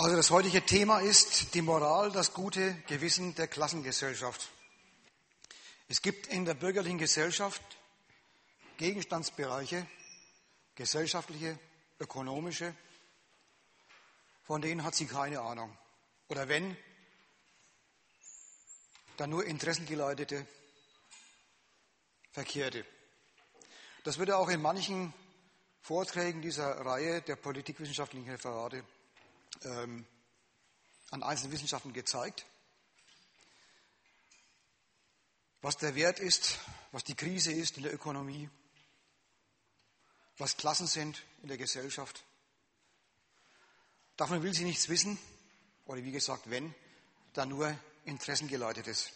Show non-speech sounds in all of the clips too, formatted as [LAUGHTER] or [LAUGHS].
Also das heutige Thema ist die Moral, das gute Gewissen der Klassengesellschaft. Es gibt in der bürgerlichen Gesellschaft Gegenstandsbereiche, gesellschaftliche, ökonomische, von denen hat sie keine Ahnung. Oder wenn, dann nur interessengeleitete, verkehrte. Das wird auch in manchen Vorträgen dieser Reihe der politikwissenschaftlichen Referate ähm, an einzelnen Wissenschaften gezeigt, was der Wert ist, was die Krise ist in der Ökonomie, was Klassen sind in der Gesellschaft. Davon will sie nichts wissen, oder wie gesagt, wenn, dann nur interessengeleitetes.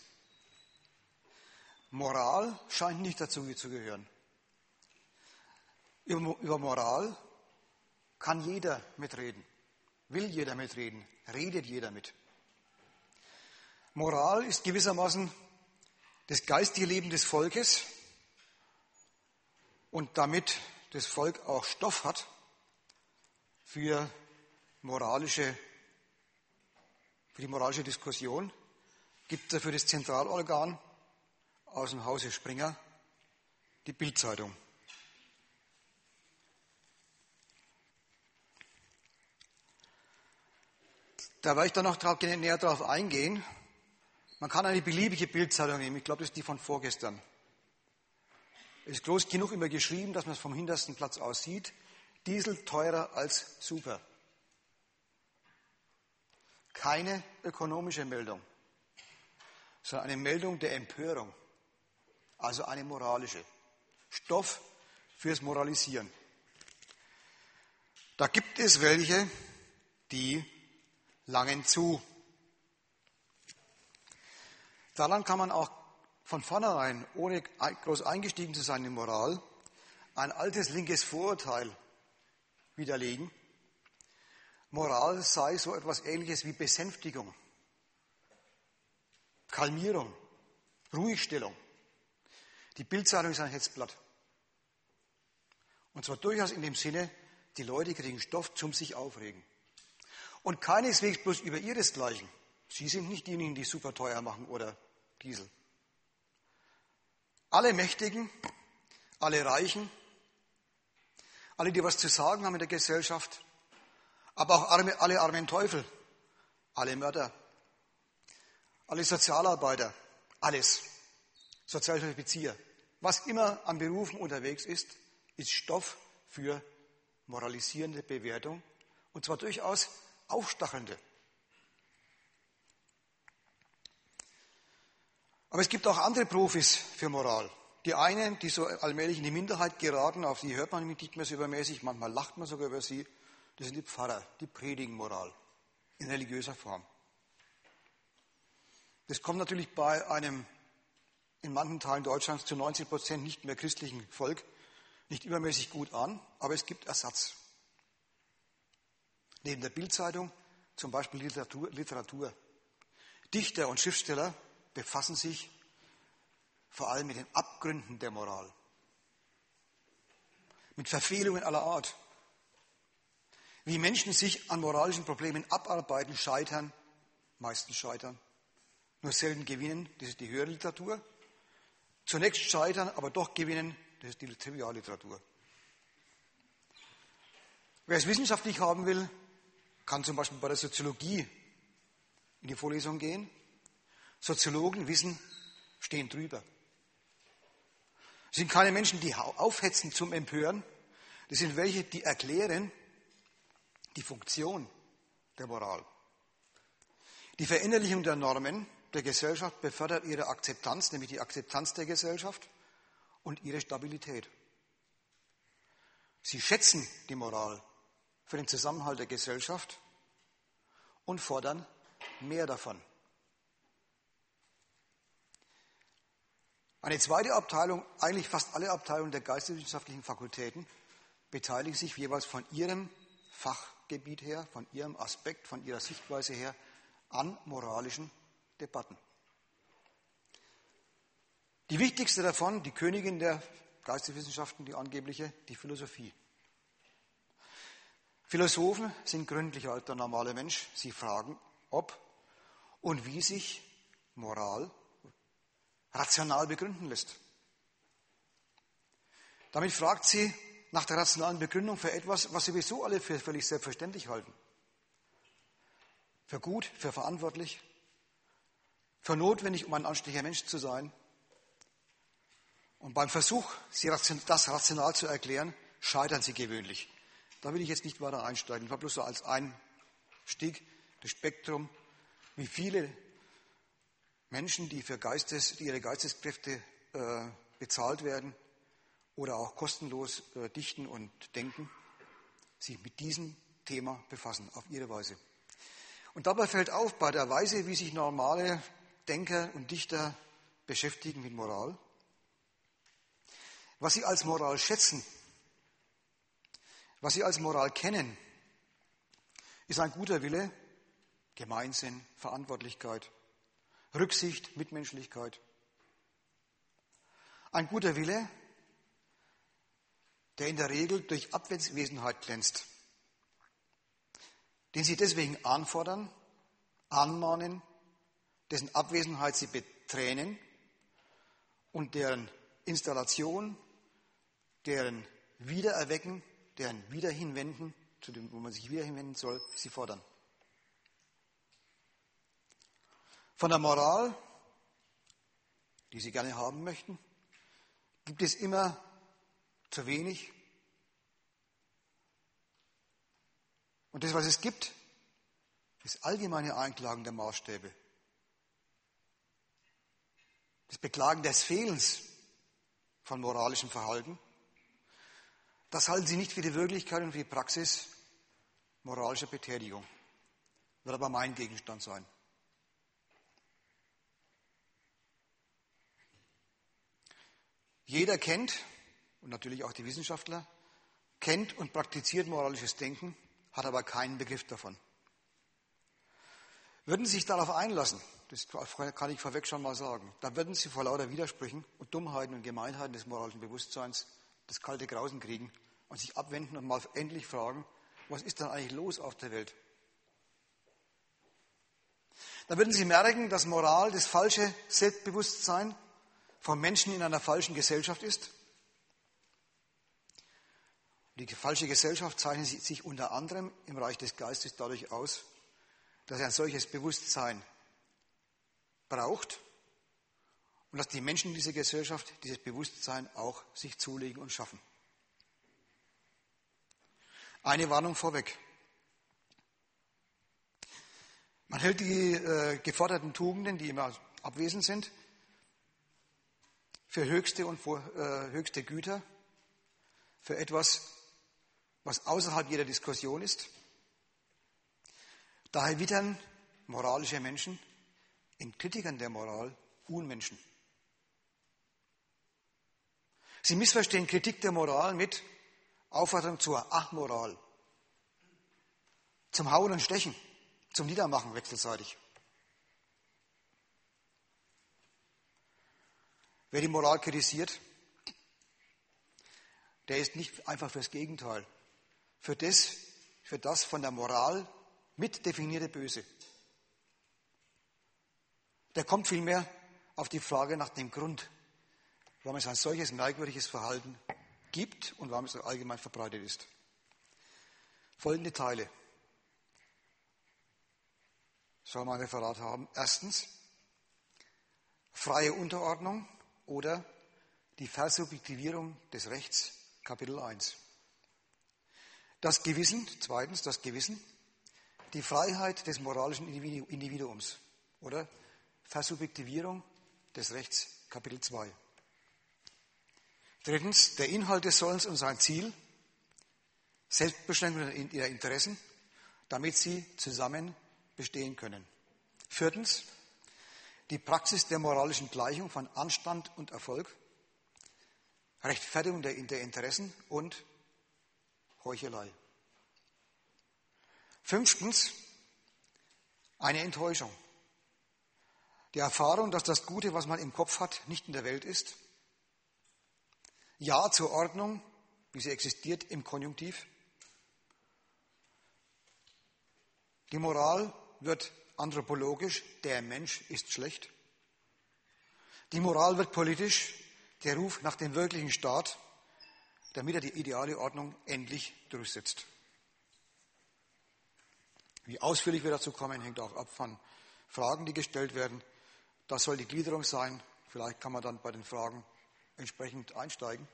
Moral scheint nicht dazu zu gehören. Über, über Moral kann jeder mitreden. Will jeder mitreden? Redet jeder mit? Moral ist gewissermaßen das geistige Leben des Volkes und damit das Volk auch Stoff hat für moralische, für die moralische Diskussion, gibt es dafür das Zentralorgan aus dem Hause Springer, die Bildzeitung. Da werde ich dann noch näher darauf eingehen. Man kann eine beliebige Bildzeitung nehmen. Ich glaube, das ist die von vorgestern. Es ist groß genug immer geschrieben, dass man es vom hintersten Platz aus sieht. Diesel teurer als Super. Keine ökonomische Meldung, sondern eine Meldung der Empörung. Also eine moralische. Stoff fürs Moralisieren. Da gibt es welche, die langen zu. Daran kann man auch von vornherein, ohne groß eingestiegen zu sein in Moral, ein altes linkes Vorurteil widerlegen. Moral sei so etwas Ähnliches wie Besänftigung, Kalmierung, Ruhigstellung. Die Bildzeitung ist ein Hetzblatt. Und zwar durchaus in dem Sinne, die Leute kriegen Stoff zum sich aufregen. Und keineswegs bloß über ihresgleichen. Sie sind nicht diejenigen, die super teuer machen oder Diesel. Alle Mächtigen, alle Reichen, alle, die was zu sagen haben in der Gesellschaft, aber auch arme, alle armen Teufel, alle Mörder, alle Sozialarbeiter, alles, Sozialhilfebezieher, was immer an Berufen unterwegs ist, ist Stoff für moralisierende Bewertung und zwar durchaus aufstachelnde. Aber es gibt auch andere Profis für Moral. Die einen, die so allmählich in die Minderheit geraten, auf die hört man nicht mehr so übermäßig, manchmal lacht man sogar über sie, das sind die Pfarrer, die predigen Moral in religiöser Form. Das kommt natürlich bei einem in manchen Teilen Deutschlands zu 90 Prozent nicht mehr christlichen Volk nicht übermäßig gut an, aber es gibt Ersatz. Neben der Bildzeitung zum Beispiel Literatur, Literatur. Dichter und Schriftsteller befassen sich vor allem mit den Abgründen der Moral, mit Verfehlungen aller Art, wie Menschen sich an moralischen Problemen abarbeiten, scheitern, meistens scheitern, nur selten gewinnen, das ist die höhere Literatur. Zunächst scheitern, aber doch gewinnen, das ist die Trivialliteratur. Wer es wissenschaftlich haben will, kann zum Beispiel bei der Soziologie in die Vorlesung gehen. Soziologen wissen, stehen drüber. Das sind keine Menschen, die aufhetzen zum Empören. Das sind welche, die erklären die Funktion der Moral. Die Verinnerlichung der Normen der Gesellschaft befördert ihre Akzeptanz, nämlich die Akzeptanz der Gesellschaft und ihre Stabilität. Sie schätzen die Moral für den Zusammenhalt der Gesellschaft und fordern mehr davon. Eine zweite Abteilung, eigentlich fast alle Abteilungen der geisteswissenschaftlichen Fakultäten, beteiligen sich jeweils von ihrem Fachgebiet her, von ihrem Aspekt, von ihrer Sichtweise her an moralischen Debatten. Die wichtigste davon, die Königin der Geisteswissenschaften, die angebliche, die Philosophie. Philosophen sind gründlicher als der normale Mensch. Sie fragen, ob und wie sich Moral rational begründen lässt. Damit fragt sie nach der rationalen Begründung für etwas, was sowieso alle für völlig selbstverständlich halten. Für gut, für verantwortlich, für notwendig, um ein anständiger Mensch zu sein. Und beim Versuch, das rational zu erklären, scheitern sie gewöhnlich. Da will ich jetzt nicht weiter einsteigen. Ich habe bloß so als Einstieg das Spektrum, wie viele Menschen, die für Geistes, die ihre Geisteskräfte äh, bezahlt werden oder auch kostenlos äh, dichten und denken, sich mit diesem Thema befassen, auf ihre Weise. Und dabei fällt auf, bei der Weise, wie sich normale Denker und Dichter beschäftigen mit Moral, was sie als Moral schätzen, was sie als Moral kennen, ist ein guter Wille, Gemeinsinn, Verantwortlichkeit, Rücksicht, Mitmenschlichkeit. Ein guter Wille, der in der Regel durch Abwesenheit glänzt, den sie deswegen anfordern, anmahnen, dessen Abwesenheit sie betränen und deren Installation, deren Wiedererwecken, deren Wiederhinwenden, zu dem, wo man sich wieder hinwenden soll, sie fordern. Von der Moral, die sie gerne haben möchten, gibt es immer zu wenig. Und das, was es gibt, ist allgemeine Einklagen der Maßstäbe. Das Beklagen des Fehlens von moralischem Verhalten. Das halten sie nicht für die Wirklichkeit und für die Praxis moralischer Betätigung. Wird aber mein Gegenstand sein. Jeder kennt, und natürlich auch die Wissenschaftler, kennt und praktiziert moralisches Denken, hat aber keinen Begriff davon. Würden Sie sich darauf einlassen, das kann ich vorweg schon mal sagen, dann würden Sie vor lauter Widersprüchen und Dummheiten und Gemeinheiten des moralischen Bewusstseins das kalte Grausen kriegen und sich abwenden und mal endlich fragen, was ist denn eigentlich los auf der Welt? Dann würden Sie merken, dass Moral das falsche Selbstbewusstsein von Menschen in einer falschen Gesellschaft ist. Die falsche Gesellschaft zeichnet sich unter anderem im Reich des Geistes dadurch aus, dass er ein solches Bewusstsein braucht und dass die Menschen in dieser Gesellschaft dieses Bewusstsein auch sich zulegen und schaffen. Eine Warnung vorweg. Man hält die äh, geforderten Tugenden, die immer abwesend sind, für höchste und für, äh, höchste Güter, für etwas, was außerhalb jeder Diskussion ist. Daher wittern moralische Menschen in Kritikern der Moral Unmenschen. Sie missverstehen Kritik der Moral mit Aufforderung zur Achmoral, zum Hauen und Stechen, zum Niedermachen wechselseitig. Wer die Moral kritisiert, der ist nicht einfach fürs Gegenteil, für das, für das von der Moral mitdefinierte Böse. Der kommt vielmehr auf die Frage nach dem Grund, warum es ein solches merkwürdiges Verhalten gibt und warum es allgemein verbreitet ist. Folgende Teile soll man Referat haben. Erstens, freie Unterordnung oder die Versubjektivierung des Rechts, Kapitel 1. Das Gewissen, zweitens das Gewissen, die Freiheit des moralischen Individuums oder Versubjektivierung des Rechts, Kapitel 2. Drittens, der Inhalt des Sollens und sein Ziel, Selbstbeschränkung ihrer Interessen, damit sie zusammen bestehen können. Viertens, die Praxis der moralischen Gleichung von Anstand und Erfolg, Rechtfertigung der, Interessen und Heuchelei. Fünftens, eine Enttäuschung. Die Erfahrung, dass das Gute, was man im Kopf hat, nicht in der Welt ist. Ja zur Ordnung, wie sie existiert im Konjunktiv. Die Moral wird anthropologisch, der Mensch ist schlecht. Die Moral wird politisch, der Ruf nach dem wirklichen Staat, damit er die ideale Ordnung endlich durchsetzt. Wie ausführlich wir dazu kommen, hängt auch ab von Fragen, die gestellt werden. Das soll die Gliederung sein. Vielleicht kann man dann bei den Fragen entsprechend einsteigen.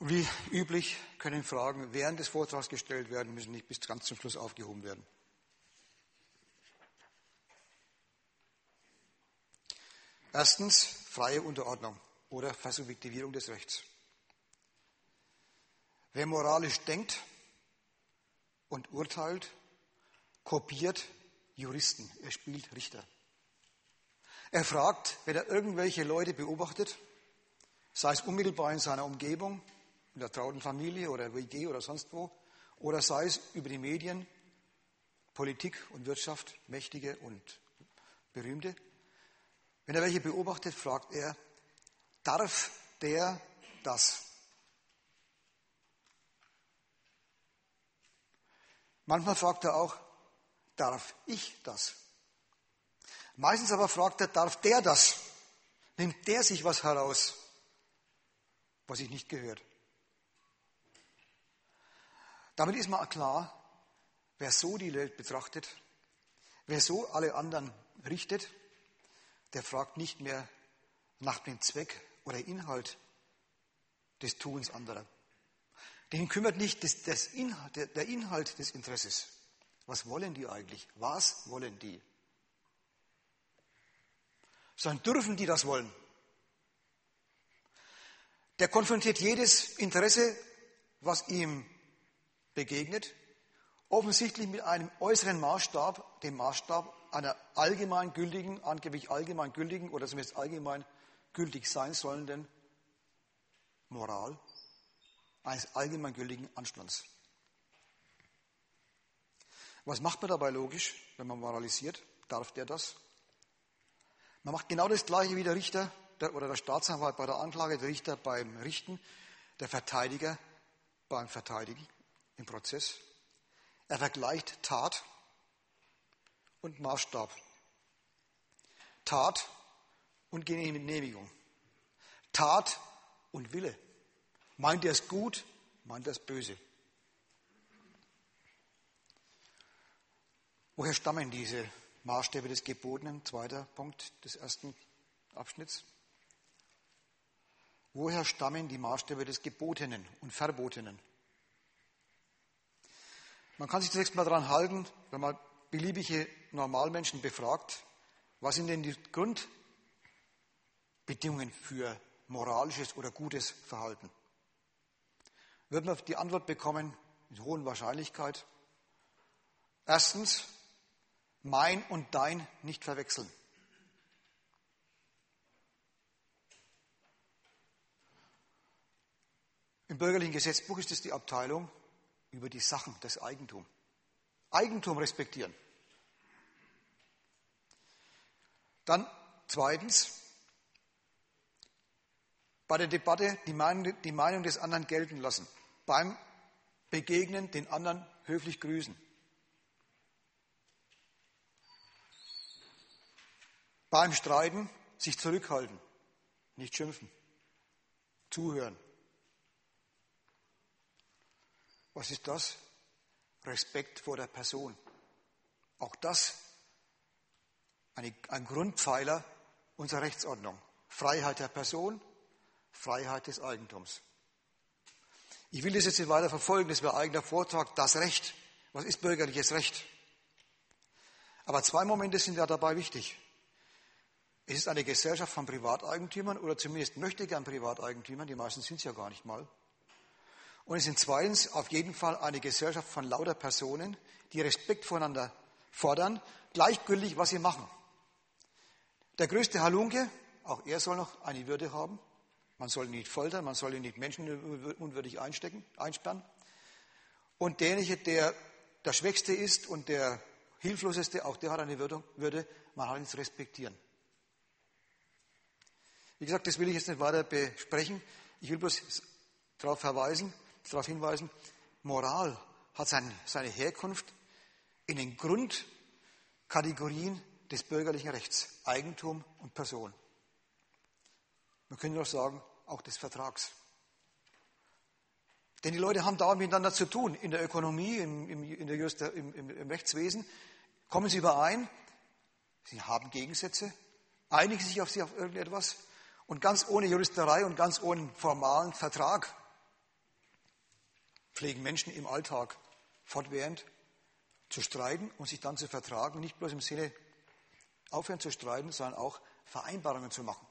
Wie üblich können Fragen während des Vortrags gestellt werden, müssen nicht bis ganz zum Schluss aufgehoben werden. Erstens freie Unterordnung oder Versubjektivierung des Rechts. Wer moralisch denkt und urteilt, kopiert Juristen, er spielt Richter. Er fragt, wenn er irgendwelche Leute beobachtet, sei es unmittelbar in seiner Umgebung, in der trauten Familie oder WG oder sonst wo, oder sei es über die Medien, Politik und Wirtschaft, Mächtige und Berühmte, wenn er welche beobachtet, fragt er, darf der das? Manchmal fragt er auch, darf ich das? Meistens aber fragt er, darf der das? Nimmt der sich was heraus, was sich nicht gehört? Damit ist mal klar, wer so die Welt betrachtet, wer so alle anderen richtet, der fragt nicht mehr nach dem Zweck oder Inhalt des Tuns anderer. Den kümmert nicht das, das Inhalt, der Inhalt des Interesses. Was wollen die eigentlich? Was wollen die? Sondern dürfen die das wollen? Der konfrontiert jedes Interesse, was ihm begegnet, offensichtlich mit einem äußeren Maßstab, dem Maßstab einer allgemein gültigen, angeblich allgemein gültigen oder zumindest allgemein gültig sein sollenden Moral, eines allgemein gültigen Anstands. Was macht man dabei logisch, wenn man moralisiert? Darf der das? Man macht genau das Gleiche wie der Richter der, oder der Staatsanwalt bei der Anklage, der Richter beim Richten, der Verteidiger beim Verteidigen im Prozess. Er vergleicht Tat und Maßstab. Tat und Genehmigung. Tat und Wille. Meint er es gut, meint er es böse. Woher stammen diese Maßstäbe des Gebotenen? Zweiter Punkt des ersten Abschnitts. Woher stammen die Maßstäbe des Gebotenen und Verbotenen? Man kann sich zunächst mal daran halten, wenn man beliebige Normalmenschen befragt, was sind denn die Grundbedingungen für moralisches oder gutes Verhalten? Wird man die Antwort bekommen, mit hoher Wahrscheinlichkeit, erstens, mein und dein nicht verwechseln. Im bürgerlichen Gesetzbuch ist es die Abteilung über die Sachen, das Eigentum. Eigentum respektieren. Dann zweitens, bei der Debatte die Meinung, die Meinung des anderen gelten lassen. Beim Begegnen den anderen höflich grüßen. Beim Streiten sich zurückhalten, nicht schimpfen, zuhören. Was ist das? Respekt vor der Person. Auch das eine, ein Grundpfeiler unserer Rechtsordnung. Freiheit der Person, Freiheit des Eigentums. Ich will das jetzt nicht weiter verfolgen, das wäre eigener Vortrag, das Recht. Was ist bürgerliches Recht? Aber zwei Momente sind ja dabei wichtig. Es ist eine Gesellschaft von Privateigentümern oder zumindest möchte gern Privateigentümern, die meisten sind es ja gar nicht mal. Und es sind zweitens auf jeden Fall eine Gesellschaft von lauter Personen, die Respekt voneinander fordern, gleichgültig, was sie machen. Der größte Halunke, auch er soll noch eine Würde haben. Man soll ihn nicht foltern, man soll ihn nicht menschenunwürdig einstecken, einsperren. Und derjenige, der der Schwächste ist und der Hilfloseste, auch der hat eine Würde, man hat ihn zu respektieren. Wie gesagt, das will ich jetzt nicht weiter besprechen. Ich will bloß darauf verweisen, darauf hinweisen, Moral hat seine Herkunft in den Grundkategorien des bürgerlichen Rechts, Eigentum und Person. Man könnte auch sagen, auch des Vertrags. Denn die Leute haben dauernd miteinander zu tun, in der Ökonomie, im, im, der Just, im, im Rechtswesen. Kommen sie überein, sie haben Gegensätze, einigen sich auf sie auf irgendetwas und ganz ohne Juristerei und ganz ohne formalen Vertrag pflegen Menschen im Alltag fortwährend zu streiten und sich dann zu vertragen, nicht bloß im Sinne aufhören zu streiten, sondern auch Vereinbarungen zu machen.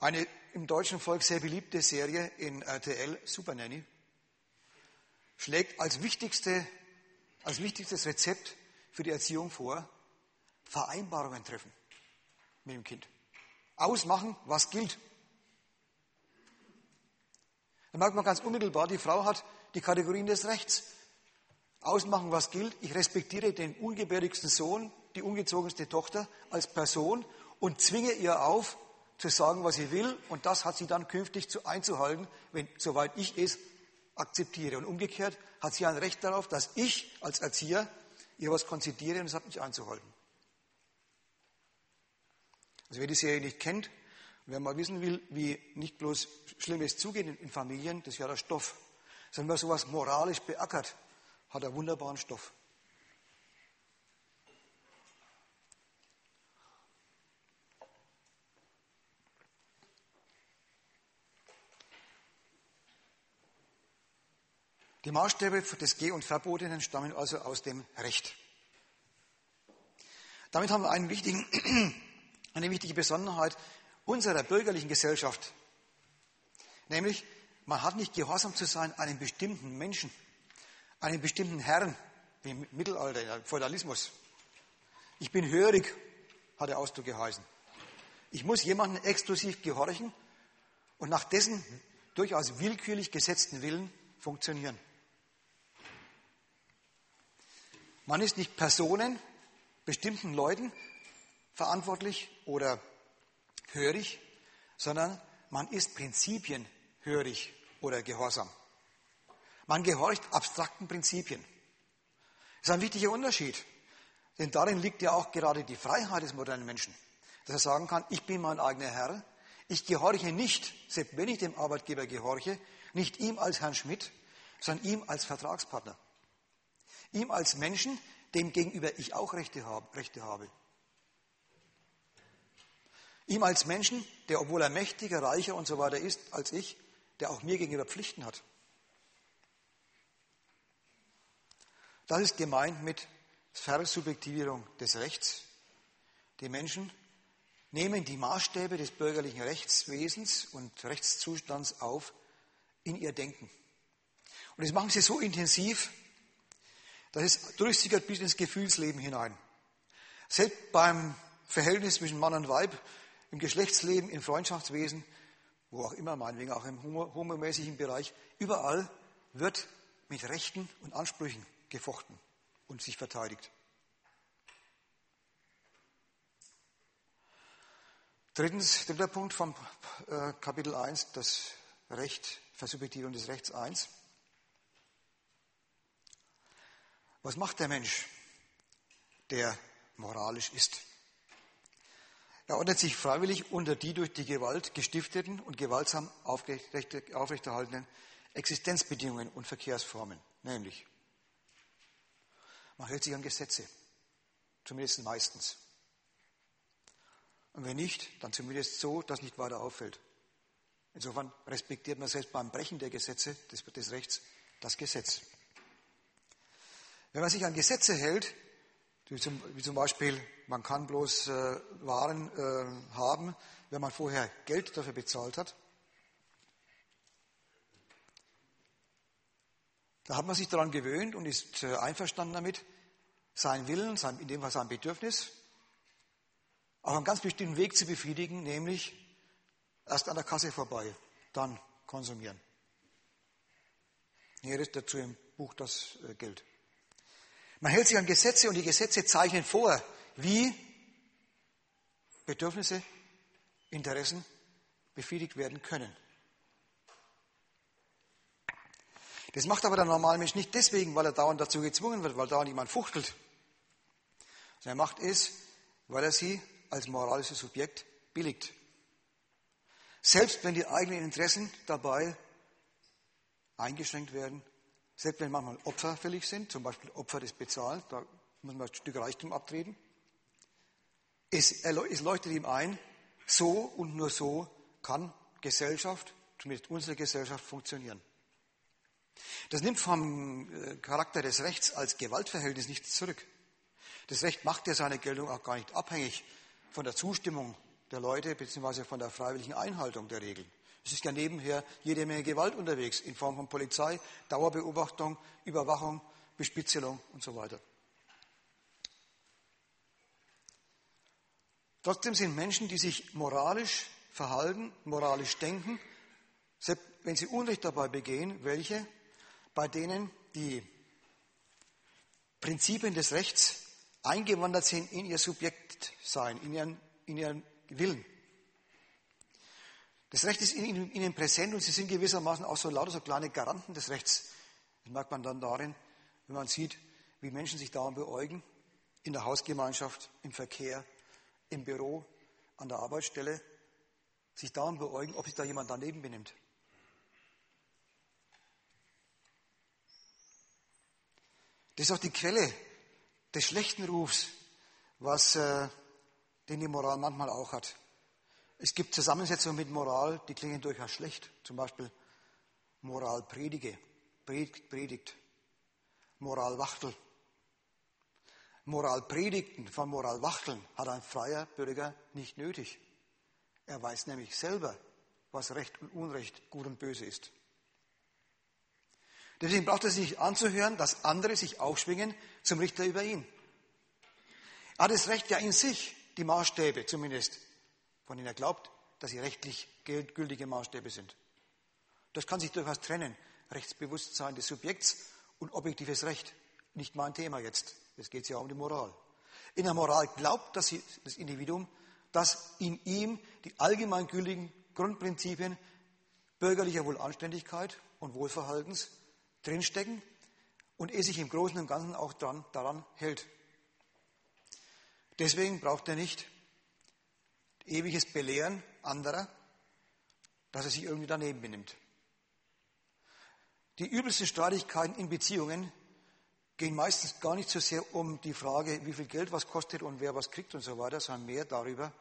Eine im deutschen Volk sehr beliebte Serie in RTL, Super Nanny, schlägt als, wichtigste, als wichtigstes Rezept für die Erziehung vor, Vereinbarungen treffen mit dem Kind. Ausmachen, was gilt. Da merkt man ganz unmittelbar, die Frau hat die Kategorien des Rechts. Ausmachen, was gilt. Ich respektiere den ungebärdigsten Sohn, die ungezogenste Tochter als Person und zwinge ihr auf, zu sagen, was sie will. Und das hat sie dann künftig zu einzuhalten, wenn, soweit ich es akzeptiere. Und umgekehrt hat sie ein Recht darauf, dass ich als Erzieher ihr was konzidiere und es hat mich einzuhalten. Also wer die Serie nicht kennt, wer mal wissen will, wie nicht bloß Schlimmes zugeht in Familien, das ist ja der Stoff. Sondern wer sowas moralisch beackert, hat einen wunderbaren Stoff. Die Maßstäbe des Geh- und Verbotenen stammen also aus dem Recht. Damit haben wir einen wichtigen, eine wichtige Besonderheit unserer bürgerlichen Gesellschaft. Nämlich, man hat nicht gehorsam zu sein einem bestimmten Menschen, einem bestimmten Herrn, wie im Mittelalter, im Feudalismus. Ich bin hörig, hat der Ausdruck geheißen. Ich muss jemandem exklusiv gehorchen und nach dessen durchaus willkürlich gesetzten Willen funktionieren. Man ist nicht Personen, bestimmten Leuten verantwortlich oder hörig, sondern man ist Prinzipien hörig oder gehorsam. Man gehorcht abstrakten Prinzipien. Das ist ein wichtiger Unterschied, denn darin liegt ja auch gerade die Freiheit des modernen Menschen, dass er sagen kann, ich bin mein eigener Herr, ich gehorche nicht, selbst wenn ich dem Arbeitgeber gehorche, nicht ihm als Herrn Schmidt, sondern ihm als Vertragspartner. Ihm als Menschen, dem gegenüber ich auch Rechte habe. Ihm als Menschen, der, obwohl er mächtiger, reicher und so weiter ist als ich, der auch mir gegenüber Pflichten hat. Das ist gemeint mit Versubjektivierung des Rechts. Die Menschen nehmen die Maßstäbe des bürgerlichen Rechtswesens und Rechtszustands auf in ihr Denken. Und das machen sie so intensiv, dass es durchsickert bis ins Gefühlsleben hinein. Selbst beim Verhältnis zwischen Mann und Weib, im Geschlechtsleben, im Freundschaftswesen, wo auch immer, meinetwegen auch im homomäßigen Bereich, überall wird mit Rechten und Ansprüchen gefochten und sich verteidigt. Drittens, dritter Punkt vom äh, Kapitel 1, das Recht, Versubjektivierung des Rechts 1. Was macht der Mensch, der moralisch ist? Er ordnet sich freiwillig unter die durch die Gewalt gestifteten und gewaltsam aufrechterhaltenen Existenzbedingungen und Verkehrsformen, nämlich man hält sich an Gesetze, zumindest meistens. Und wenn nicht, dann zumindest so, dass nicht weiter auffällt. Insofern respektiert man selbst beim Brechen der Gesetze des, des Rechts das Gesetz. Wenn man sich an Gesetze hält, wie zum, Beispiel, man kann bloß äh, Waren äh, haben, wenn man vorher Geld dafür bezahlt hat, da hat man sich daran gewöhnt und ist äh, einverstanden damit, seinen Willen, sein, in dem Fall sein Bedürfnis, auf einem ganz bestimmten Weg zu befriedigen, nämlich erst an der Kasse vorbei, dann konsumieren. Näheres dazu im Buch das Geld. Man hält sich an Gesetze und die Gesetze zeichnen vor, wie Bedürfnisse, Interessen befriedigt werden können. Das macht aber der normale Mensch nicht deswegen, weil er dauernd dazu gezwungen wird, weil dauernd jemand fuchtelt. er macht es, weil er sie als moralisches Subjekt billigt. Selbst wenn die eigenen Interessen dabei eingeschränkt werden, selbst wenn manchmal Opfer fällig sind, zum Beispiel Opfer des Bezahlens, da muss man ein Stück Reichtum abtreten, es, es leuchtet ihm ein, so und nur so kann Gesellschaft, zumindest unsere Gesellschaft, funktionieren. Das nimmt vom äh, Charakter des Rechts als Gewaltverhältnis nichts zurück. Das Recht macht ja seine Geltung auch gar nicht abhängig von der Zustimmung der Leute bzw. von der freiwilligen Einhaltung der Regeln. Es ist ja nebenher jede Menge Gewalt unterwegs in Form von Polizei, Dauerbeobachtung, Überwachung, Bespitzelung und so weiter. Trotzdem sind Menschen, die sich moralisch verhalten, moralisch denken, selbst wenn sie Unrecht dabei begehen, welche, bei denen die Prinzipien des Rechts eingewandert sind in ihr Subjektsein, in ihren, in ihren Willen. Das Recht ist in ihnen präsent und sie sind gewissermaßen auch so lauter so kleine Garanten des Rechts. Das merkt man dann darin, wenn man sieht, wie Menschen sich dauernd beäugen, in der Hausgemeinschaft, im Verkehr, im Büro, an der Arbeitsstelle, sich dauernd beäugen, ob sich da jemand daneben benimmt. Das ist auch die Quelle des schlechten Rufs, was, äh, den die Moral manchmal auch hat. Es gibt Zusammensetzungen mit Moral, die klingen durchaus schlecht. Zum Beispiel Moralpredige, Predigt, Moralwachtel. Moralpredigten von Moralwachteln hat ein freier Bürger nicht nötig. Er weiß nämlich selber, was Recht und Unrecht, gut und böse ist. Deswegen braucht er sich anzuhören, dass andere sich aufschwingen zum Richter über ihn. Er hat das Recht ja in sich, die Maßstäbe zumindest von denen er glaubt, dass sie rechtlich gültige Maßstäbe sind. Das kann sich durchaus trennen. Rechtsbewusstsein des Subjekts und objektives Recht. Nicht mein Thema jetzt. Es geht ja um die Moral. In der Moral glaubt das, Individuum, dass in ihm die allgemeingültigen Grundprinzipien bürgerlicher Wohlanständigkeit und Wohlverhaltens drinstecken und er sich im Großen und Ganzen auch dran, daran hält. Deswegen braucht er nicht ewiges Belehren anderer, dass er sich irgendwie daneben benimmt. Die übelsten Streitigkeiten in Beziehungen gehen meistens gar nicht so sehr um die Frage, wie viel Geld was kostet und wer was kriegt und so weiter, sondern mehr darüber,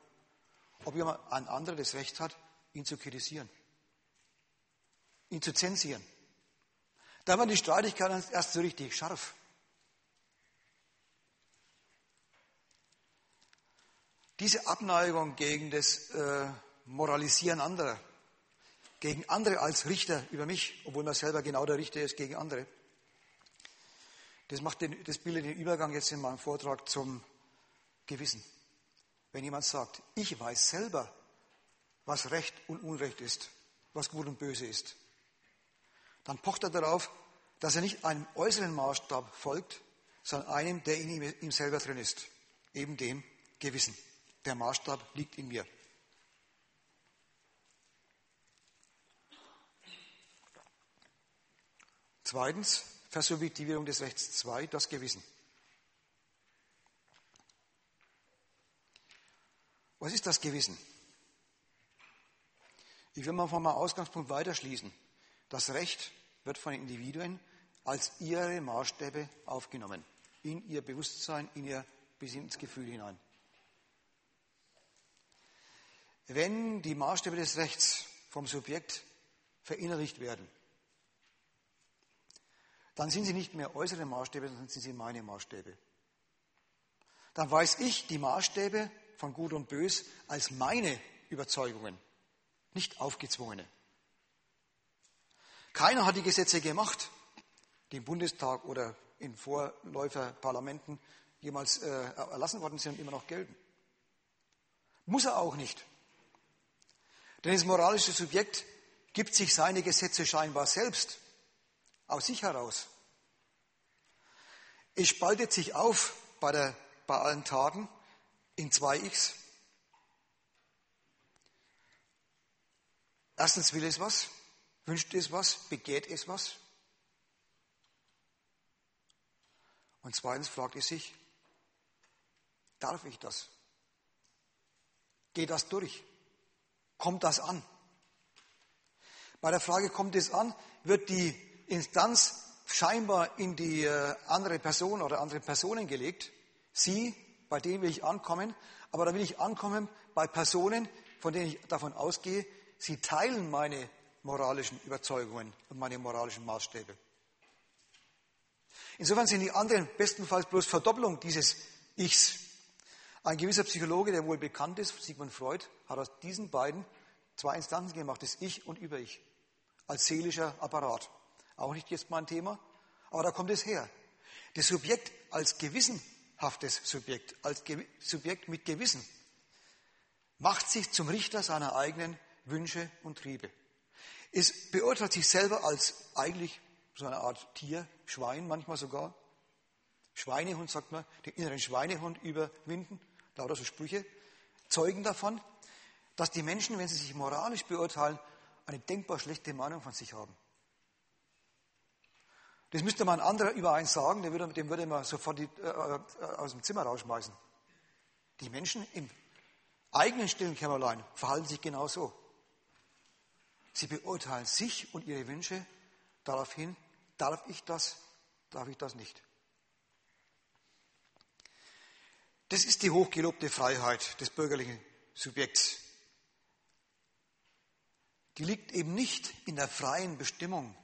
ob jemand ein anderer das Recht hat, ihn zu kritisieren, ihn zu zensieren. Da waren die Streitigkeiten erst so richtig scharf. Diese Abneigung gegen das äh, Moralisieren anderer, gegen andere als Richter über mich, obwohl man selber genau der Richter ist gegen andere, das, macht den, das bildet den Übergang jetzt in meinem Vortrag zum Gewissen. Wenn jemand sagt, ich weiß selber, was Recht und Unrecht ist, was gut und böse ist, dann pocht er darauf, dass er nicht einem äußeren Maßstab folgt, sondern einem, der in ihm, ihm selber drin ist, eben dem Gewissen. Der Maßstab liegt in mir. Zweitens, Versubjektivierung des Rechts 2, das Gewissen. Was ist das Gewissen? Ich will mal von meinem Ausgangspunkt weiterschließen. Das Recht wird von den Individuen als ihre Maßstäbe aufgenommen, in ihr Bewusstsein, in ihr bis ins Gefühl hinein. Wenn die Maßstäbe des Rechts vom Subjekt verinnerlicht werden, dann sind sie nicht mehr äußere Maßstäbe, sondern sind sie meine Maßstäbe. Dann weiß ich die Maßstäbe von Gut und Bös als meine Überzeugungen, nicht aufgezwungene. Keiner hat die Gesetze gemacht, die im Bundestag oder in Vorläuferparlamenten jemals äh, erlassen worden sind und immer noch gelten. Muss er auch nicht. Denn das moralische Subjekt gibt sich seine Gesetze scheinbar selbst, aus sich heraus. Es spaltet sich auf bei, der, bei allen Taten in zwei X. Erstens will es was, wünscht es was, begehrt es was. Und zweitens fragt er sich, darf ich das? Geht das durch? Kommt das an? Bei der Frage, kommt es an, wird die Instanz scheinbar in die äh, andere Person oder andere Personen gelegt. Sie, bei denen will ich ankommen, aber da will ich ankommen bei Personen, von denen ich davon ausgehe, sie teilen meine moralischen Überzeugungen und meine moralischen Maßstäbe. Insofern sind die anderen bestenfalls bloß Verdoppelung dieses Ichs. Ein gewisser Psychologe, der wohl bekannt ist, Sigmund Freud, hat aus diesen beiden zwei Instanzen gemacht, das Ich und Über-Ich, als seelischer Apparat. Auch nicht jetzt mein Thema, aber da kommt es her. Das Subjekt als gewissenhaftes Subjekt, als Ge Subjekt mit Gewissen, macht sich zum Richter seiner eigenen Wünsche und Triebe. Es beurteilt sich selber als eigentlich so eine Art Tier, Schwein manchmal sogar. Schweinehund sagt man, den inneren Schweinehund überwinden, lauter so Sprüche, zeugen davon, dass die Menschen, wenn sie sich moralisch beurteilen, eine denkbar schlechte Meinung von sich haben. Das müsste man anderer über eins sagen, dem würde, dem würde man sofort die, äh, äh, aus dem Zimmer rausschmeißen. Die Menschen im eigenen stillen Kämmerlein verhalten sich genau so. Sie beurteilen sich und ihre Wünsche daraufhin, darf ich das, darf ich das nicht. Das ist die hochgelobte Freiheit des bürgerlichen Subjekts. Die liegt eben nicht in der freien Bestimmung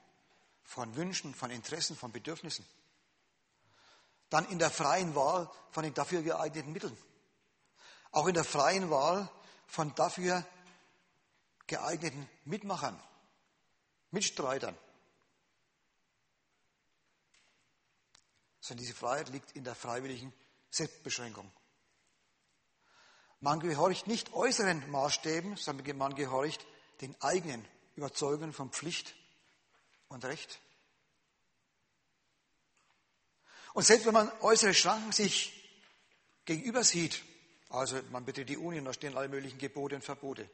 von Wünschen, von Interessen, von Bedürfnissen. Dann in der freien Wahl von den dafür geeigneten Mitteln. Auch in der freien Wahl von dafür geeigneten Mitmachern, Mitstreitern. Sondern diese Freiheit liegt in der freiwilligen Selbstbeschränkung. Man gehorcht nicht äußeren Maßstäben, sondern man gehorcht den eigenen Überzeugungen von Pflicht und Recht. Und selbst wenn man äußere Schranken sich gegenüber sieht, also man bitte die Uni und da stehen alle möglichen Gebote und Verbote,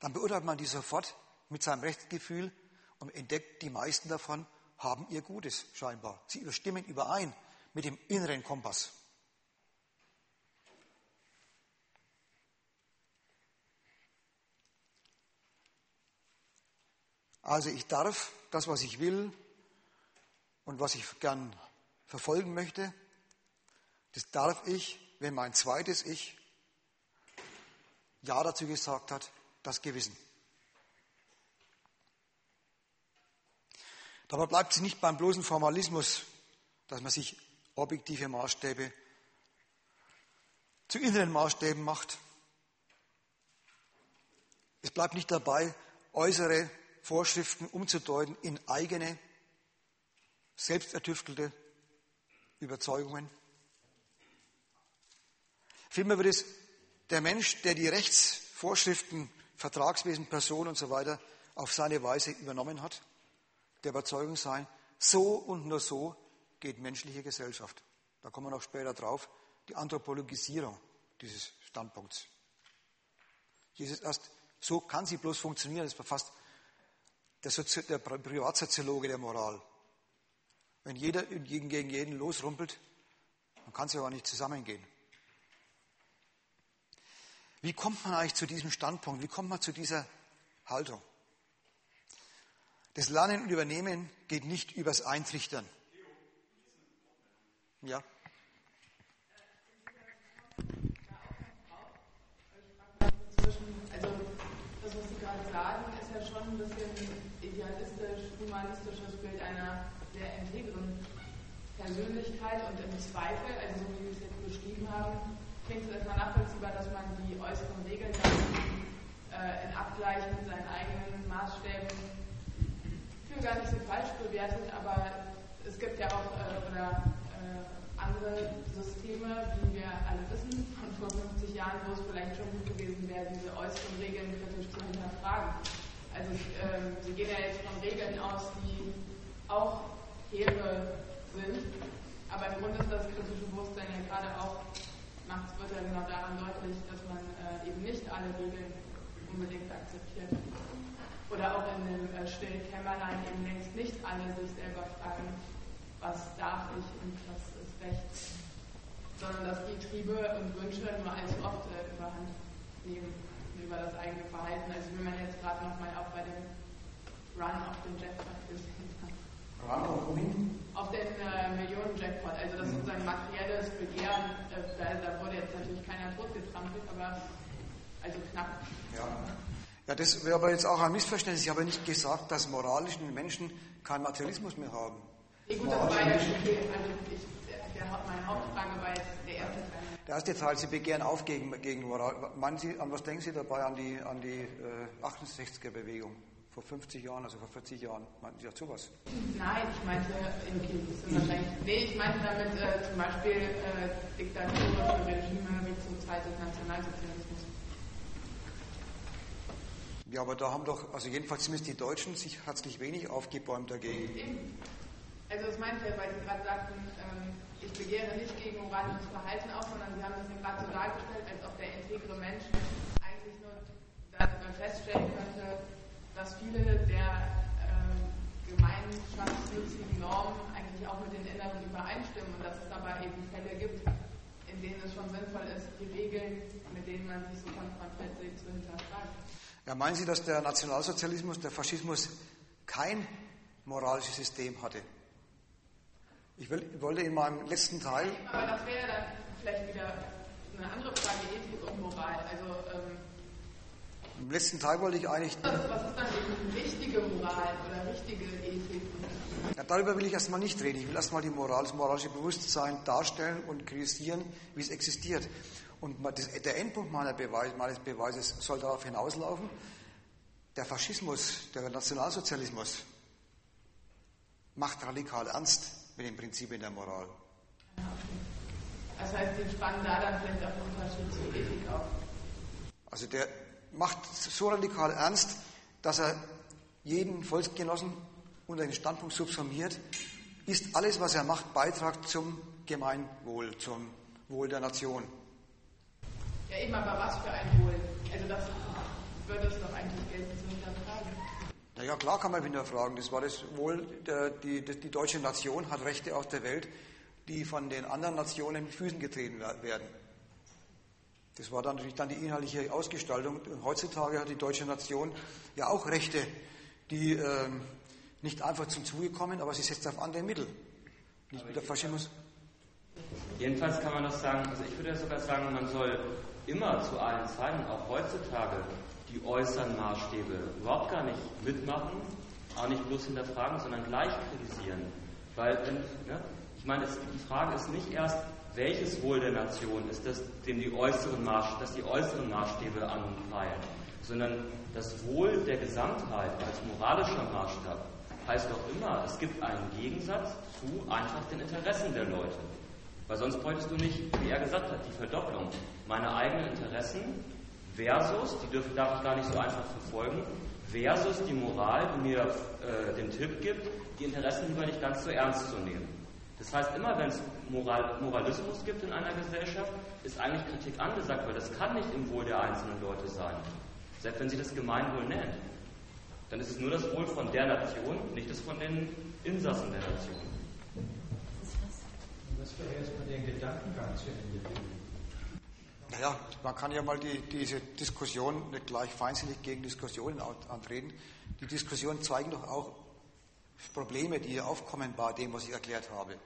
dann beurteilt man die sofort mit seinem Rechtsgefühl und entdeckt, die meisten davon haben ihr Gutes scheinbar. Sie überstimmen überein mit dem inneren Kompass. Also ich darf das, was ich will und was ich gern verfolgen möchte, das darf ich, wenn mein zweites Ich Ja dazu gesagt hat, das Gewissen. Dabei bleibt es nicht beim bloßen Formalismus, dass man sich objektive Maßstäbe zu inneren Maßstäben macht. Es bleibt nicht dabei, äußere Vorschriften umzudeuten in eigene, selbstertüftelte Überzeugungen. Vielmehr wird es der Mensch, der die Rechtsvorschriften, Vertragswesen, Person und so weiter auf seine Weise übernommen hat, der Überzeugung sein, so und nur so geht menschliche Gesellschaft. Da kommen wir noch später drauf, die Anthropologisierung dieses Standpunkts. Jesus erst, so kann sie bloß funktionieren, das verfasst der, Sozi der Privatsoziologe der Moral. Wenn jeder gegen jeden losrumpelt, dann kann es ja auch nicht zusammengehen. Wie kommt man eigentlich zu diesem Standpunkt? Wie kommt man zu dieser Haltung? Das Lernen und Übernehmen geht nicht übers Eintrichtern. Ja. Also das, was Sie gerade sagen, ist ja schon ein bisschen idealistisch-humanistisches Bild einer sehr integren Persönlichkeit und im Zweifel, also so wie Sie es jetzt beschrieben haben, klingt es erstmal nachvollziehbar, dass man die äußeren Regeln äh, in Abgleich mit seinen eigenen Maßstäben für gar nicht so falsch bewertet, aber es gibt ja auch äh, oder, andere Systeme, wie wir alle wissen, von vor 50 Jahren, wo es vielleicht schon gut gewesen wäre, diese äußeren Regeln kritisch zu hinterfragen. Also ähm, Sie gehen ja jetzt von Regeln aus, die auch hehre sind, aber im Grunde ist das kritische Bewusstsein ja gerade auch, macht, wird ja genau daran deutlich, dass man äh, eben nicht alle Regeln unbedingt akzeptiert. Oder auch in dem äh, stillen Kämmerlein eben längst nicht alle sich selber fragen, was darf ich und was ist Recht, sondern dass die Triebe und Wünsche nur allzu oft äh, überhand nehmen über das eigene Verhalten. Also wenn man jetzt gerade nochmal auch bei dem Run auf den Jackpot gesehen hat. Run auf wohin? Auf den äh, Millionen-Jackpot, also das mhm. sozusagen materielles Begehren, äh, da, da, wurde jetzt natürlich keiner totgetrampelt, aber also knapp. Ja. Ja, das wäre aber jetzt auch ein Missverständnis. Ich habe nicht gesagt, dass moralischen Menschen keinen Materialismus mehr haben. Ja, gut, das war ja okay. Also ich, der, meine Hauptfrage war jetzt der erste Teil. Der erste Teil, Sie begehren auf gegen, gegen Moral. Meinen Sie, an was denken Sie dabei? An die, an die äh, 68er-Bewegung vor 50 Jahren, also vor 40 Jahren? Meinten Sie auch sowas? Nein, ich meinte, okay, das ist wahrscheinlich. Nee, ich meinte damit äh, zum Beispiel äh, Diktaturen, Regime wie zur Zeit des Nationalsozialismus. Ja, aber da haben doch, also jedenfalls zumindest die Deutschen, sich herzlich wenig aufgebäumt dagegen. Eben. Also das meinte ich, weil Sie gerade sagten, ähm, ich begehre nicht gegen moralisches Verhalten auf, sondern Sie haben das ja gerade so dargestellt, als ob der integre Mensch eigentlich nur feststellen könnte, dass viele der äh, gemeinschaftsnützigen Normen eigentlich auch mit den inneren übereinstimmen und dass es aber eben Fälle gibt, in denen es schon sinnvoll ist, die Regeln, mit denen man sich so konfrontiert sieht, zu hinterfragen. Ja, meinen Sie, dass der Nationalsozialismus, der Faschismus kein moralisches System hatte? Ich, will, wollte in meinem letzten Teil. Aber das wäre dann vielleicht wieder eine andere Frage, Ethik und Moral. Also, ähm, Im letzten Teil wollte ich eigentlich. Was, was ist dann eben richtige Moral oder richtige Ethik? Ja, darüber will ich erstmal nicht reden. Ich will erstmal die Moral, das moralische Bewusstsein darstellen und kritisieren, wie es existiert. Und der Endpunkt Beweis, meines Beweises soll darauf hinauslaufen, der Faschismus, der Nationalsozialismus macht radikal ernst mit den Prinzipien der Moral. Das heißt, Sie spannen da dann vielleicht auch einen Unterschied zur Ethik auf. Also der macht so radikal ernst, dass er jeden Volksgenossen unter den Standpunkt subsumiert, ist alles, was er macht, Beitrag zum Gemeinwohl, zum Wohl der Nation. Ja, eben, aber was für ein Wohl? Also das würde es doch eigentlich gelten. Na ja, klar kann man hinterfragen. Das war das Wohl, der, die, die deutsche Nation hat Rechte auf der Welt, die von den anderen Nationen mit Füßen getreten werden. Das war dann natürlich dann die inhaltliche Ausgestaltung. Heutzutage hat die deutsche Nation ja auch Rechte, die ähm, nicht einfach zum Zuge kommen, aber sie setzt auf andere Mittel. Nicht mit der Faschismus. Jedenfalls kann man das sagen, also ich würde ja sogar sagen, man soll immer zu allen Zeiten, auch heutzutage, die äußeren Maßstäbe überhaupt gar nicht mitmachen, auch nicht bloß hinterfragen, sondern gleich kritisieren. Weil, wenn, ne, ich meine, es, die Frage ist nicht erst, welches Wohl der Nation ist das, dem die äußeren Maß, das die äußeren Maßstäbe anpeilen, sondern das Wohl der Gesamtheit als moralischer Maßstab heißt doch immer, es gibt einen Gegensatz zu einfach den Interessen der Leute. Weil sonst bräuchtest du nicht, wie er gesagt hat, die Verdopplung. Meine eigenen Interessen versus, die dürfen, darf ich gar nicht so einfach verfolgen, versus die Moral, die mir äh, den Tipp gibt, die Interessen lieber nicht ganz so ernst zu nehmen. Das heißt, immer wenn es Moral, Moralismus gibt in einer Gesellschaft, ist eigentlich Kritik angesagt, weil das kann nicht im Wohl der einzelnen Leute sein. Selbst wenn sie das Gemeinwohl nennt. Dann ist es nur das Wohl von der Nation, nicht das von den Insassen der Nation. Das wäre erstmal den Gedankengang zu Ende bringen. Naja, man kann ja mal die, diese Diskussion nicht gleich feindselig gegen Diskussionen antreten. Die Diskussionen zeigen doch auch Probleme, die aufkommen bei dem, was ich erklärt habe.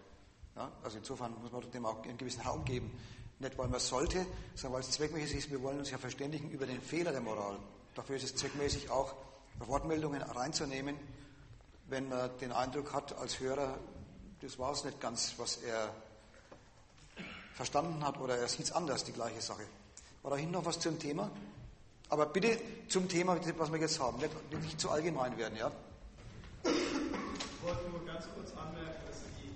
Ja, also insofern muss man dem auch einen gewissen Raum geben. Nicht, weil man sollte, sondern weil es zweckmäßig ist, wir wollen uns ja verständigen über den Fehler der Moral. Dafür ist es zweckmäßig auch Wortmeldungen reinzunehmen, wenn man den Eindruck hat als Hörer, das war es nicht ganz, was er verstanden hat oder er sieht es anders, die gleiche Sache. War da hinten noch was zum Thema? Aber bitte zum Thema, was wir jetzt haben, nicht, nicht zu allgemein werden, ja? Ich wollte nur ganz kurz anmerken, dass, die,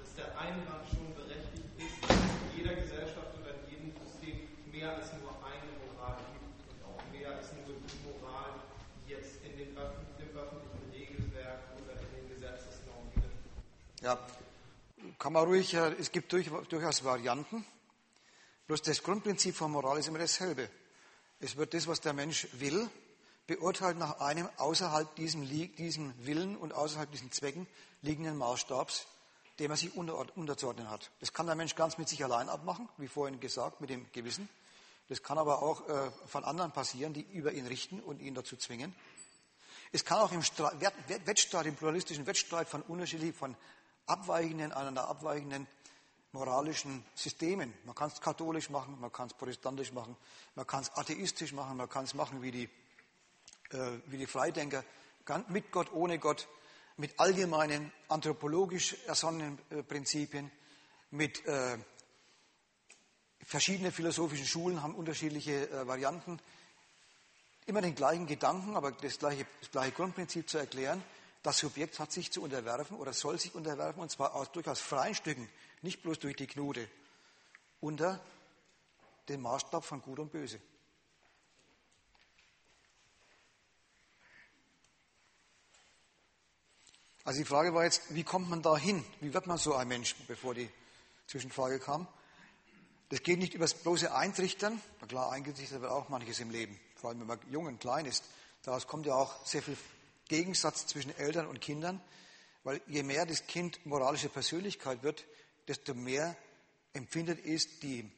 dass der Einwand schon berechtigt ist, dass in jeder Gesellschaft oder in jedem System mehr als nur eine Moral gibt und auch mehr als nur die Moral, die jetzt in dem, öffentlichen Regelwerk oder in den Gesetzesnormen gibt. Ja, kann man ruhig, es gibt durchaus Varianten. Bloß das Grundprinzip von Moral ist immer dasselbe. Es wird das, was der Mensch will, beurteilt nach einem außerhalb diesem, diesem Willen und außerhalb diesen Zwecken liegenden Maßstabs dem er sich unterzuordnen hat. Das kann der Mensch ganz mit sich allein abmachen, wie vorhin gesagt, mit dem Gewissen. Das kann aber auch äh, von anderen passieren, die über ihn richten und ihn dazu zwingen. Es kann auch im Streit, Wettstreit, im pluralistischen Wettstreit von unterschiedlichen, von abweichenden, einander abweichenden moralischen Systemen. Man kann es katholisch machen, man kann es protestantisch machen, man kann es atheistisch machen, man kann es machen wie die, äh, wie die Freidenker, mit Gott, ohne Gott, mit allgemeinen anthropologisch ersonnenen äh, Prinzipien, mit äh, verschiedenen philosophischen Schulen haben unterschiedliche äh, Varianten, immer den gleichen Gedanken, aber das gleiche, das gleiche Grundprinzip zu erklären. Das Subjekt hat sich zu unterwerfen oder soll sich unterwerfen, und zwar aus durchaus freien Stücken, nicht bloß durch die Knute, unter den Maßstab von Gut und Böse. Also die Frage war jetzt, wie kommt man da hin? Wie wird man so ein Mensch, bevor die Zwischenfrage kam? Das geht nicht über das bloße Eintrichtern. Na klar, eingetrichtert wird auch manches im Leben, vor allem wenn man jung und klein ist. Daraus kommt ja auch sehr viel Gegensatz zwischen Eltern und Kindern, weil je mehr das Kind moralische Persönlichkeit wird, desto mehr empfindet es die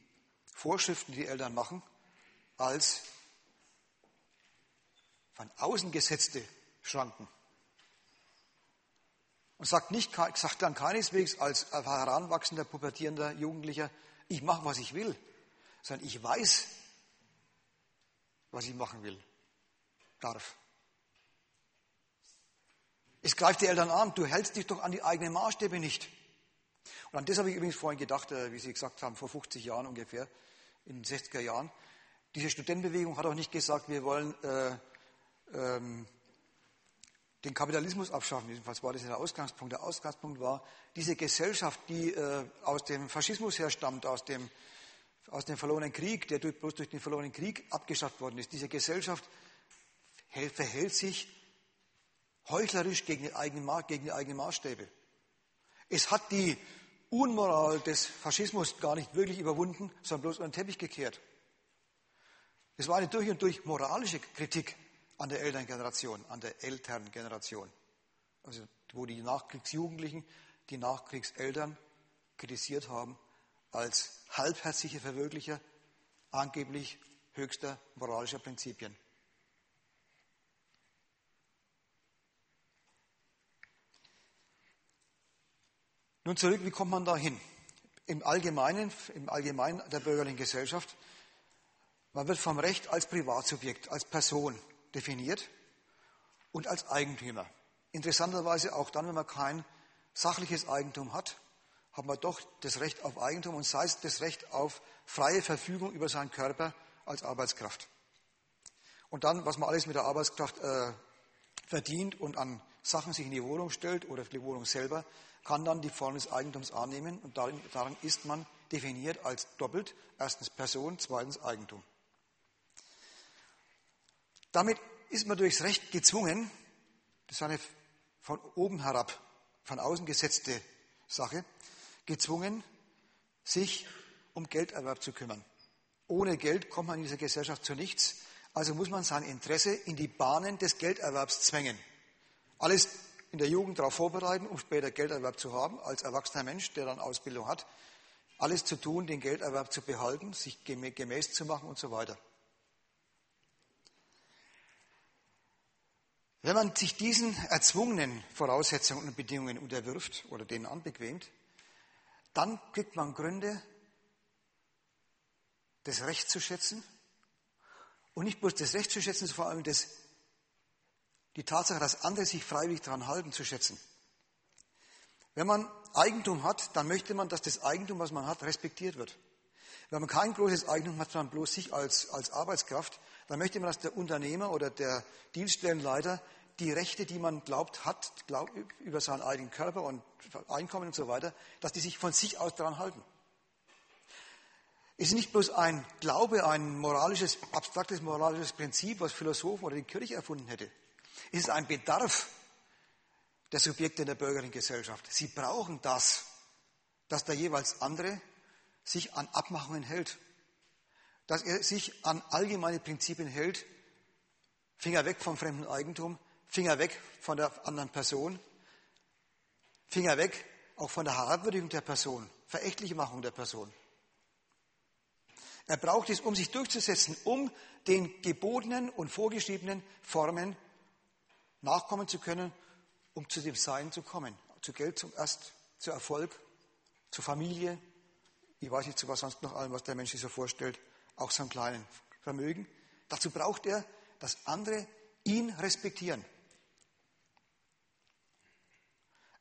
Vorschriften, die die Eltern machen, als von außen gesetzte Schranken und sagt, nicht, sagt dann keineswegs als heranwachsender, pubertierender Jugendlicher, ich mache, was ich will, sondern ich weiß, was ich machen will, darf. Es greift die Eltern an, du hältst dich doch an die eigenen Maßstäbe nicht. Und an das habe ich übrigens vorhin gedacht, äh, wie Sie gesagt haben, vor 50 Jahren ungefähr, in den 60er Jahren. Diese Studentenbewegung hat auch nicht gesagt, wir wollen äh, ähm, den Kapitalismus abschaffen. Jedenfalls war das der Ausgangspunkt. Der Ausgangspunkt war, diese Gesellschaft, die äh, aus dem Faschismus herstammt, aus dem, aus dem verlorenen Krieg, der durch, bloß durch den verlorenen Krieg abgeschafft worden ist, diese Gesellschaft verhält sich heuchlerisch gegen die, eigenen, gegen die eigenen Maßstäbe. Es hat die Unmoral des Faschismus gar nicht wirklich überwunden, sondern bloß unter den Teppich gekehrt. Es war eine durch und durch moralische Kritik an der Elterngeneration, an der Elterngeneration. Also wo die Nachkriegsjugendlichen die Nachkriegseltern kritisiert haben als halbherzige Verwirklicher angeblich höchster moralischer Prinzipien. Nun zurück, wie kommt man da hin? Im Allgemeinen, im Allgemeinen der bürgerlichen Gesellschaft, man wird vom Recht als Privatsubjekt, als Person definiert und als Eigentümer. Interessanterweise auch dann, wenn man kein sachliches Eigentum hat, hat man doch das Recht auf Eigentum und sei es das Recht auf freie Verfügung über seinen Körper als Arbeitskraft. Und dann, was man alles mit der Arbeitskraft äh, verdient und an Sachen sich in die Wohnung stellt oder die Wohnung selber, kann dann die Form des Eigentums annehmen und darin, darin ist man definiert als doppelt. Erstens Person, zweitens Eigentum. Damit ist man durchs Recht gezwungen, das ist eine von oben herab, von außen gesetzte Sache, gezwungen, sich um Gelderwerb zu kümmern. Ohne Geld kommt man in dieser Gesellschaft zu nichts, also muss man sein Interesse in die Bahnen des Gelderwerbs zwängen. Alles in der Jugend darauf vorbereiten, um später Gelderwerb zu haben, als erwachsener Mensch, der dann Ausbildung hat. Alles zu tun, den Gelderwerb zu behalten, sich gemäß zu machen und so weiter. Wenn man sich diesen erzwungenen Voraussetzungen und Bedingungen unterwirft oder denen anbequemt, dann kriegt man Gründe, das Recht zu schätzen und nicht bloß das Recht zu schätzen, sondern vor allem das, die Tatsache, dass andere sich freiwillig daran halten, zu schätzen. Wenn man Eigentum hat, dann möchte man, dass das Eigentum, was man hat, respektiert wird. Wenn man kein großes Eigentum hat, sondern bloß sich als, als Arbeitskraft, dann möchte man, dass der Unternehmer oder der Dienststellenleiter die Rechte, die man glaubt hat, glaubt, über seinen eigenen Körper und Einkommen und so weiter, dass die sich von sich aus daran halten. Es ist nicht bloß ein Glaube, ein moralisches, abstraktes moralisches Prinzip, was Philosophen oder die Kirche erfunden hätte. Es ist ein Bedarf der Subjekte in der bürgerlichen Gesellschaft. Sie brauchen das, dass der jeweils andere sich an Abmachungen hält, dass er sich an allgemeine Prinzipien hält, Finger weg vom fremden Eigentum, Finger weg von der anderen Person, Finger weg auch von der Herabwürdigung der Person, verächtliche Machung der Person. Er braucht es, um sich durchzusetzen, um den gebotenen und vorgeschriebenen Formen nachkommen zu können, um zu dem Sein zu kommen. Zu Geld zum Erst, zu Erfolg, zu Familie, ich weiß nicht, zu was sonst noch allem, was der Mensch sich so vorstellt, auch seinem kleinen Vermögen. Dazu braucht er, dass andere ihn respektieren.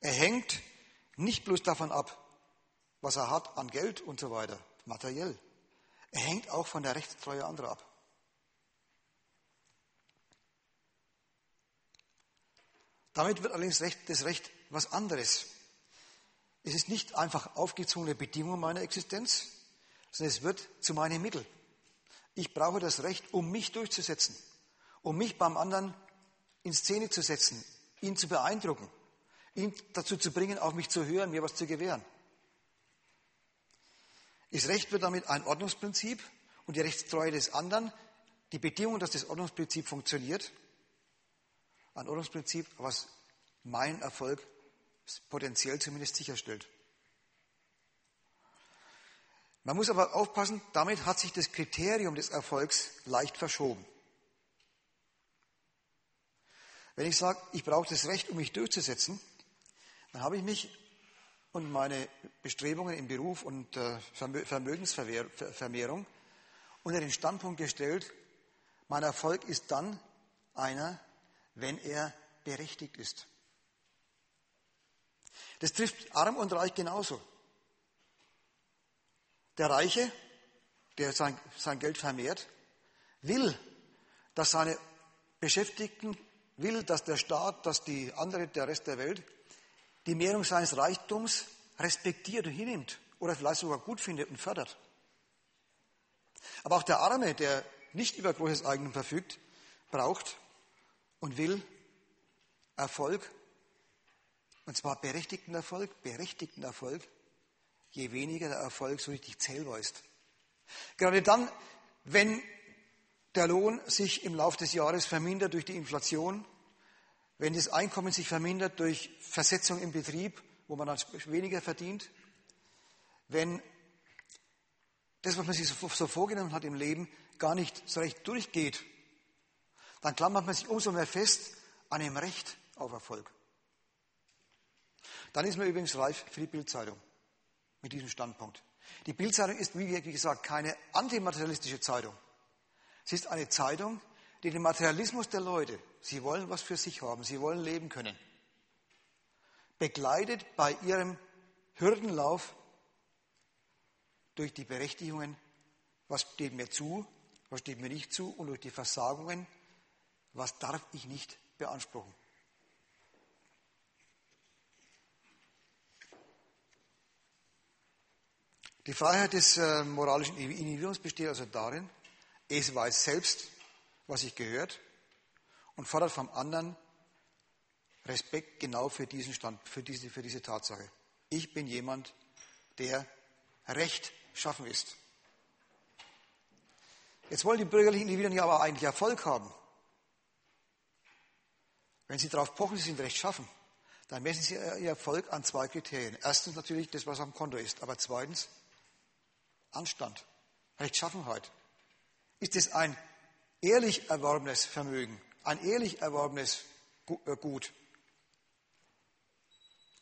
Er hängt nicht bloß davon ab, was er hat an Geld und so weiter, materiell. Er hängt auch von der Rechtstreue anderer ab. Damit wird allerdings das Recht was anderes. Es ist nicht einfach aufgezwungene Bedingung meiner Existenz, sondern es wird zu meinem Mittel. Ich brauche das Recht, um mich durchzusetzen, um mich beim anderen in Szene zu setzen, ihn zu beeindrucken, ihn dazu zu bringen, auf mich zu hören, mir was zu gewähren. Das Recht wird damit ein Ordnungsprinzip und die Rechtstreue des anderen die Bedingung, dass das Ordnungsprinzip funktioniert. Ein Ordnungsprinzip, was meinen Erfolg potenziell zumindest sicherstellt. Man muss aber aufpassen, damit hat sich das Kriterium des Erfolgs leicht verschoben. Wenn ich sage, ich brauche das Recht, um mich durchzusetzen, dann habe ich mich und meine Bestrebungen im Beruf und äh, Vermögensvermehrung unter den Standpunkt gestellt, mein Erfolg ist dann einer, wenn er berechtigt ist. Das trifft arm und reich genauso. Der Reiche, der sein, sein Geld vermehrt, will, dass seine Beschäftigten, will, dass der Staat, dass die andere, der Rest der Welt, die Mehrung seines Reichtums respektiert und hinnimmt oder vielleicht sogar gut findet und fördert. Aber auch der Arme, der nicht über großes Eigentum verfügt, braucht und will Erfolg und zwar berechtigten Erfolg, berechtigten Erfolg, je weniger der Erfolg so richtig zählbar ist. Gerade dann, wenn der Lohn sich im Laufe des Jahres vermindert durch die Inflation, wenn das Einkommen sich vermindert durch Versetzung im Betrieb, wo man dann weniger verdient, wenn das, was man sich so vorgenommen hat im Leben, gar nicht so recht durchgeht, dann klammert man sich umso mehr fest an dem Recht auf Erfolg. Dann ist man übrigens reif für die Bildzeitung mit diesem Standpunkt. Die Bildzeitung ist, wie gesagt, keine antimaterialistische Zeitung. Sie ist eine Zeitung, die den Materialismus der Leute, sie wollen was für sich haben, sie wollen leben können, begleitet bei ihrem Hürdenlauf durch die Berechtigungen, was steht mir zu, was steht mir nicht zu, und durch die Versagungen, was darf ich nicht beanspruchen. Die Freiheit des äh, moralischen Individuums besteht also darin, es weiß selbst, was sich gehört und fordert vom anderen Respekt genau für diesen Stand, für diese, für diese Tatsache. Ich bin jemand, der Recht schaffen ist. Jetzt wollen die bürgerlichen Individuen ja aber eigentlich Erfolg haben. Wenn sie darauf pochen, sie sind Recht schaffen, dann messen sie ihr Erfolg an zwei Kriterien. Erstens natürlich das, was am Konto ist, aber zweitens Anstand, Rechtschaffenheit? Ist es ein ehrlich erworbenes Vermögen, ein ehrlich erworbenes äh, Gut?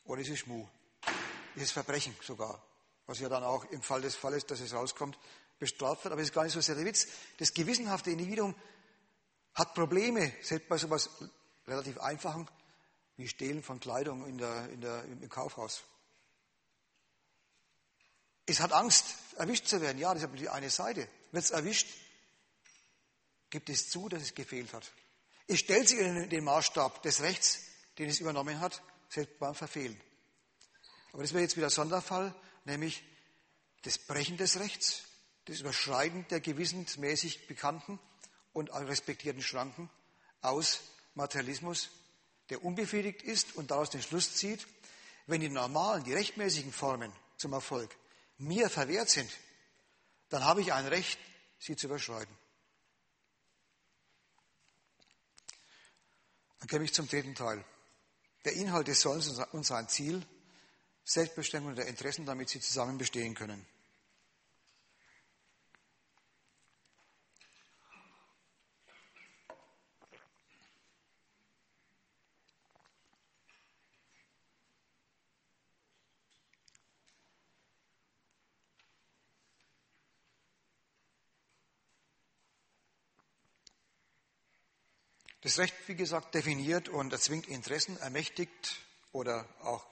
Oder ist es Schmu? Ist es Verbrechen sogar? Was ja dann auch im Fall des Falles, dass es rauskommt, bestraft wird. Aber es ist gar nicht so sehr der Witz. Das gewissenhafte Individuum hat Probleme, selbst bei so etwas relativ Einfachen wie Stehlen von Kleidung in der, in der, im Kaufhaus. Es hat Angst, erwischt zu werden. Ja, das ist die eine Seite. Wird es erwischt, gibt es zu, dass es gefehlt hat. Es stellt sich in den Maßstab des Rechts, den es übernommen hat, selbst beim Verfehlen. Aber das wäre jetzt wieder Sonderfall, nämlich das Brechen des Rechts, das Überschreiten der gewissensmäßig bekannten und respektierten Schranken aus Materialismus, der unbefriedigt ist und daraus den Schluss zieht, wenn die normalen, die rechtmäßigen Formen zum Erfolg mir verwehrt sind, dann habe ich ein Recht, sie zu überschreiten. Dann komme ich zum dritten Teil. Der Inhalt des Sollens und sein Ziel Selbstbestimmung der Interessen, damit sie zusammen bestehen können. Das Recht, wie gesagt, definiert und erzwingt Interessen, ermächtigt oder auch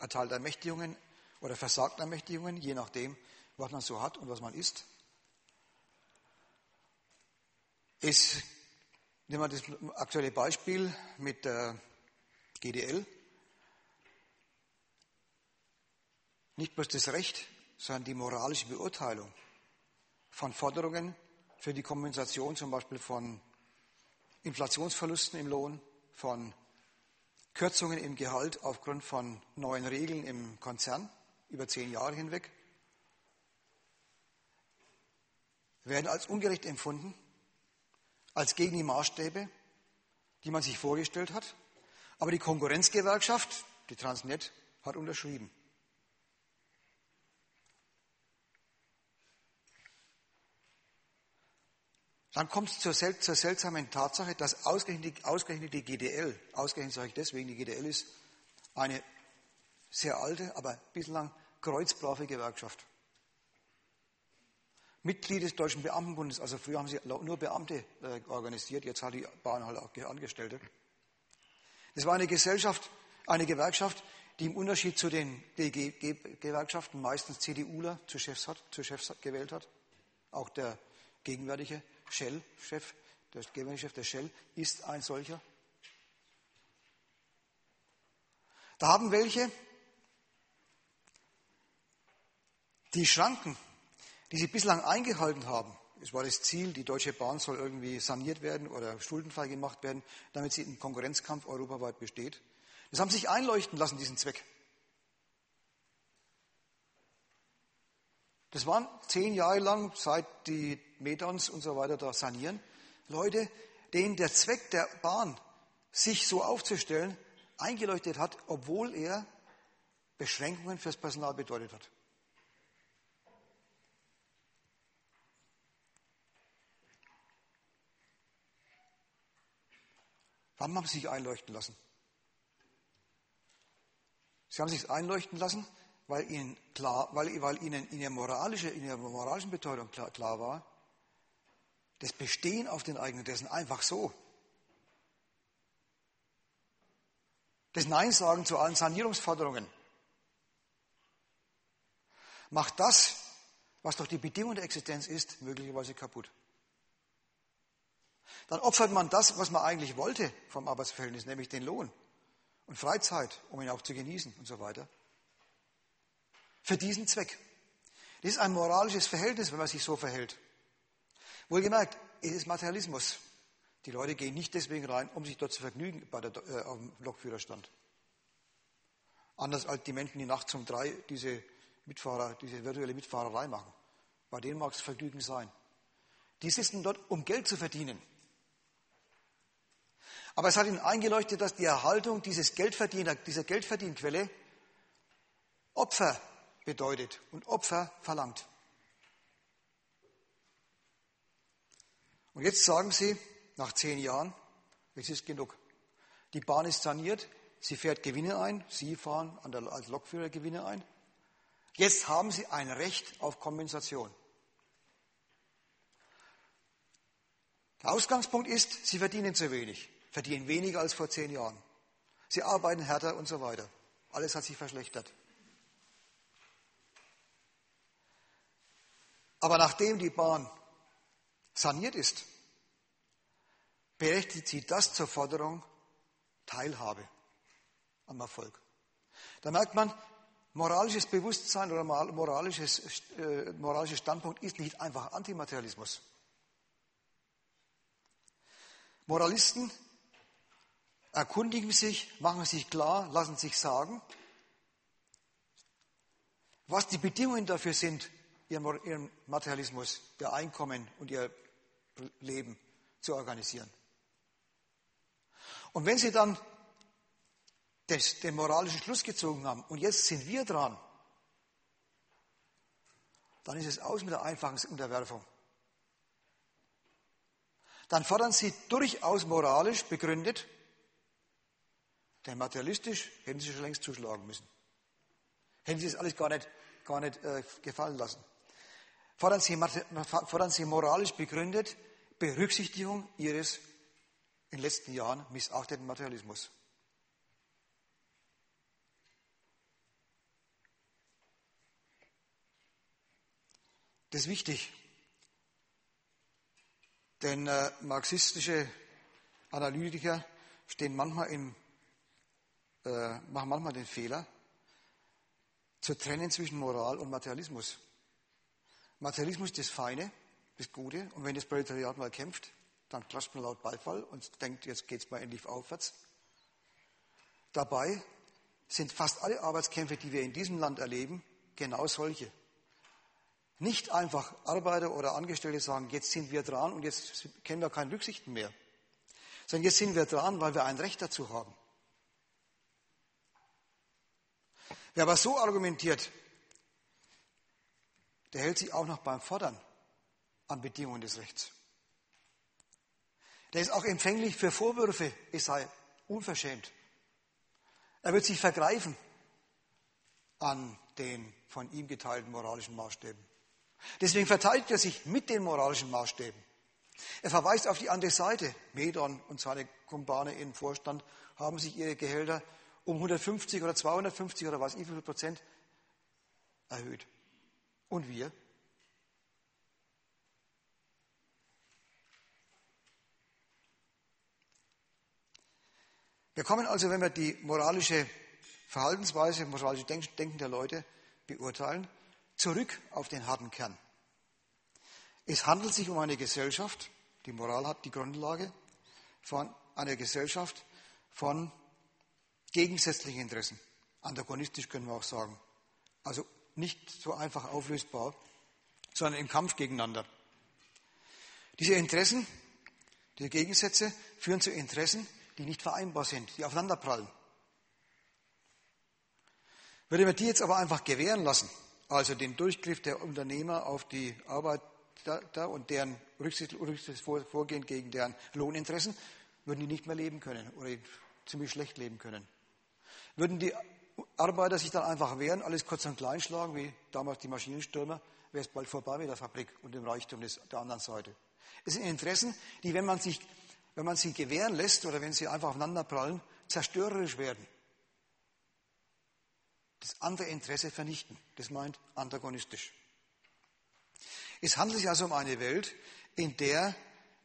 erteilt Ermächtigungen oder versagt Ermächtigungen, je nachdem, was man so hat und was man ist. Es, nehmen wir das aktuelle Beispiel mit der GDL. Nicht bloß das Recht, sondern die moralische Beurteilung von Forderungen für die Kompensation zum Beispiel von Inflationsverlusten im Lohn, von Kürzungen im Gehalt aufgrund von neuen Regeln im Konzern über zehn Jahre hinweg, werden als ungerecht empfunden, als gegen die Maßstäbe, die man sich vorgestellt hat. Aber die Konkurrenzgewerkschaft, die Transnet, hat unterschrieben. Dann kommt es zur, sel zur, seltsamen Tatsache, dass ausgerechnet, ausgerechnet die GDL, ausgerechnet sage ich deswegen, die GDL ist eine sehr alte, aber bislang kreuzbrave Gewerkschaft. Mitglied des Deutschen Beamtenbundes, also früher haben sie nur Beamte äh, organisiert, jetzt hat die Bahn halt auch Angestellte. Das war eine Gesellschaft, eine Gewerkschaft, die im Unterschied zu den DG-Gewerkschaften meistens CDUler zu Chefs, hat, zu Chefs gewählt hat. Auch der gegenwärtige Shell-Chef, der Chef der Shell, ist ein solcher. Da haben welche die Schranken, die sie bislang eingehalten haben, es war das Ziel, die Deutsche Bahn soll irgendwie saniert werden oder schuldenfrei gemacht werden, damit sie im Konkurrenzkampf europaweit besteht. Das haben sich einleuchten lassen, diesen Zweck. Das waren zehn Jahre lang, seit die Metans und so weiter da sanieren, Leute, denen der Zweck der Bahn, sich so aufzustellen, eingeleuchtet hat, obwohl er Beschränkungen fürs Personal bedeutet hat. Warum haben Sie sich einleuchten lassen? Sie haben sich einleuchten lassen, weil ihnen, klar, weil, weil ihnen in ihrer, moralische, in ihrer moralischen Betreuung klar, klar war, das Bestehen auf den eigenen Interessen einfach so. Das Nein sagen zu allen Sanierungsforderungen macht das, was doch die Bedingung der Existenz ist, möglicherweise kaputt. Dann opfert man das, was man eigentlich wollte vom Arbeitsverhältnis, nämlich den Lohn und Freizeit, um ihn auch zu genießen und so weiter für diesen Zweck. Das ist ein moralisches Verhältnis, wenn man sich so verhält. Wohlgemerkt, es ist Materialismus. Die Leute gehen nicht deswegen rein, um sich dort zu vergnügen bei der, äh, auf dem Lokführerstand. Anders als die Menschen, die nachts um drei diese Mitfahrer, diese virtuelle Mitfahrerei machen. Bei denen mag es Vergnügen sein. Die sitzen dort, um Geld zu verdienen. Aber es hat ihnen eingeleuchtet, dass die Erhaltung dieses dieser Geldverdienquelle Opfer bedeutet und Opfer verlangt. Und jetzt sagen Sie, nach zehn Jahren, es ist genug. Die Bahn ist saniert, sie fährt Gewinne ein, Sie fahren als Lokführer Gewinne ein. Jetzt haben Sie ein Recht auf Kompensation. Der Ausgangspunkt ist, Sie verdienen zu wenig, verdienen weniger als vor zehn Jahren. Sie arbeiten härter und so weiter. Alles hat sich verschlechtert. Aber nachdem die Bahn saniert ist, berechtigt sie das zur Forderung Teilhabe am Erfolg. Da merkt man, moralisches Bewusstsein oder moralisches, äh, moralischer Standpunkt ist nicht einfach Antimaterialismus. Moralisten erkundigen sich, machen sich klar, lassen sich sagen, was die Bedingungen dafür sind, ihren Materialismus, ihr Einkommen und ihr Leben zu organisieren. Und wenn sie dann des, den moralischen Schluss gezogen haben und jetzt sind wir dran, dann ist es aus mit der einfachen Unterwerfung. Dann fordern sie durchaus moralisch begründet, denn materialistisch hätten sie schon längst zuschlagen müssen. Hätten sie das alles gar nicht, gar nicht äh, gefallen lassen. Fordern sie, fordern sie moralisch begründet Berücksichtigung ihres in den letzten Jahren missachteten Materialismus. Das ist wichtig, denn äh, marxistische Analytiker stehen manchmal im, äh, machen manchmal den Fehler, zu trennen zwischen Moral und Materialismus. Materialismus ist das Feine, das Gute, und wenn das Proletariat mal kämpft, dann klatscht man laut Beifall und denkt, jetzt geht es mal endlich aufwärts. Dabei sind fast alle Arbeitskämpfe, die wir in diesem Land erleben, genau solche. Nicht einfach Arbeiter oder Angestellte sagen, jetzt sind wir dran und jetzt kennen wir keine Rücksichten mehr, sondern jetzt sind wir dran, weil wir ein Recht dazu haben. Wer aber so argumentiert, der hält sich auch noch beim Fordern an Bedingungen des Rechts. Der ist auch empfänglich für Vorwürfe, es sei unverschämt. Er wird sich vergreifen an den von ihm geteilten moralischen Maßstäben. Deswegen verteidigt er sich mit den moralischen Maßstäben. Er verweist auf die andere Seite. Medon und seine Kumpane im Vorstand haben sich ihre Gehälter um 150 oder 250 oder was, wie viel Prozent erhöht. Und wir? Wir kommen also, wenn wir die moralische Verhaltensweise, moralische Denken der Leute beurteilen, zurück auf den harten Kern. Es handelt sich um eine Gesellschaft, die Moral hat die Grundlage von einer Gesellschaft von gegensätzlichen Interessen. Antagonistisch können wir auch sagen. Also nicht so einfach auflösbar, sondern im Kampf gegeneinander. Diese Interessen, diese Gegensätze führen zu Interessen, die nicht vereinbar sind, die aufeinanderprallen. Würde man die jetzt aber einfach gewähren lassen, also den Durchgriff der Unternehmer auf die Arbeiter und deren rücksichtsvolles Vorgehen gegen deren Lohninteressen, würden die nicht mehr leben können oder ziemlich schlecht leben können. Würden die Arbeiter sich dann einfach wehren, alles kurz und klein schlagen, wie damals die Maschinenstürmer, wäre es bald vorbei mit der Fabrik und dem Reichtum des, der anderen Seite. Es sind Interessen, die, wenn man, sich, wenn man sie gewähren lässt oder wenn sie einfach aufeinanderprallen, zerstörerisch werden das andere Interesse vernichten. Das meint antagonistisch. Es handelt sich also um eine Welt, in der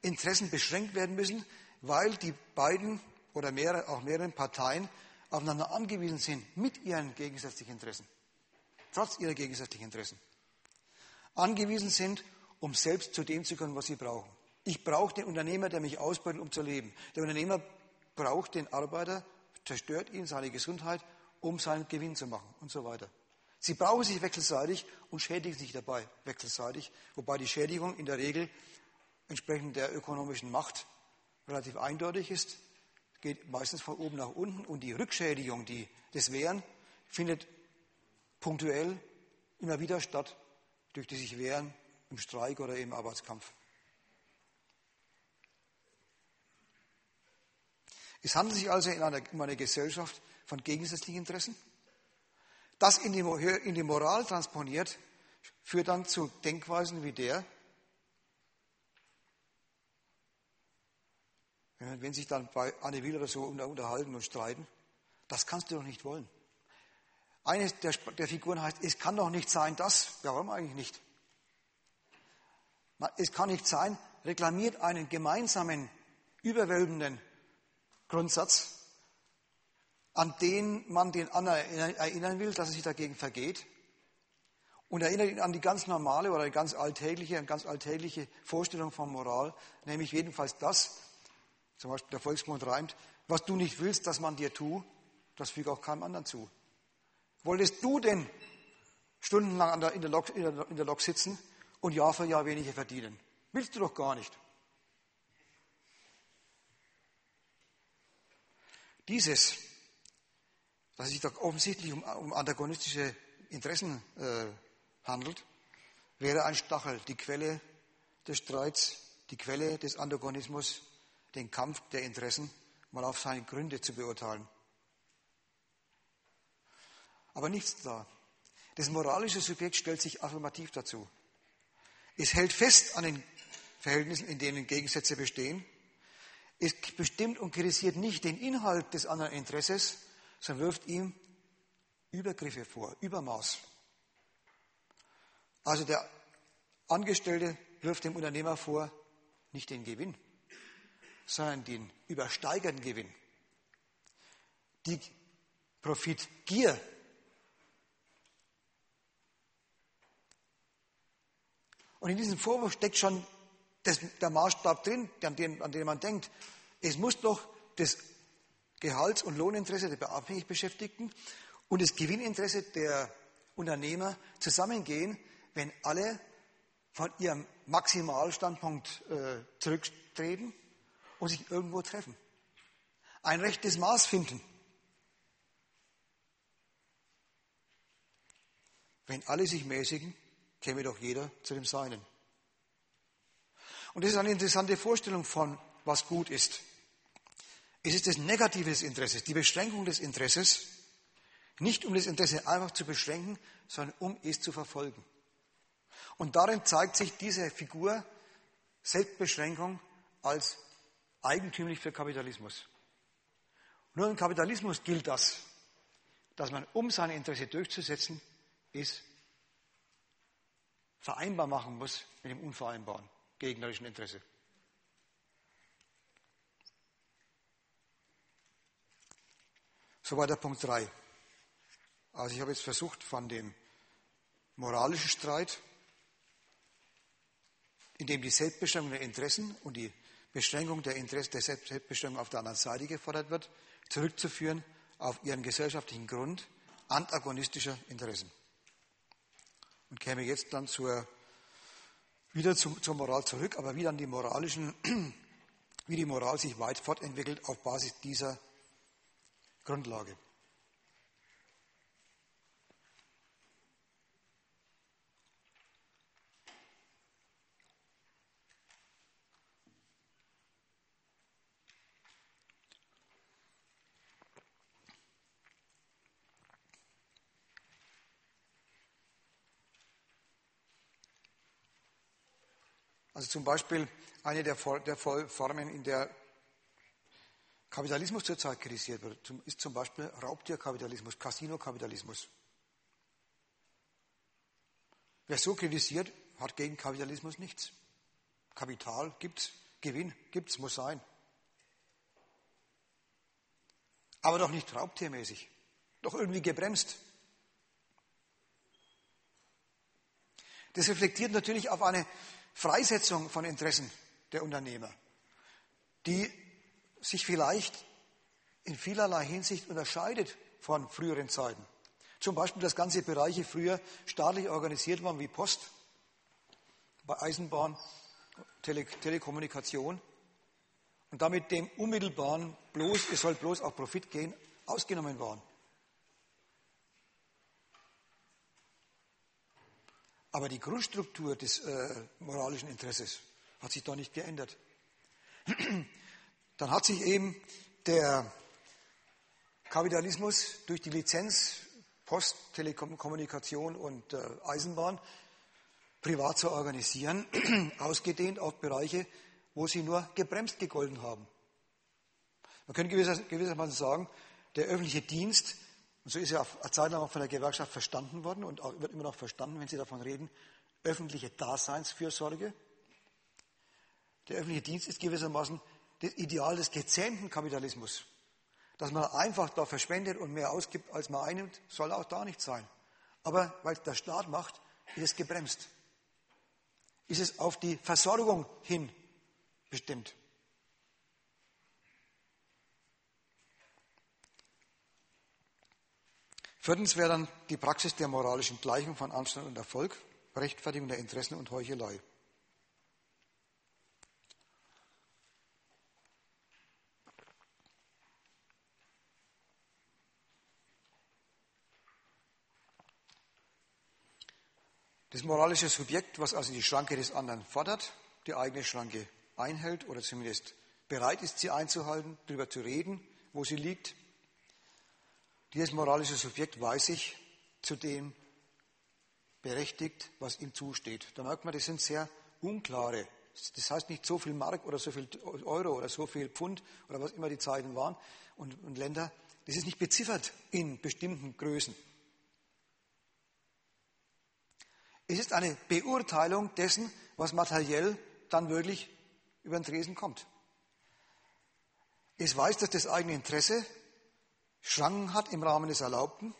Interessen beschränkt werden müssen, weil die beiden oder mehrere, auch mehreren Parteien aufeinander angewiesen sind mit ihren gegensätzlichen Interessen, trotz ihrer gegensätzlichen Interessen. Angewiesen sind, um selbst zu dem zu können, was sie brauchen. Ich brauche den Unternehmer, der mich ausbeutet, um zu leben. Der Unternehmer braucht den Arbeiter, zerstört ihn, seine Gesundheit um seinen Gewinn zu machen und so weiter. Sie brauchen sich wechselseitig und schädigen sich dabei wechselseitig, wobei die Schädigung in der Regel entsprechend der ökonomischen Macht relativ eindeutig ist. Geht meistens von oben nach unten und die Rückschädigung, die des Wehren, findet punktuell immer wieder statt durch die sich wehren im Streik oder im Arbeitskampf. Es handelt sich also in einer, um eine Gesellschaft, von gegensätzlichen Interessen. Das in die, in die Moral transponiert, führt dann zu Denkweisen wie der, wenn sich dann bei Anne Will oder so unterhalten und streiten, das kannst du doch nicht wollen. Eine der, der Figuren heißt, es kann doch nicht sein, dass, ja, warum eigentlich nicht? Es kann nicht sein, reklamiert einen gemeinsamen, überwölbenden Grundsatz, an den man den anderen erinnern will, dass er sich dagegen vergeht. Und erinnert ihn an die ganz normale oder ganz alltägliche, ganz alltägliche Vorstellung von Moral, nämlich jedenfalls das, zum Beispiel der Volksmund reimt, was du nicht willst, dass man dir tut, das füge auch keinem anderen zu. Wolltest du denn stundenlang in, der Lok, in der Lok sitzen und Jahr für Jahr weniger verdienen? Willst du doch gar nicht. Dieses dass es sich doch offensichtlich um, um antagonistische Interessen äh, handelt, wäre ein Stachel die Quelle des Streits, die Quelle des Antagonismus, den Kampf der Interessen mal auf seine Gründe zu beurteilen. Aber nichts da. Das moralische Subjekt stellt sich affirmativ dazu. Es hält fest an den Verhältnissen, in denen Gegensätze bestehen. Es bestimmt und kritisiert nicht den Inhalt des anderen Interesses, sondern wirft ihm Übergriffe vor, Übermaß. Also der Angestellte wirft dem Unternehmer vor, nicht den Gewinn, sondern den übersteigerten Gewinn. Die Profitgier Und in diesem Vorwurf steckt schon das, der Maßstab drin, an den, an den man denkt. Es muss doch das Gehalts- und Lohninteresse der abhängig Beschäftigten und das Gewinninteresse der Unternehmer zusammengehen, wenn alle von ihrem Maximalstandpunkt äh, zurücktreten und sich irgendwo treffen. Ein rechtes Maß finden. Wenn alle sich mäßigen, käme doch jeder zu dem Seinen. Und das ist eine interessante Vorstellung von, was gut ist. Es ist das Negative des Interesses, die Beschränkung des Interesses, nicht um das Interesse einfach zu beschränken, sondern um es zu verfolgen. Und darin zeigt sich diese Figur Selbstbeschränkung als eigentümlich für Kapitalismus. Nur im Kapitalismus gilt das, dass man, um sein Interesse durchzusetzen, es vereinbar machen muss mit dem unvereinbaren, gegnerischen Interesse. Soweit der Punkt 3. Also ich habe jetzt versucht, von dem moralischen Streit, in dem die Selbstbestimmung der Interessen und die Beschränkung der Interessen der Selbstbestimmung auf der anderen Seite gefordert wird, zurückzuführen auf ihren gesellschaftlichen Grund antagonistischer Interessen und käme jetzt dann zur, wieder zu, zur Moral zurück, aber wie dann die moralischen, [CLEARS THROAT] wie die Moral sich weit fortentwickelt auf Basis dieser Grundlage. Also zum Beispiel eine der, Formen, in der Kapitalismus zurzeit kritisiert wird, ist zum Beispiel Raubtierkapitalismus, Casinokapitalismus. Wer so kritisiert, hat gegen Kapitalismus nichts. Kapital gibt's, Gewinn gibt's, muss sein. Aber doch nicht raubtiermäßig, doch irgendwie gebremst. Das reflektiert natürlich auf eine Freisetzung von Interessen der Unternehmer, die sich vielleicht in vielerlei Hinsicht unterscheidet von früheren Zeiten. Zum Beispiel, dass ganze Bereiche früher staatlich organisiert waren wie Post, bei Eisenbahn, Tele Telekommunikation und damit dem unmittelbaren bloß, es soll bloß auf Profit gehen, ausgenommen waren. Aber die Grundstruktur des äh, moralischen Interesses hat sich da nicht geändert. [CLEARS THROAT] Dann hat sich eben der Kapitalismus durch die Lizenz Post, Telekommunikation und äh, Eisenbahn privat zu organisieren, [CLEARS THROAT] ausgedehnt auf Bereiche, wo sie nur gebremst gegolten haben. Man könnte gewissermaßen sagen, der öffentliche Dienst und so ist ja eine Zeit lang auch von der Gewerkschaft verstanden worden und wird immer noch verstanden, wenn Sie davon reden, öffentliche Daseinsfürsorge. Der öffentliche Dienst ist gewissermaßen das Ideal des gezähmten Kapitalismus. Dass man einfach da verschwendet und mehr ausgibt, als man einnimmt, soll auch da nicht sein. Aber weil der Staat macht, ist es gebremst. Ist es auf die Versorgung hin bestimmt. Viertens wäre dann die Praxis der moralischen Gleichung von Anstand und Erfolg, Rechtfertigung der Interessen und Heuchelei. Das moralische Subjekt, was also die Schranke des anderen fordert, die eigene Schranke einhält oder zumindest bereit ist, sie einzuhalten, darüber zu reden, wo sie liegt, dieses moralische Subjekt weiß sich zudem berechtigt, was ihm zusteht. Da merkt man, das sind sehr unklare. Das heißt nicht so viel Mark oder so viel Euro oder so viel Pfund oder was immer die Zeiten waren und, und Länder. Das ist nicht beziffert in bestimmten Größen. Es ist eine Beurteilung dessen, was materiell dann wirklich über den Tresen kommt. Es weiß, dass das eigene Interesse Schranken hat im Rahmen des Erlaubten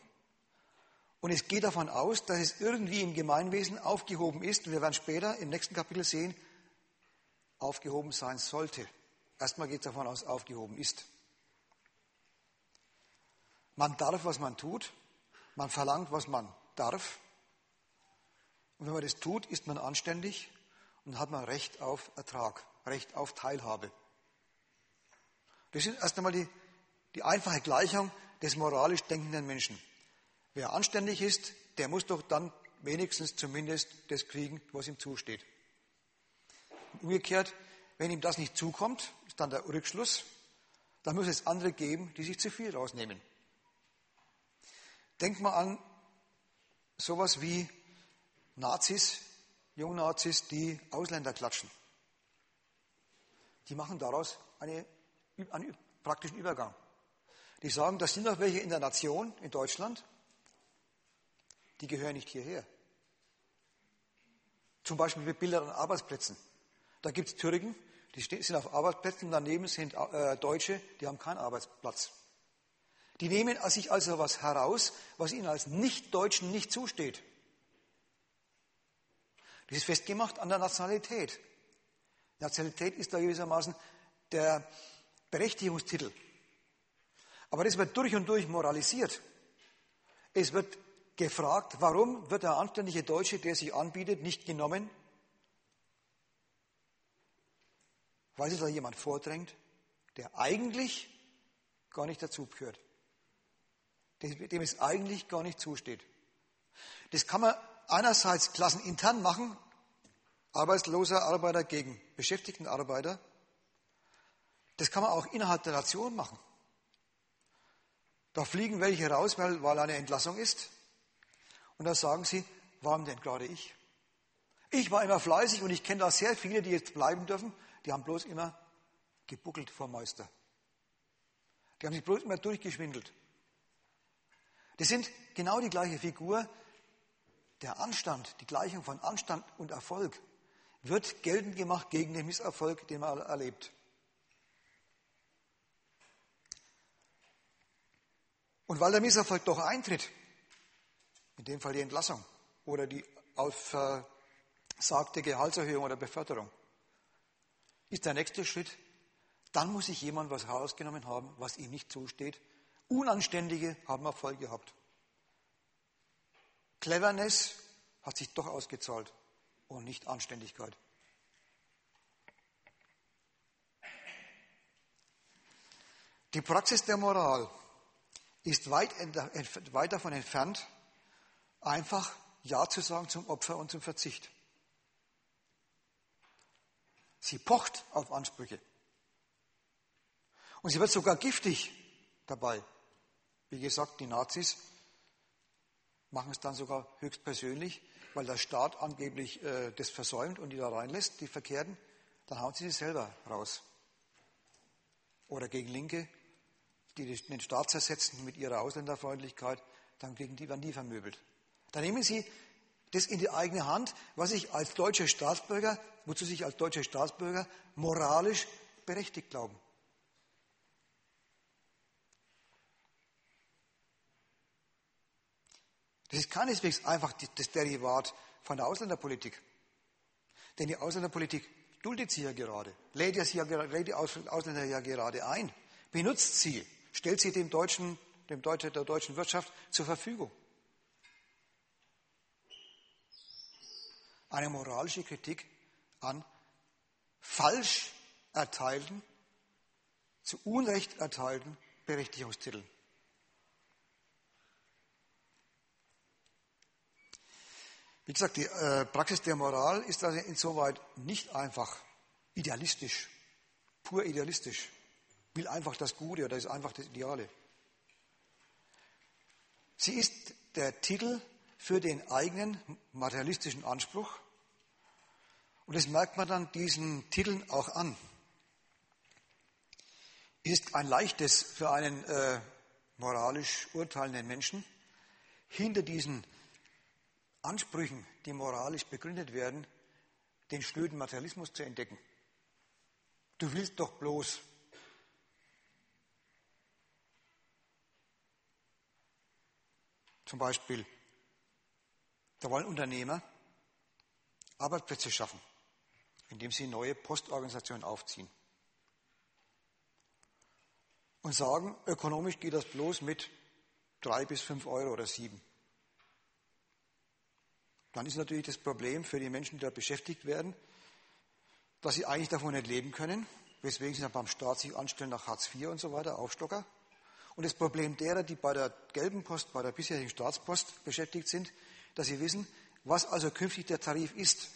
und es geht davon aus, dass es irgendwie im Gemeinwesen aufgehoben ist und wir werden später im nächsten Kapitel sehen, aufgehoben sein sollte. Erstmal geht es davon aus, aufgehoben ist. Man darf, was man tut, man verlangt, was man darf und wenn man das tut, ist man anständig und hat man Recht auf Ertrag, Recht auf Teilhabe. Das ist erst einmal die, die einfache Gleichung des moralisch denkenden Menschen. Wer anständig ist, der muss doch dann wenigstens zumindest das kriegen, was ihm zusteht. Umgekehrt, wenn ihm das nicht zukommt, ist dann der Rückschluss, dann muss es andere geben, die sich zu viel rausnehmen. Denkt mal an sowas wie Nazis, Jungnazis, die Ausländer klatschen. Die machen daraus eine, einen praktischen Übergang. Die sagen, das sind noch welche in der Nation, in Deutschland, die gehören nicht hierher. Zum Beispiel mit Bildern an Arbeitsplätzen. Da gibt es Türken, die sind auf Arbeitsplätzen, daneben sind äh, Deutsche, die haben keinen Arbeitsplatz. Die nehmen sich also was heraus, was ihnen als Nicht-Deutschen nicht zusteht. Das ist festgemacht an der Nationalität. Nationalität ist da gewissermaßen der Berechtigungstitel. Aber das wird durch und durch moralisiert. Es wird gefragt, warum wird der anständige Deutsche, der sich anbietet, nicht genommen? Weil sich da jemand vordrängt, der eigentlich gar nicht dazu gehört. Dem es eigentlich gar nicht zusteht. Das kann man einerseits klassenintern machen, arbeitsloser Arbeiter gegen beschäftigten Arbeiter. Das kann man auch innerhalb der Nation machen. Da fliegen welche raus, weil, eine Entlassung ist. Und da sagen sie, warum denn gerade ich? Ich war immer fleißig und ich kenne da sehr viele, die jetzt bleiben dürfen. Die haben bloß immer gebuckelt vor Meister. Die haben sich bloß immer durchgeschwindelt. Das sind genau die gleiche Figur, der Anstand, die Gleichung von Anstand und Erfolg, wird geltend gemacht gegen den Misserfolg, den man erlebt. Und weil der Misserfolg doch eintritt, in dem Fall die Entlassung oder die versagte Gehaltserhöhung oder Beförderung, ist der nächste Schritt, dann muss sich jemand was herausgenommen haben, was ihm nicht zusteht. Unanständige haben Erfolg gehabt. Cleverness hat sich doch ausgezahlt und nicht Anständigkeit. Die Praxis der Moral ist weit, weit davon entfernt, einfach Ja zu sagen zum Opfer und zum Verzicht. Sie pocht auf Ansprüche. Und sie wird sogar giftig dabei. Wie gesagt, die Nazis machen es dann sogar höchstpersönlich, weil der Staat angeblich äh, das versäumt und die da reinlässt, die Verkehrten, dann hauen sie sich selber raus. Oder gegen Linke, die den Staat zersetzen mit ihrer Ausländerfreundlichkeit, dann gegen die werden die vermöbelt. Dann nehmen sie das in die eigene Hand, was ich als deutscher Staatsbürger, wozu sich als deutscher Staatsbürger moralisch berechtigt glauben. Das ist keineswegs einfach das Derivat von der Ausländerpolitik. Denn die Ausländerpolitik duldet sie ja gerade, lädt, lädt die Ausländer ja gerade ein, benutzt sie, stellt sie dem deutschen, dem Deutsche, der deutschen Wirtschaft zur Verfügung. Eine moralische Kritik an falsch erteilten, zu Unrecht erteilten Berechtigungstiteln. Wie gesagt, die äh, Praxis der Moral ist also insoweit nicht einfach idealistisch, pur idealistisch, will einfach das Gute oder ist einfach das Ideale. Sie ist der Titel für den eigenen materialistischen Anspruch und das merkt man dann diesen Titeln auch an. Ist ein leichtes für einen äh, moralisch urteilenden Menschen, hinter diesen Ansprüchen, die moralisch begründet werden, den schnöden Materialismus zu entdecken. Du willst doch bloß zum Beispiel, da wollen Unternehmer Arbeitsplätze schaffen, indem sie neue Postorganisationen aufziehen. Und sagen, ökonomisch geht das bloß mit drei bis fünf Euro oder sieben dann ist natürlich das Problem für die Menschen, die da beschäftigt werden, dass sie eigentlich davon nicht leben können, weswegen sie dann beim Staat sich anstellen nach Hartz IV und so weiter, Aufstocker. Und das Problem derer, die bei der gelben Post, bei der bisherigen Staatspost beschäftigt sind, dass sie wissen, was also künftig der Tarif ist.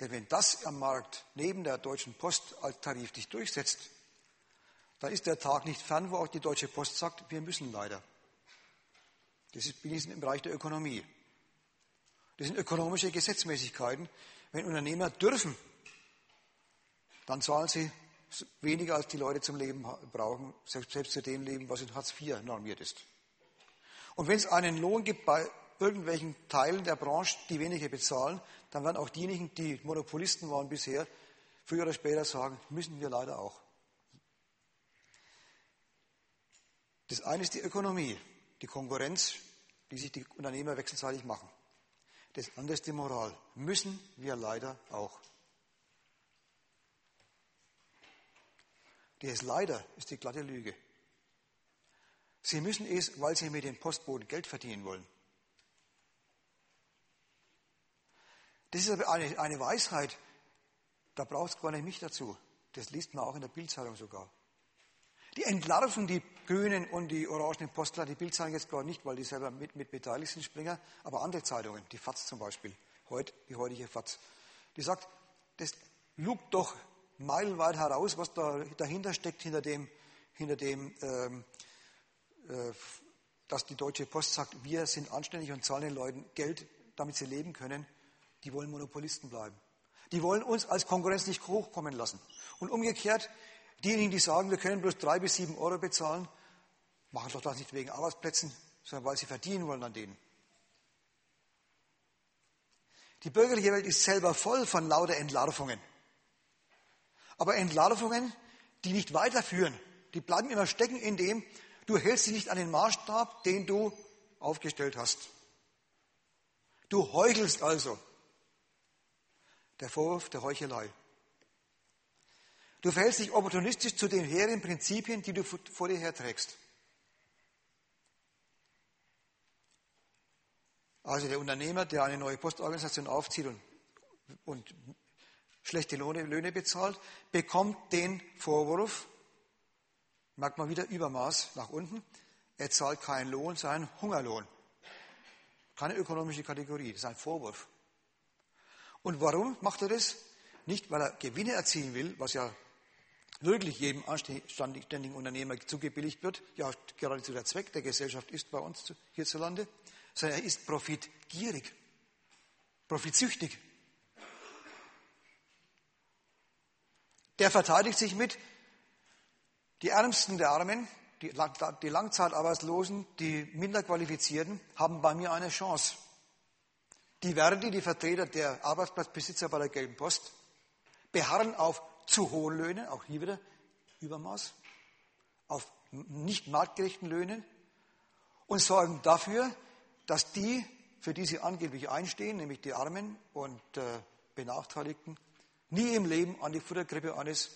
Denn wenn das am Markt neben der Deutschen Post als Tarif sich durchsetzt, dann ist der Tag nicht fern, wo auch die Deutsche Post sagt, wir müssen leider. Das ist wenigstens im Bereich der Ökonomie. Das sind ökonomische Gesetzmäßigkeiten. Wenn Unternehmer dürfen, dann zahlen sie weniger, als die Leute zum Leben brauchen, selbst, selbst zu dem Leben, was in Hartz IV normiert ist. Und wenn es einen Lohn gibt bei irgendwelchen Teilen der Branche, die weniger bezahlen, dann werden auch diejenigen, die Monopolisten waren bisher, früher oder später sagen, müssen wir leider auch. Das eine ist die Ökonomie, die Konkurrenz, die sich die Unternehmer wechselseitig machen. Das andere ist die Moral. Müssen wir leider auch. Das leider ist die glatte Lüge. Sie müssen es, weil sie mit dem Postboten Geld verdienen wollen. Das ist aber eine, eine Weisheit, da braucht es gar nicht mich dazu. Das liest man auch in der Bildzeitung sogar. Die entlarven die grünen und die orangenen Postler, die Bildzeitung jetzt gar nicht, weil die selber mit, mit beteiligt sind, Springer, aber andere Zeitungen, die FAZ zum Beispiel, heute, die heutige FAZ, die sagt, das lugt doch meilenweit heraus, was da dahinter steckt, hinter dem, hinter dem ähm, äh, dass die Deutsche Post sagt, wir sind anständig und zahlen den Leuten Geld, damit sie leben können. Die wollen Monopolisten bleiben. Die wollen uns als Konkurrenz nicht hochkommen lassen. Und umgekehrt, Diejenigen, die sagen, wir können bloß drei bis sieben Euro bezahlen, machen doch das nicht wegen Arbeitsplätzen, sondern weil sie verdienen wollen an denen. Die bürgerliche Welt ist selber voll von lauter Entlarvungen. Aber Entlarvungen, die nicht weiterführen, die bleiben immer stecken in dem, du hältst dich nicht an den Maßstab, den du aufgestellt hast. Du heuchelst also. Der Vorwurf der Heuchelei. Du verhältst dich opportunistisch zu den hehren Prinzipien, die du vor dir herträgst. Also der Unternehmer, der eine neue Postorganisation aufzieht und, und schlechte Löhne, bezahlt, bekommt den Vorwurf, merkt man wieder Übermaß nach unten, er zahlt keinen Lohn, sondern Hungerlohn. Keine ökonomische Kategorie, das ist ein Vorwurf. Und warum macht er das? Nicht, weil er Gewinne erzielen will, was ja wirklich jedem anständigen Unternehmer zugebilligt wird, ja geradezu der Zweck der Gesellschaft ist bei uns hierzulande, sondern er ist profitgierig, profitsüchtig. Der verteidigt sich mit, die Ärmsten der Armen, die, die Langzeitarbeitslosen, die Minderqualifizierten haben bei mir eine Chance. Die Verdi, die Vertreter der Arbeitsplatzbesitzer bei der Gelben Post, beharren auf zu hohen Löhnen, auch hier wieder Übermaß, auf nicht marktgerechten Löhnen und sorgen dafür, dass die, für die sie angeblich einstehen, nämlich die Armen und äh, Benachteiligten, nie im Leben an die Futtergrippe eines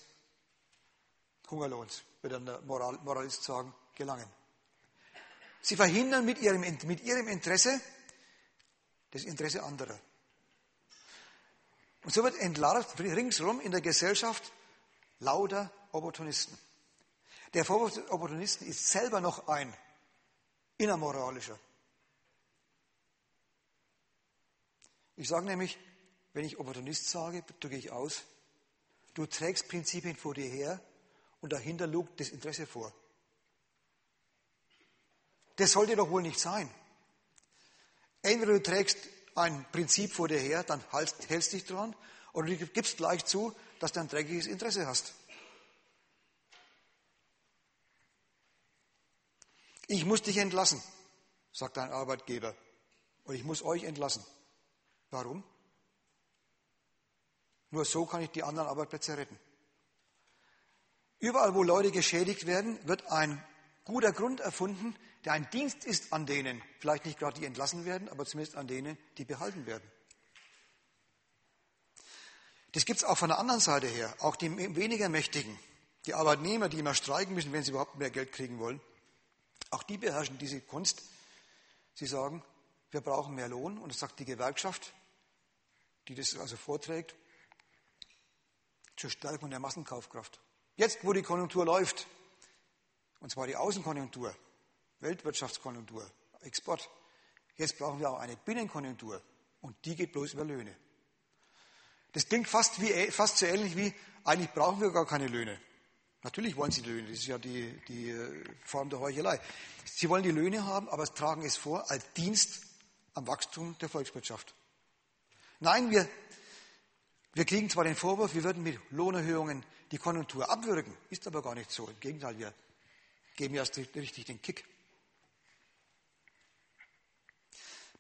Hungerlohns, dann der Moral, Moralist sagen, gelangen. Sie verhindern mit ihrem, mit ihrem Interesse das Interesse anderer. Und so wird entlarvt ringsherum in der Gesellschaft lauter Opportunisten. Der Vorwurf des Opportunisten ist selber noch ein innermoralischer. Ich sage nämlich, wenn ich Opportunist sage, drücke ich aus, du trägst Prinzipien vor dir her und dahinter lugt das Interesse vor. Das sollte doch wohl nicht sein. Entweder du trägst ein Prinzip vor dir her, dann hältst, dich dran, oder du gibst gleich zu, dass du ein dreckiges Interesse hast. Ich muss dich entlassen, sagt dein Arbeitgeber. Und ich muss euch entlassen. Warum? Nur so kann ich die anderen Arbeitsplätze retten. Überall, wo Leute geschädigt werden, wird ein guter Grund erfunden, der ein Dienst ist an denen, vielleicht nicht gerade die entlassen werden, aber zumindest an denen, die behalten werden. Das gibt es auch von der anderen Seite her, auch die weniger Mächtigen, die Arbeitnehmer, die immer streiken müssen, wenn sie überhaupt mehr Geld kriegen wollen. Auch die beherrschen diese Kunst. Sie sagen, wir brauchen mehr Lohn und das sagt die Gewerkschaft, die das also vorträgt, zur Stärkung der Massenkaufkraft. Jetzt, wo die Konjunktur läuft, und zwar die Außenkonjunktur, Weltwirtschaftskonjunktur, Export, jetzt brauchen wir auch eine Binnenkonjunktur und die geht bloß über Löhne. Das klingt fast, wie, fast so ähnlich wie, eigentlich brauchen wir gar keine Löhne. Natürlich wollen sie Löhne, das ist ja die, die äh, Form der Heuchelei. Sie wollen die Löhne haben, aber tragen es vor als Dienst am Wachstum der Volkswirtschaft. Nein, wir, wir kriegen zwar den Vorwurf, wir würden mit Lohnerhöhungen die Konjunktur abwürgen, ist aber gar nicht so. Im Gegenteil, wir geben erst richtig den Kick.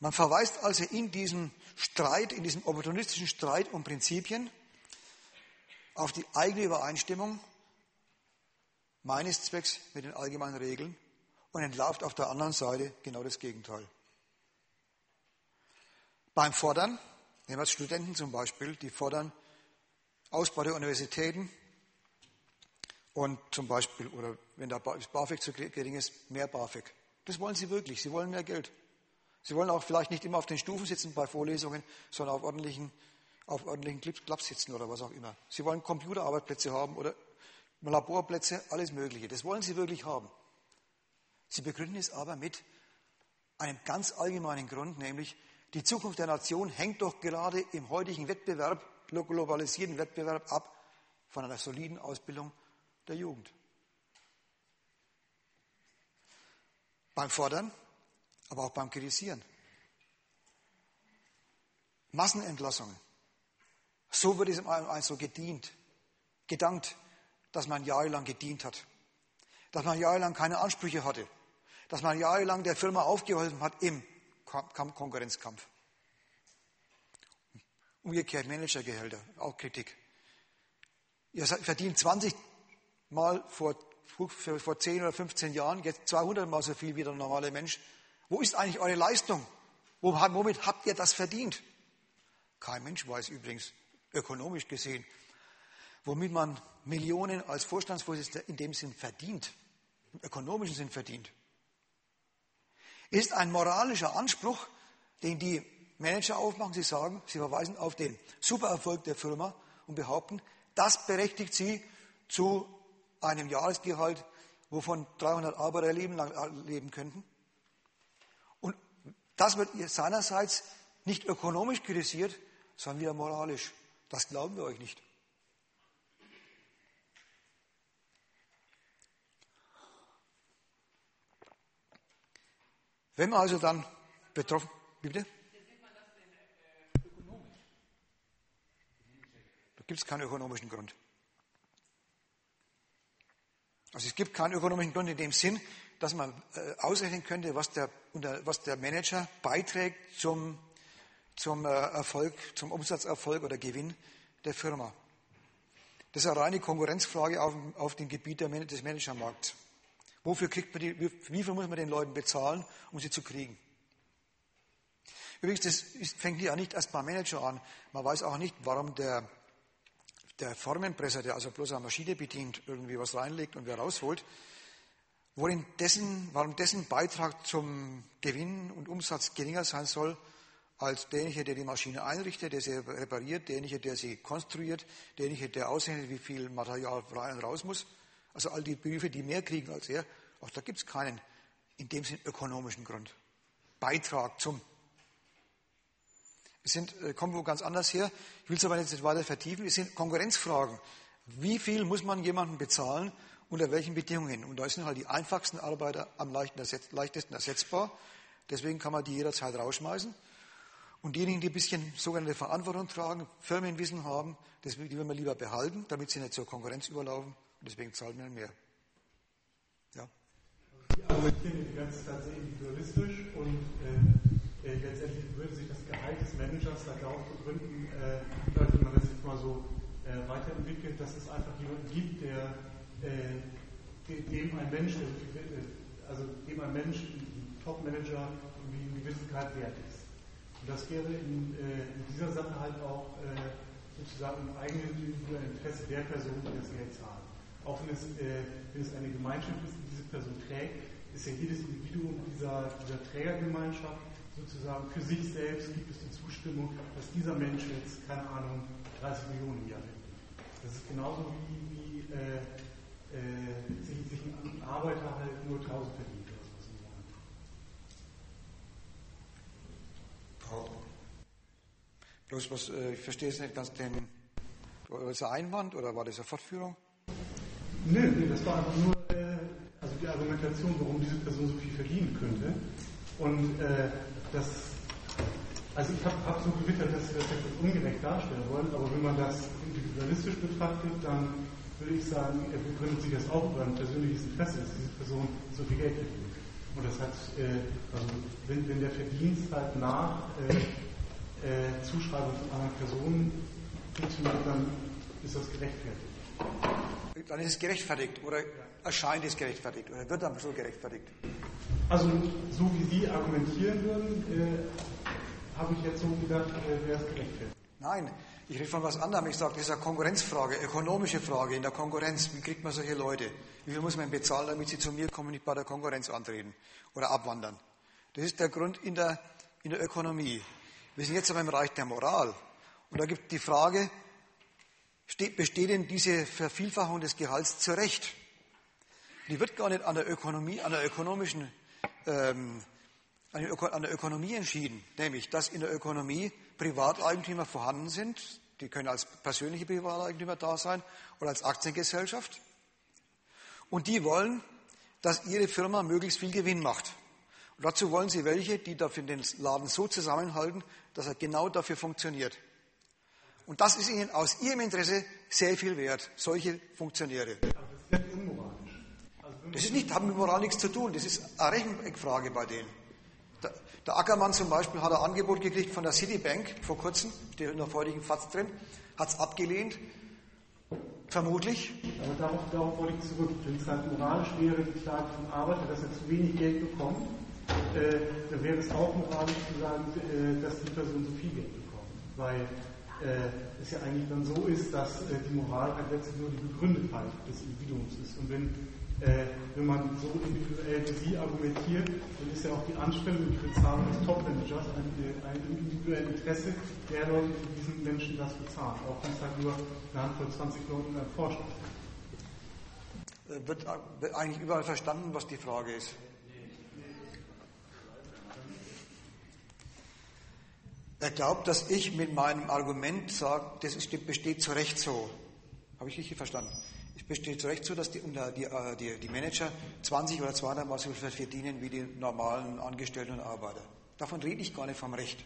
Man verweist also in diesem Streit, in diesem opportunistischen Streit um Prinzipien auf die eigene Übereinstimmung meines Zwecks mit den allgemeinen Regeln und entlarvt auf der anderen Seite genau das Gegenteil. Beim Fordern, nehmen wir Studenten zum Beispiel, die fordern Ausbau der Universitäten und zum Beispiel, oder wenn der BAföG zu gering ist, mehr BAföG. Das wollen sie wirklich, sie wollen mehr Geld. Sie wollen auch vielleicht nicht immer auf den Stufen sitzen bei Vorlesungen, sondern auf ordentlichen, auf ordentlichen Clubs sitzen oder was auch immer. Sie wollen Computerarbeitsplätze haben oder Laborplätze, alles Mögliche. Das wollen sie wirklich haben. Sie begründen es aber mit einem ganz allgemeinen Grund, nämlich die Zukunft der Nation hängt doch gerade im heutigen Wettbewerb, globalisierten Wettbewerb ab von einer soliden Ausbildung der Jugend. Beim Fordern, aber auch beim Kritisieren. Massenentlassungen. So wird es also gedient, gedankt dass man jahrelang gedient hat, dass man jahrelang keine Ansprüche hatte, dass man jahrelang der Firma aufgeholfen hat im Konkurrenzkampf. Umgekehrt Managergehälter, auch Kritik. Ihr verdient 20 Mal vor, vor 10 oder 15 Jahren, jetzt 200 Mal so viel wie der normale Mensch. Wo ist eigentlich eure Leistung? Womit habt ihr das verdient? Kein Mensch weiß übrigens, ökonomisch gesehen, womit man Millionen als Vorstandsvorsitzender in dem Sinn verdient, im ökonomischen Sinn verdient, ist ein moralischer Anspruch, den die Manager aufmachen. Sie sagen, sie verweisen auf den Supererfolg der Firma und behaupten, das berechtigt sie zu einem Jahresgehalt, wovon 300 Arbeiter leben lang leben könnten. Und das wird seinerseits nicht ökonomisch kritisiert, sondern wieder moralisch. Das glauben wir euch nicht. Wenn man also dann betroffen, wie bitte? Da gibt es keinen ökonomischen Grund. Also es gibt keinen ökonomischen Grund in dem Sinn, dass man äh, ausrechnen könnte, was der, was der Manager beiträgt zum, zum äh, Erfolg, zum Umsatzerfolg oder Gewinn der Firma. Das ist eine reine Konkurrenzfrage auf, auf dem Gebiet des Managermarkts. Wofür kriegt man die, wie viel muss man den Leuten bezahlen, um sie zu kriegen? Übrigens, das fängt ja nicht erst beim Manager an. Man weiß auch nicht, warum der, der Formenpresser, der also bloß eine Maschine bedient, irgendwie was reinlegt und wieder rausholt, worin dessen, warum dessen Beitrag zum Gewinn und Umsatz geringer sein soll als derjenige, der die Maschine einrichtet, der sie repariert, derjenige, der sie konstruiert, derjenige, der ausrechnet, wie viel Material rein und raus muss. Also all die Berufe, die mehr kriegen als er, auch da gibt es keinen in dem Sinn ökonomischen Grund. Beitrag zum. Es sind, äh, kommen wo ganz anders her. Ich will es aber jetzt nicht weiter vertiefen. Es sind Konkurrenzfragen. Wie viel muss man jemandem bezahlen, unter welchen Bedingungen? Und da sind halt die einfachsten Arbeiter am leichtesten ersetzbar. Deswegen kann man die jederzeit rausschmeißen. Und diejenigen, die ein bisschen sogenannte Verantwortung tragen, Firmenwissen haben, die will man lieber behalten, damit sie nicht zur Konkurrenz überlaufen. Deswegen zahlen wir mehr. Ja. Die argumentieren die ganze Zeit sehr individualistisch und äh, äh, letztendlich würde sich das Gehalt des Managers darauf begründen, äh, wenn man das jetzt mal so äh, weiterentwickelt, dass es einfach jemanden gibt, der äh, dem ein Mensch, äh, also dem ein Mensch, ein Top-Manager, irgendwie einen gewissen Gehalt wert ist. Und das wäre in, äh, in dieser Sache halt auch sozusagen im eigenen Interesse der Person, die das Geld zahlt. Auch wenn es, äh, wenn es eine Gemeinschaft ist, die diese Person trägt, ist ja jedes Individuum dieser, dieser Trägergemeinschaft sozusagen für sich selbst gibt es die Zustimmung, dass dieser Mensch jetzt, keine Ahnung, 30 Millionen im Jahr nimmt. Das ist genauso wie, wie äh, äh, sich, sich ein Arbeiter halt nur 1000 verdient. Bloß was, äh, ich verstehe es nicht ganz, den, war das ein Einwand oder war das eine Fortführung? Nö, nee, das war einfach nur äh, also die Argumentation, warum diese Person so viel verdienen könnte. Und äh, das, also ich habe hab so gewittert, dass wir das etwas ungerecht darstellen wollen, aber wenn man das individualistisch betrachtet, dann würde ich sagen, er begründet sich das auch über ein persönliches Interesse, dass diese Person so viel Geld verdient. Und das hat, äh, also wenn, wenn der Verdienst halt nach äh, äh, Zuschreibung von anderen Personen funktioniert, dann ist das gerechtfertigt. Dann ist es gerechtfertigt oder erscheint es gerechtfertigt oder wird dann so gerechtfertigt? Also so wie Sie argumentieren würden, äh, habe ich jetzt so gedacht, äh, wäre es gerechtfertigt. Nein, ich rede von was anderem. Ich sage, das ist eine Konkurrenzfrage, ökonomische Frage in der Konkurrenz. Wie kriegt man solche Leute? Wie viel muss man bezahlen, damit sie zu mir kommen und nicht bei der Konkurrenz antreten oder abwandern? Das ist der Grund in der, in der Ökonomie. Wir sind jetzt aber im Reich der Moral. Und da gibt die Frage, besteht denn diese Vervielfachung des Gehalts zu Recht? Die wird gar nicht an der Ökonomie, an der ökonomischen, ähm, an der Ökonomie entschieden. Nämlich, dass in der Ökonomie Privateigentümer vorhanden sind. Die können als persönliche Privateigentümer da sein oder als Aktiengesellschaft. Und die wollen, dass ihre Firma möglichst viel Gewinn macht. Und dazu wollen sie welche, die dafür den Laden so zusammenhalten, dass er genau dafür funktioniert. Und das ist ihnen aus ihrem Interesse sehr viel wert, solche Funktionäre. das ist unmoralisch. Also das ist nicht, hat mit Moral nichts zu tun, das ist eine Recheneckfrage bei denen. Der, Ackermann zum Beispiel hat ein Angebot gekriegt von der Citibank vor kurzem, steht in der heutigen FATS drin, hat es abgelehnt, vermutlich. Aber darauf, darauf wollte ich zurück. Wenn es halt moralisch wäre, die Klage vom Arbeiter, dass er zu wenig Geld bekommt, äh, dann wäre es auch moralisch zu sagen, äh, dass die Person so viel Geld bekommt. Weil äh, es ja eigentlich dann so ist, dass äh, die Moral halt letztlich nur die Begründetheit des Individuums ist. Und wenn, äh, wenn man so individuell wie Sie argumentiert, dann ist ja auch die Anstellung und die Bezahlung des Top-Managers ein, ein individuelles Interesse der Leute, die diesen Menschen das bezahlen. Auch wenn es halt nur eine Handvoll 20 Leuten in einem Vorstand wird eigentlich überall verstanden, was die Frage ist. Er glaubt, dass ich mit meinem Argument sage, das ist, besteht zu Recht so. Habe ich richtig verstanden? Es besteht zu Recht so, dass die, die, äh, die, die Manager 20 oder 200 Mal so viel verdienen wie die normalen Angestellten und Arbeiter. Davon rede ich gar nicht vom Recht.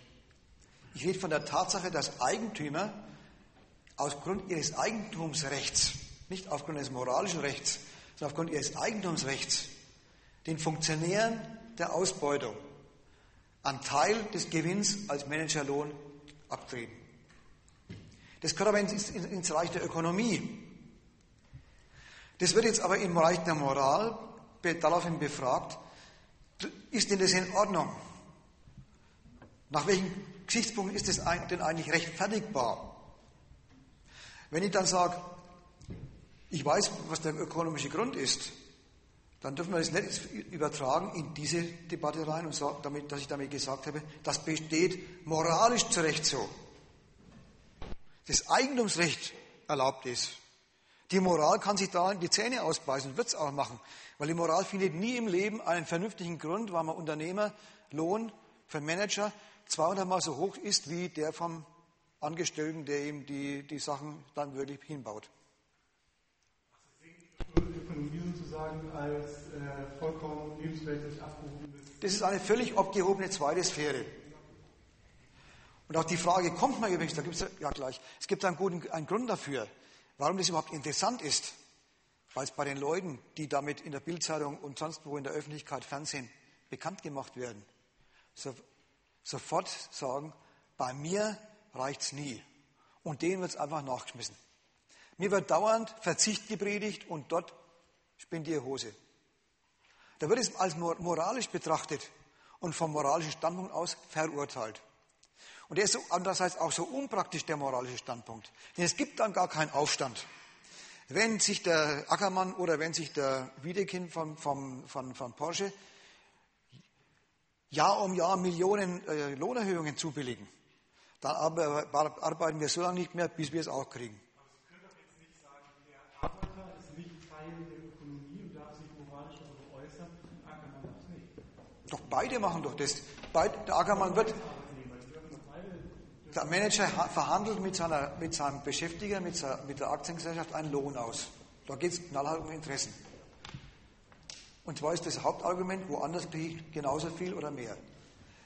Ich rede von der Tatsache, dass Eigentümer aufgrund ihres Eigentumsrechts, nicht aufgrund des moralischen Rechts, sondern aufgrund ihres Eigentumsrechts, den Funktionären der Ausbeutung einen Teil des Gewinns als Managerlohn abtreten. Das gehört aber ins, ins Reich der Ökonomie. Das wird jetzt aber im Bereich der Moral daraufhin befragt, ist denn das in Ordnung? Nach welchen Gesichtspunkten ist das denn eigentlich rechtfertigbar? Wenn ich dann sage, ich weiß, was der ökonomische Grund ist, dann dürfen wir das nicht übertragen in diese Debatte rein und sagen, damit, dass ich damit gesagt habe, das besteht moralisch zu Recht so. Das Eigentumsrecht erlaubt ist. Die Moral kann sich da die Zähne ausbeißen, wird es auch machen, weil die Moral findet nie im Leben einen vernünftigen Grund, warum man Unternehmer Lohn für Manager 200 Mal so hoch ist wie der vom Angestellten, der ihm die, die Sachen dann wirklich hinbaut. Sozusagen als äh, vollkommen lebensweltlich abgehoben. Das ist eine völlig abgehobene zweite Sphäre. Und auch die Frage kommt mal übrigens, da gibt es ja gleich, es gibt einen guten einen Grund dafür, warum das überhaupt interessant ist. Weil es bei den Leuten, die damit in der Bildzeitung und sonst wo in der Öffentlichkeit, Fernsehen bekannt gemacht werden, so, sofort sagen, bei mir reicht es nie. Und denen wird es einfach nachgeschmissen. Mir wird dauernd Verzicht gepredigt und dort spinnt die Hose. Da wird es als moralisch betrachtet und vom moralischen Standpunkt aus verurteilt. Und der ist so, andererseits auch so unpraktisch, der moralische Standpunkt. Denn es gibt dann gar keinen Aufstand. Wenn sich der Ackermann oder wenn sich der Wiedekind von, von, von, von Porsche Jahr um Jahr Millionen äh, Lohnerhöhungen zubilligen, dann arbeiten wir so lange nicht mehr, bis wir es auch kriegen. Doch beide machen doch das. Beide, der Ackermann wird, der Manager verhandelt mit, seiner, mit seinem Beschäftiger, mit, seiner, mit der Aktiengesellschaft einen Lohn aus. Da geht es knallhart um Interessen. Und zwar ist das Hauptargument, woanders genauso viel oder mehr.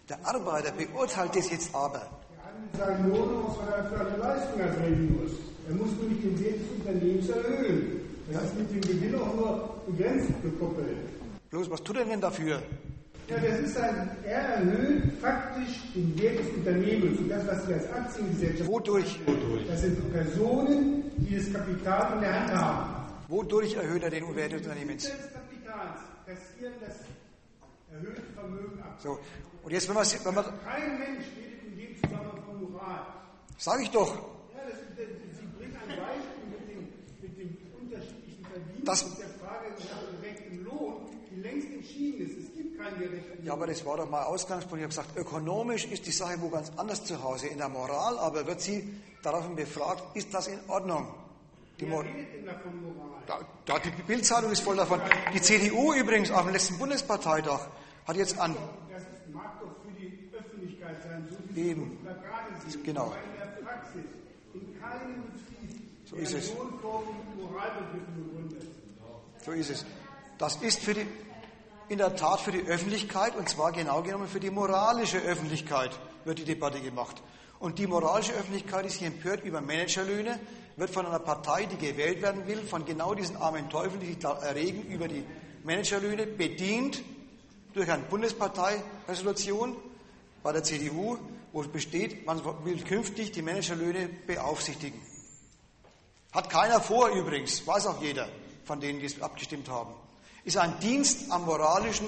Der Arbeiter beurteilt das jetzt aber. Er hat mit seinem Lohn aus, was er für eine Leistung erbringen muss. Er muss nur nicht den Wert des Unternehmens erhöhen. Das ist mit dem Gewinn auch nur begrenzt gekoppelt. Bloß, was tut er denn dafür? Ja, das ist ein, er erhöht faktisch den Wert des Unternehmens und das, was wir als Aktiengesellschaft. Wodurch? Wodurch? Das sind Personen, die das Kapital in der Hand haben. Wodurch erhöht er den Wert des Unternehmens? des Kapitals kassieren das erhöhte Vermögen ab. So, und jetzt, wenn man. Wenn man Kein Mensch redet in dem Zusammenhang von Moral. Sag ich doch. Ja, das, das, Sie bringen ein Beispiel mit dem, mit dem unterschiedlichen Verdienst Das- und der Frage nach gerechtem Lohn, die längst entschieden ist. Ja, aber das war doch mal Ausgangspunkt. Ich habe gesagt, ökonomisch ist die Sache wo ganz anders zu Hause. In der Moral aber wird sie daraufhin befragt, ist das in Ordnung? Die Wer Mo redet denn da da, die Bildzeitung ist voll davon. Die CDU übrigens auf dem letzten Bundesparteitag hat jetzt an. Das mag doch für die Öffentlichkeit sein, so wie Eben. Sind. Genau. Aber in der Praxis, in keinem Betrieb, So ist es. So ist es. Das ist für die, in der Tat für die Öffentlichkeit, und zwar genau genommen für die moralische Öffentlichkeit, wird die Debatte gemacht. Und die moralische Öffentlichkeit ist hier empört über Managerlöhne, wird von einer Partei, die gewählt werden will, von genau diesen armen Teufeln, die sich da erregen über die Managerlöhne, bedient durch eine Bundesparteiresolution bei der CDU, wo besteht, man will künftig die Managerlöhne beaufsichtigen. Hat keiner vor übrigens, weiß auch jeder von denen, die es abgestimmt haben. Ist ein Dienst am moralischen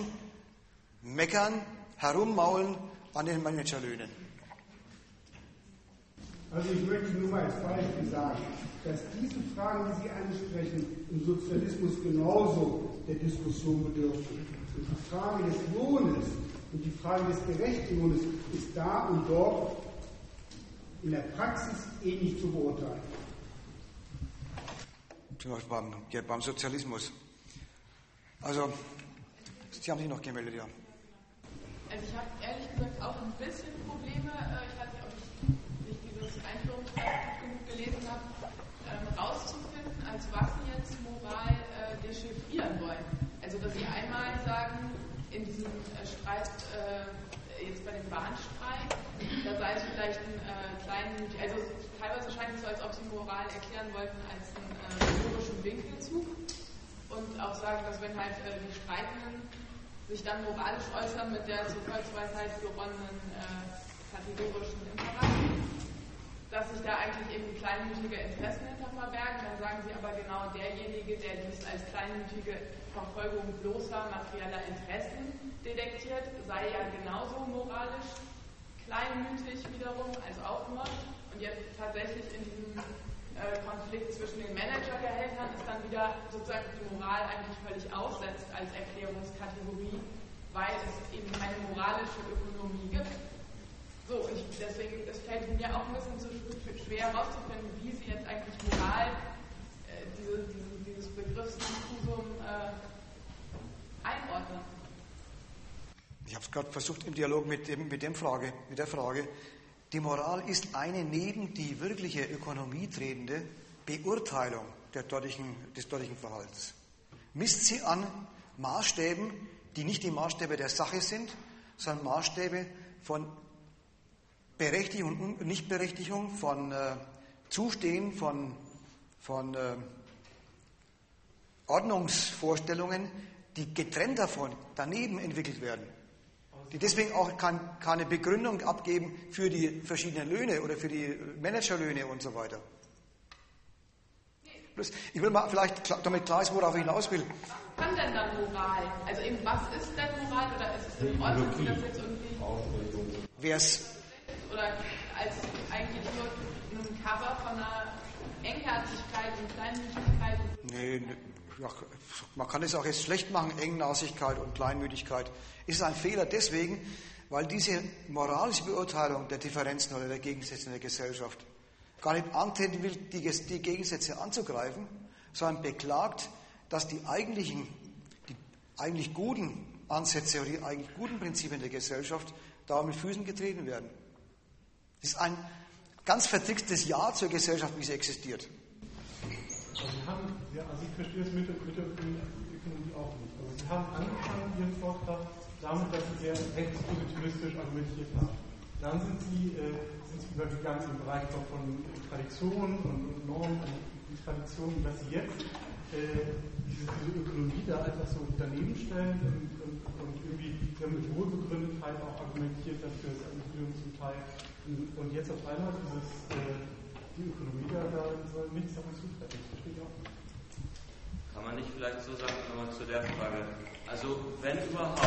Meckern, Herummaulen an den Managerlöhnen. Also ich möchte nur mal als Beispiel sagen, dass diese Fragen, die Sie ansprechen, im Sozialismus genauso der Diskussion bedürfen. Und die Frage des Lohnes und die Frage des gerechten Lohnes ist da und dort in der Praxis ähnlich zu beurteilen. Zum Beispiel beim, beim Sozialismus. Also, Sie haben sich noch gemeldet, ja. Also ich habe ehrlich gesagt auch ein bisschen Probleme, äh, ich weiß nicht, ob ich nicht dieses Einführungswerk genug gelesen habe, ähm, rauszufinden, als was Sie jetzt Moral äh, dechiffrieren wollen. Also dass Sie einmal sagen, in diesem äh, Streit, äh, jetzt bei dem Bahnstreik, da sei es vielleicht ein äh, kleinen, also teilweise scheint es so, als ob Sie Moral erklären wollten als einen äh, historischen Winkelzug und auch sagen, dass wenn halt äh, die Streikenden sich dann moralisch äußern mit der zur Volksweisheit geronnenen äh, kategorischen Imperativ, dass sich da eigentlich eben kleinmütige Interessen hinter verbergen. Dann sagen sie aber genau derjenige, der dies als kleinmütige Verfolgung bloßer materieller Interessen detektiert, sei ja genauso moralisch kleinmütig wiederum, also auch immer. Und jetzt tatsächlich in diesem Konflikt zwischen den Managergehältern ist dann wieder sozusagen die Moral eigentlich völlig aussetzt als Erklärungskategorie, weil es eben keine moralische Ökonomie gibt. So, ich, deswegen, es fällt mir auch ein bisschen zu schwer herauszufinden, wie Sie jetzt eigentlich Moral, äh, diese, diese, dieses Begriffsdiffusum äh, einordnen. Ich habe es gerade versucht im Dialog mit, dem, mit, dem Frage, mit der Frage, die Moral ist eine neben die wirkliche Ökonomie tretende Beurteilung dortigen, des dortigen Verhaltens. Misst sie an Maßstäben, die nicht die Maßstäbe der Sache sind, sondern Maßstäbe von Berechtigung und Nichtberechtigung, von äh, Zustehen, von, von äh, Ordnungsvorstellungen, die getrennt davon daneben entwickelt werden. Die deswegen auch kein, keine Begründung abgeben für die verschiedenen Löhne oder für die Managerlöhne und so weiter. Ich will mal vielleicht damit klar ist, worauf ich hinaus will. Was kann denn dann Moral? Also eben, was ist denn Moral oder ist es in Ordnung, das jetzt irgendwie... Wer es... Oder als eigentlich nur ein Cover von einer Engherzigkeit und Kleinmütigkeit? Nee, ja, man kann es auch jetzt schlecht machen, Engnassigkeit und Kleinmütigkeit. Ist ein Fehler deswegen, weil diese moralische Beurteilung der Differenzen oder der Gegensätze in der Gesellschaft gar nicht antreten will, die, die Gegensätze anzugreifen, sondern beklagt, dass die eigentlichen, die eigentlich guten Ansätze oder die eigentlich guten Prinzipien der Gesellschaft da mit Füßen getreten werden. Das ist ein ganz vertrickstes Ja zur Gesellschaft, wie sie existiert. Also, Sie haben, ja, also ich verstehe es mit, mit der Ökonomie auch nicht. Also Sie haben angefangen, Ihren Vortrag damit, dass Sie sehr rechtspositivistisch argumentiert haben. Dann sind Sie äh, sind übergegangen im Bereich von Traditionen und Normen und Traditionen, dass sie jetzt äh, diese, diese, Ökonomie da einfach so daneben stellen und, und, und irgendwie mit Wohlbegründetheit auch argumentiert dafür, das Individuum zum Teil. Und jetzt auf einmal dieses, äh, die Ökonomie da, da soll nichts davon zutreffen. Das verstehe ich auch nicht. Kann man nicht vielleicht so sagen, nochmal zu der Frage. Also wenn überhaupt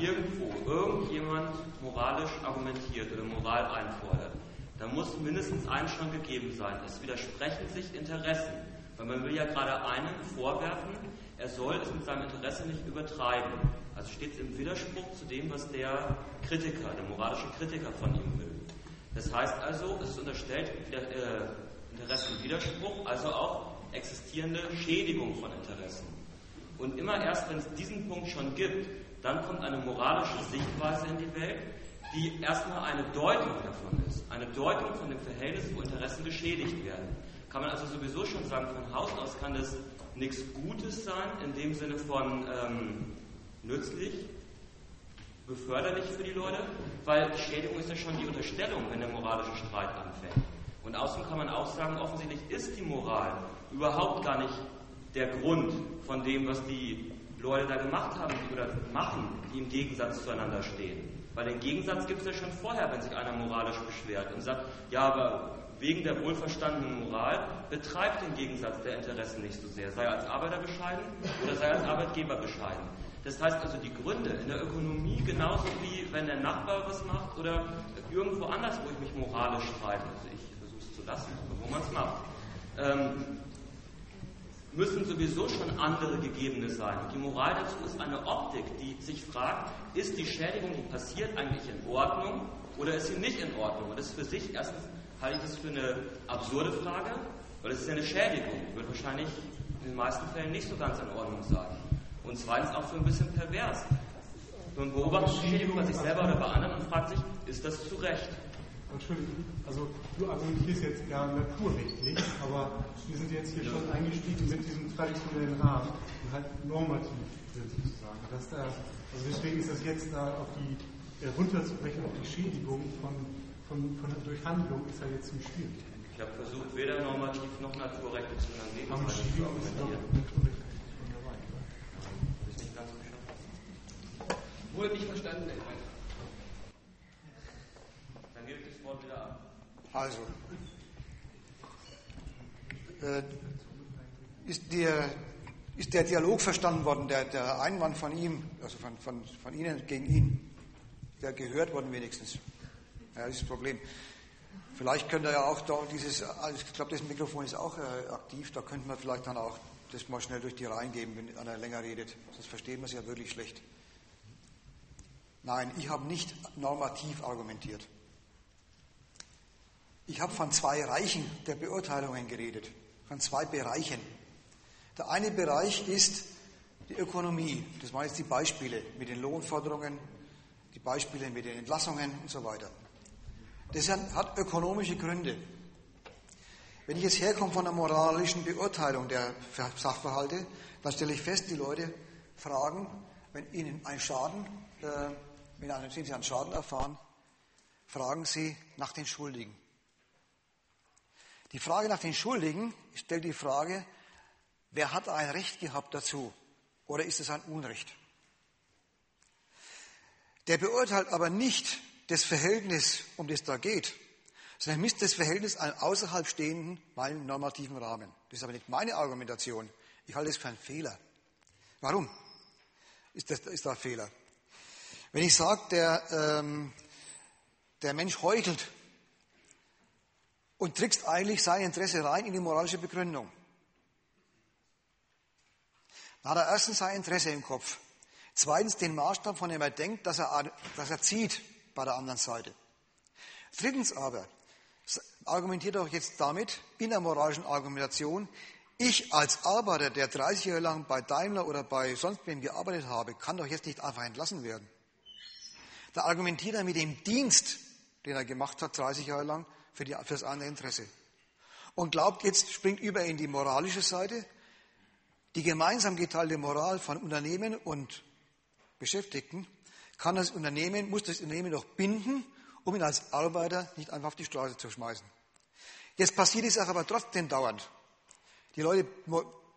irgendwo irgendjemand moralisch argumentiert oder Moral einfordert, da muss mindestens eins schon gegeben sein. Es widersprechen sich Interessen. Weil man will ja gerade einem vorwerfen, er soll es mit seinem Interesse nicht übertreiben. Also steht es im Widerspruch zu dem, was der Kritiker, der moralische Kritiker von ihm will. Das heißt also, es unterstellt äh, Interessenwiderspruch, also auch existierende Schädigung von Interessen. Und immer erst, wenn es diesen Punkt schon gibt, dann kommt eine moralische Sichtweise in die Welt, die erstmal eine Deutung davon ist, eine Deutung von dem Verhältnis, wo Interessen geschädigt werden. Kann man also sowieso schon sagen, von Haus aus kann das nichts Gutes sein, in dem Sinne von ähm, nützlich, beförderlich für die Leute, weil Schädigung ist ja schon die Unterstellung, wenn der moralische Streit anfängt. Und außerdem kann man auch sagen, offensichtlich ist die Moral überhaupt gar nicht der Grund von dem, was die Leute da gemacht haben oder machen, die im Gegensatz zueinander stehen. Weil den Gegensatz gibt es ja schon vorher, wenn sich einer moralisch beschwert und sagt, ja, aber wegen der wohlverstandenen Moral betreibt den Gegensatz der Interessen nicht so sehr, sei als Arbeiter bescheiden oder sei als Arbeitgeber bescheiden. Das heißt also, die Gründe in der Ökonomie, genauso wie wenn der Nachbar was macht oder irgendwo anders, wo ich mich moralisch streite, also ich versuche es zu lassen, wo man es macht, ähm, müssen sowieso schon andere Gegebene sein. Und die Moral dazu ist eine Optik, die sich fragt, ist die Schädigung, die passiert, eigentlich in Ordnung oder ist sie nicht in Ordnung? Und das ist für sich, erstens halte ich das für eine absurde Frage, weil es ist ja eine Schädigung, die wird wahrscheinlich in den meisten Fällen nicht so ganz in Ordnung sein. Und zweitens auch für ein bisschen pervers. Man beobachtet die Schädigung bei sich selber oder bei anderen und fragt sich, ist das zu Recht? Entschuldigung, also du argumentierst jetzt gar naturrechtlich, aber wir sind jetzt hier schon eingestiegen mit diesem traditionellen Rahmen und halt normativ sozusagen. Dass da, also deswegen ist das jetzt da auf die äh, runterzubrechen auf die Schädigung von, von, von durch Handlung ist ja jetzt ziemlich schwierig. Ich habe versucht, weder normativ noch naturrechtlich zu daneben zu argumentieren. Wurde nicht verstanden, Herr Wort wieder ab. Also, äh, ist, der, ist der Dialog verstanden worden, der, der Einwand von ihm, also von, von, von Ihnen gegen ihn, der gehört worden wenigstens? Ja, das ist das Problem. Vielleicht könnte er ja auch da dieses, also ich glaube, das Mikrofon ist auch äh, aktiv, da könnte man vielleicht dann auch das mal schnell durch die Reihen geben, wenn einer länger redet. Sonst versteht man es ja wirklich schlecht. Nein, ich habe nicht normativ argumentiert. Ich habe von zwei Reichen der Beurteilungen geredet, von zwei Bereichen. Der eine Bereich ist die Ökonomie. Das waren jetzt die Beispiele mit den Lohnforderungen, die Beispiele mit den Entlassungen und so weiter. Das hat ökonomische Gründe. Wenn ich jetzt herkomme von einer moralischen Beurteilung der Sachverhalte, dann stelle ich fest, die Leute fragen, wenn ihnen ein Schaden, äh, wenn sie einen Schaden erfahren, fragen sie nach den Schuldigen. Die Frage nach den Schuldigen stellt die Frage, wer hat ein Recht gehabt dazu oder ist es ein Unrecht? Der beurteilt aber nicht das Verhältnis, um das da geht, sondern misst das Verhältnis einen außerhalb stehenden, meinen normativen Rahmen. Das ist aber nicht meine Argumentation. Ich halte es für einen Fehler. Warum ist, das, ist da ein Fehler? Wenn ich sage, der, ähm, der Mensch heuchelt und trickst eigentlich sein Interesse rein in die moralische Begründung, dann hat er erstens sein Interesse im Kopf. Zweitens den Maßstab, von dem er denkt, dass er, dass er zieht bei der anderen Seite. Drittens aber argumentiert er jetzt damit, in der moralischen Argumentation, ich als Arbeiter, der 30 Jahre lang bei Daimler oder bei sonst wem gearbeitet habe, kann doch jetzt nicht einfach entlassen werden. Da argumentiert er mit dem Dienst, den er gemacht hat, 30 Jahre lang, für, die, für das andere Interesse. Und glaubt, jetzt springt über in die moralische Seite. Die gemeinsam geteilte Moral von Unternehmen und Beschäftigten kann das Unternehmen, muss das Unternehmen doch binden, um ihn als Arbeiter nicht einfach auf die Straße zu schmeißen. Jetzt passiert die Sache aber trotzdem dauernd. Die Leute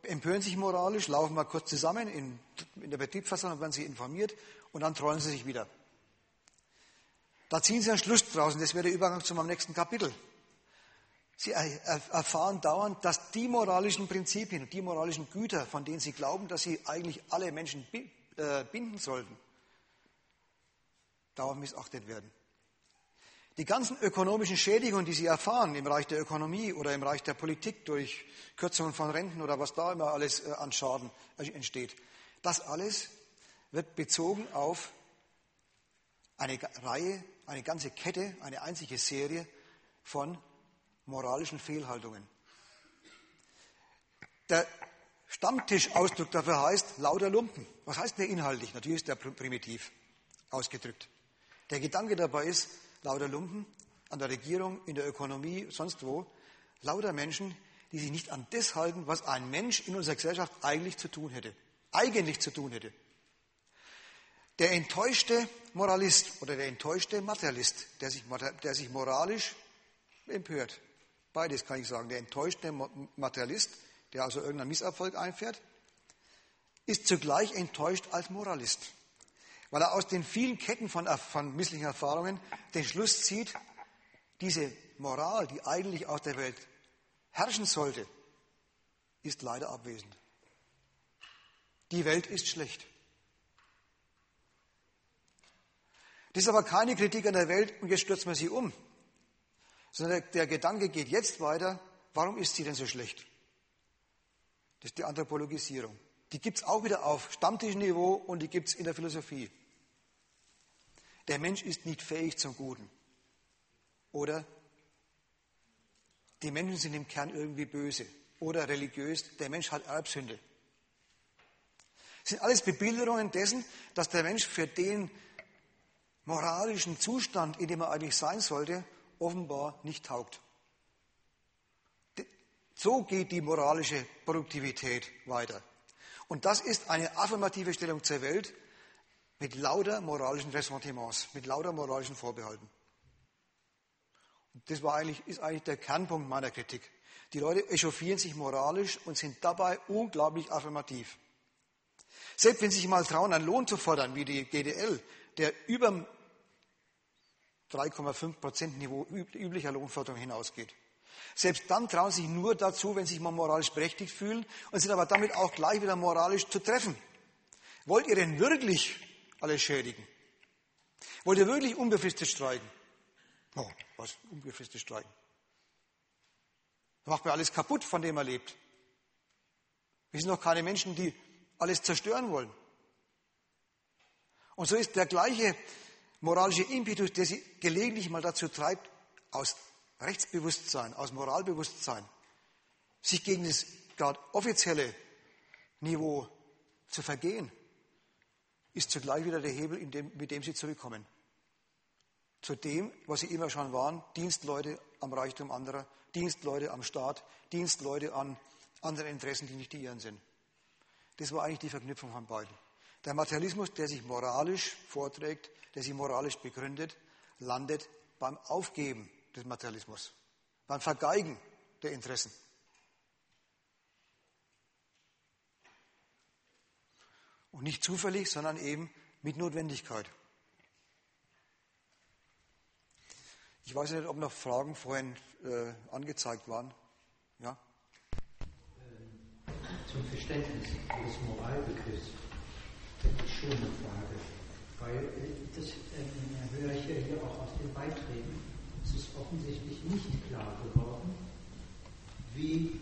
empören sich moralisch, laufen mal kurz zusammen in, in der Betriebsversammlung, werden sie informiert und dann trollen sie sich wieder. Da ziehen sie einen Schluss draus und das wäre der Übergang zu meinem nächsten Kapitel. Sie erfahren dauernd, dass die moralischen Prinzipien die moralischen Güter, von denen sie glauben, dass sie eigentlich alle Menschen äh, binden sollten, dauernd missachtet werden. Die ganzen ökonomischen Schädigungen, die Sie erfahren im Bereich der Ökonomie oder im Bereich der Politik durch Kürzungen von Renten oder was da immer alles äh, an Schaden entsteht, das alles wird bezogen auf eine Reihe, eine ganze Kette, eine einzige Serie von moralischen Fehlhaltungen. Der Stammtischausdruck dafür heißt lauter Lumpen. Was heißt der inhaltlich? Natürlich ist der primitiv ausgedrückt. Der Gedanke dabei ist, lauter Lumpen an der Regierung, in der Ökonomie, sonst wo, lauter Menschen, die sich nicht an das halten, was ein Mensch in unserer Gesellschaft eigentlich zu tun hätte. Eigentlich zu tun hätte. Der enttäuschte Moralist oder der enttäuschte Materialist, der sich, der sich moralisch empört, beides kann ich sagen, der enttäuschte Materialist, der also irgendeinen Misserfolg einfährt, ist zugleich enttäuscht als Moralist weil er aus den vielen Ketten von, von misslichen Erfahrungen den Schluss zieht, diese Moral, die eigentlich aus der Welt herrschen sollte, ist leider abwesend. Die Welt ist schlecht. Das ist aber keine Kritik an der Welt und jetzt stürzen wir sie um, sondern der, der Gedanke geht jetzt weiter, warum ist sie denn so schlecht? Das ist die Anthropologisierung. Die gibt es auch wieder auf Stammtischniveau und die gibt es in der Philosophie. Der Mensch ist nicht fähig zum Guten. Oder die Menschen sind im Kern irgendwie böse oder religiös. Der Mensch hat Erbsünde. Das sind alles Bebilderungen dessen, dass der Mensch für den moralischen Zustand, in dem er eigentlich sein sollte, offenbar nicht taugt. So geht die moralische Produktivität weiter. Und das ist eine affirmative Stellung zur Welt, mit lauter moralischen Ressentiments, mit lauter moralischen Vorbehalten. Und das war eigentlich, ist eigentlich der Kernpunkt meiner Kritik. Die Leute echauffieren sich moralisch und sind dabei unglaublich affirmativ. Selbst wenn sie sich mal trauen, einen Lohn zu fordern, wie die GDL, der über 3,5 Prozent Niveau üblicher Lohnforderung hinausgeht. Selbst dann trauen sie sich nur dazu, wenn sie sich mal moralisch berechtigt fühlen und sind aber damit auch gleich wieder moralisch zu treffen. Wollt ihr denn wirklich alle schädigen. Wollt ihr wirklich unbefristet streiken? Oh, was? Unbefristet streiken? Macht mir alles kaputt, von dem er lebt. Wir sind doch keine Menschen, die alles zerstören wollen. Und so ist der gleiche moralische Impetus, der sie gelegentlich mal dazu treibt, aus Rechtsbewusstsein, aus Moralbewusstsein, sich gegen das gerade offizielle Niveau zu vergehen ist zugleich wieder der Hebel, dem, mit dem sie zurückkommen. Zu dem, was sie immer schon waren, Dienstleute am Reichtum anderer, Dienstleute am Staat, Dienstleute an anderen Interessen, die nicht die ihren sind. Das war eigentlich die Verknüpfung von beiden. Der Materialismus, der sich moralisch vorträgt, der sich moralisch begründet, landet beim Aufgeben des Materialismus, beim Vergeigen der Interessen. Und nicht zufällig, sondern eben mit Notwendigkeit. Ich weiß nicht, ob noch Fragen vorhin äh, angezeigt waren. Ja? Zum Verständnis des Moralbegriffs hätte ich schon eine Frage. Weil äh, das äh, höre ich ja hier auch aus den Beiträgen. Es ist offensichtlich nicht klar geworden, wie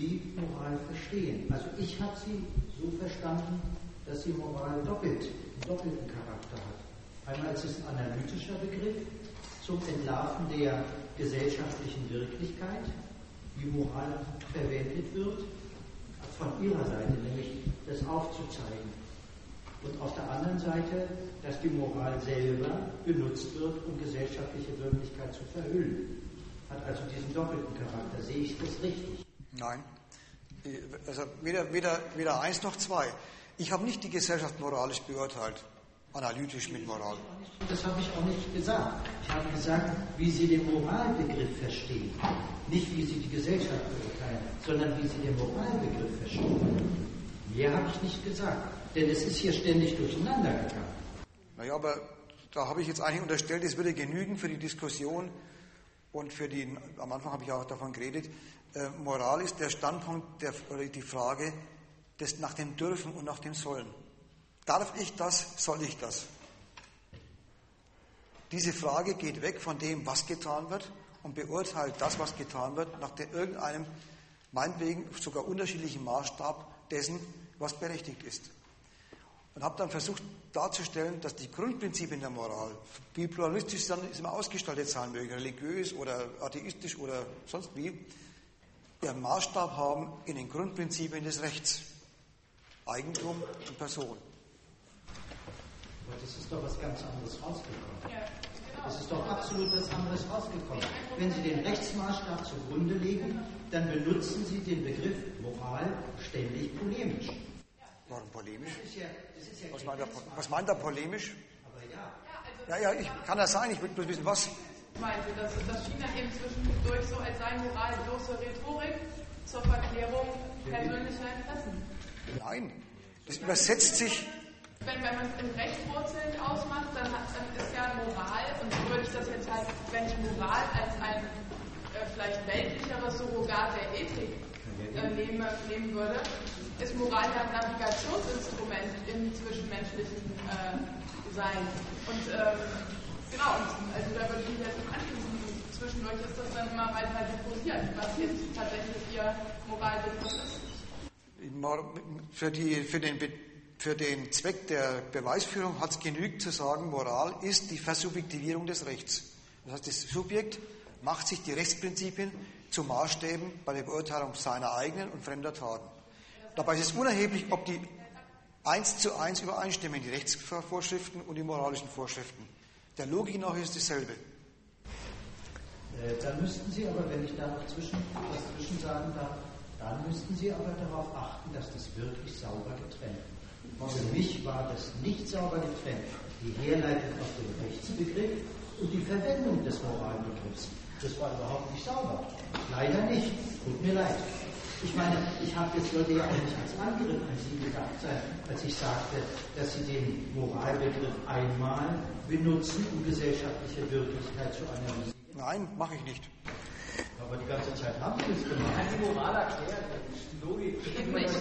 Sie Moral verstehen. Also ich habe sie so verstanden, dass sie Moral doppelt, doppelten Charakter hat. Einmal ist es ein analytischer Begriff zum Entlarven der gesellschaftlichen Wirklichkeit, wie Moral verwendet wird, von ihrer Seite, nämlich das aufzuzeigen. Und auf der anderen Seite, dass die Moral selber benutzt wird, um gesellschaftliche Wirklichkeit zu verhüllen. Hat also diesen doppelten Charakter. Sehe ich das richtig? Nein. Also weder, weder, weder eins noch zwei. Ich habe nicht die Gesellschaft moralisch beurteilt, analytisch mit Moral. Das habe ich auch nicht gesagt. Ich habe gesagt, wie Sie den Moralbegriff verstehen. Nicht, wie Sie die Gesellschaft beurteilen, sondern wie Sie den Moralbegriff verstehen. Mehr habe ich nicht gesagt. Denn es ist hier ständig durcheinander gegangen. Naja, aber da habe ich jetzt eigentlich unterstellt, es würde genügen für die Diskussion und für die, am Anfang habe ich auch davon geredet, äh, Moral ist der Standpunkt der, oder die Frage, das nach dem Dürfen und nach dem Sollen. Darf ich das, soll ich das? Diese Frage geht weg von dem, was getan wird und beurteilt das, was getan wird, nach irgendeinem, meinetwegen sogar unterschiedlichen Maßstab dessen, was berechtigt ist. Und habe dann versucht darzustellen, dass die Grundprinzipien der Moral, wie pluralistisch dann immer ausgestaltet sein mögen, religiös oder atheistisch oder sonst wie, ihren Maßstab haben in den Grundprinzipien des Rechts. Eigentum und Person. Aber das ist doch was ganz anderes rausgekommen. Ja, genau. Das ist doch absolut was anderes rausgekommen. Wenn Sie den Rechtsmaßstab zugrunde legen, dann benutzen Sie den Begriff Moral ständig polemisch. Warum polemisch? Das ist ja, ja was, meint er, was meint er polemisch? Aber ja. Ja, ja, ich, kann das sein, ich will bloß wissen, was. Ich meinte, das, das schien dann eben zwischendurch so, als sei Moral bloße Rhetorik zur Verklärung persönlicher Interessen. Nein, das übersetzt sich. Wenn, wenn man es in Rechtswurzeln ausmacht, dann, hat, dann ist ja Moral, und so würde ich das jetzt halt, wenn ich Moral als ein äh, vielleicht weltlicheres Surrogat der Ethik äh, nehme, nehmen würde, ist Moral ja ein Navigationsinstrument im zwischenmenschlichen äh, Sein. Und ähm, genau, also da würde ich mich jetzt anschließen. Zwischendurch ist das dann immer weiter diffusiert, was jetzt tatsächlich ihr Moralbegriff ist für, die, für, den, für den Zweck der Beweisführung hat es genügt zu sagen, Moral ist die Versubjektivierung des Rechts. Das heißt, das Subjekt macht sich die Rechtsprinzipien zu Maßstäben bei der Beurteilung seiner eigenen und fremder Taten. Dabei ist es unerheblich, ob die eins zu eins übereinstimmen, die Rechtsvorschriften und die moralischen Vorschriften. Der Logik nach ist dasselbe. Äh, dann müssten Sie aber, wenn ich da noch zwischen, was zwischen sagen darf, dann müssten Sie aber darauf achten, dass das wirklich sauber getrennt wird. Für mich war das nicht sauber getrennt. Die Herleitung aus dem Rechtsbegriff und die Verwendung des Moralbegriffs. Das war überhaupt nicht sauber. Leider nicht. Tut mir leid. Ich meine, ich habe jetzt sollte ja auch nicht als Angriff an Sie gedacht sein, als ich sagte, dass Sie den Moralbegriff einmal benutzen, um gesellschaftliche Wirklichkeit zu analysieren. Nein, mache ich nicht. Aber die ganze Zeit haben sie es gemacht. Kann die Moral erklären, die Logik. Eben nicht.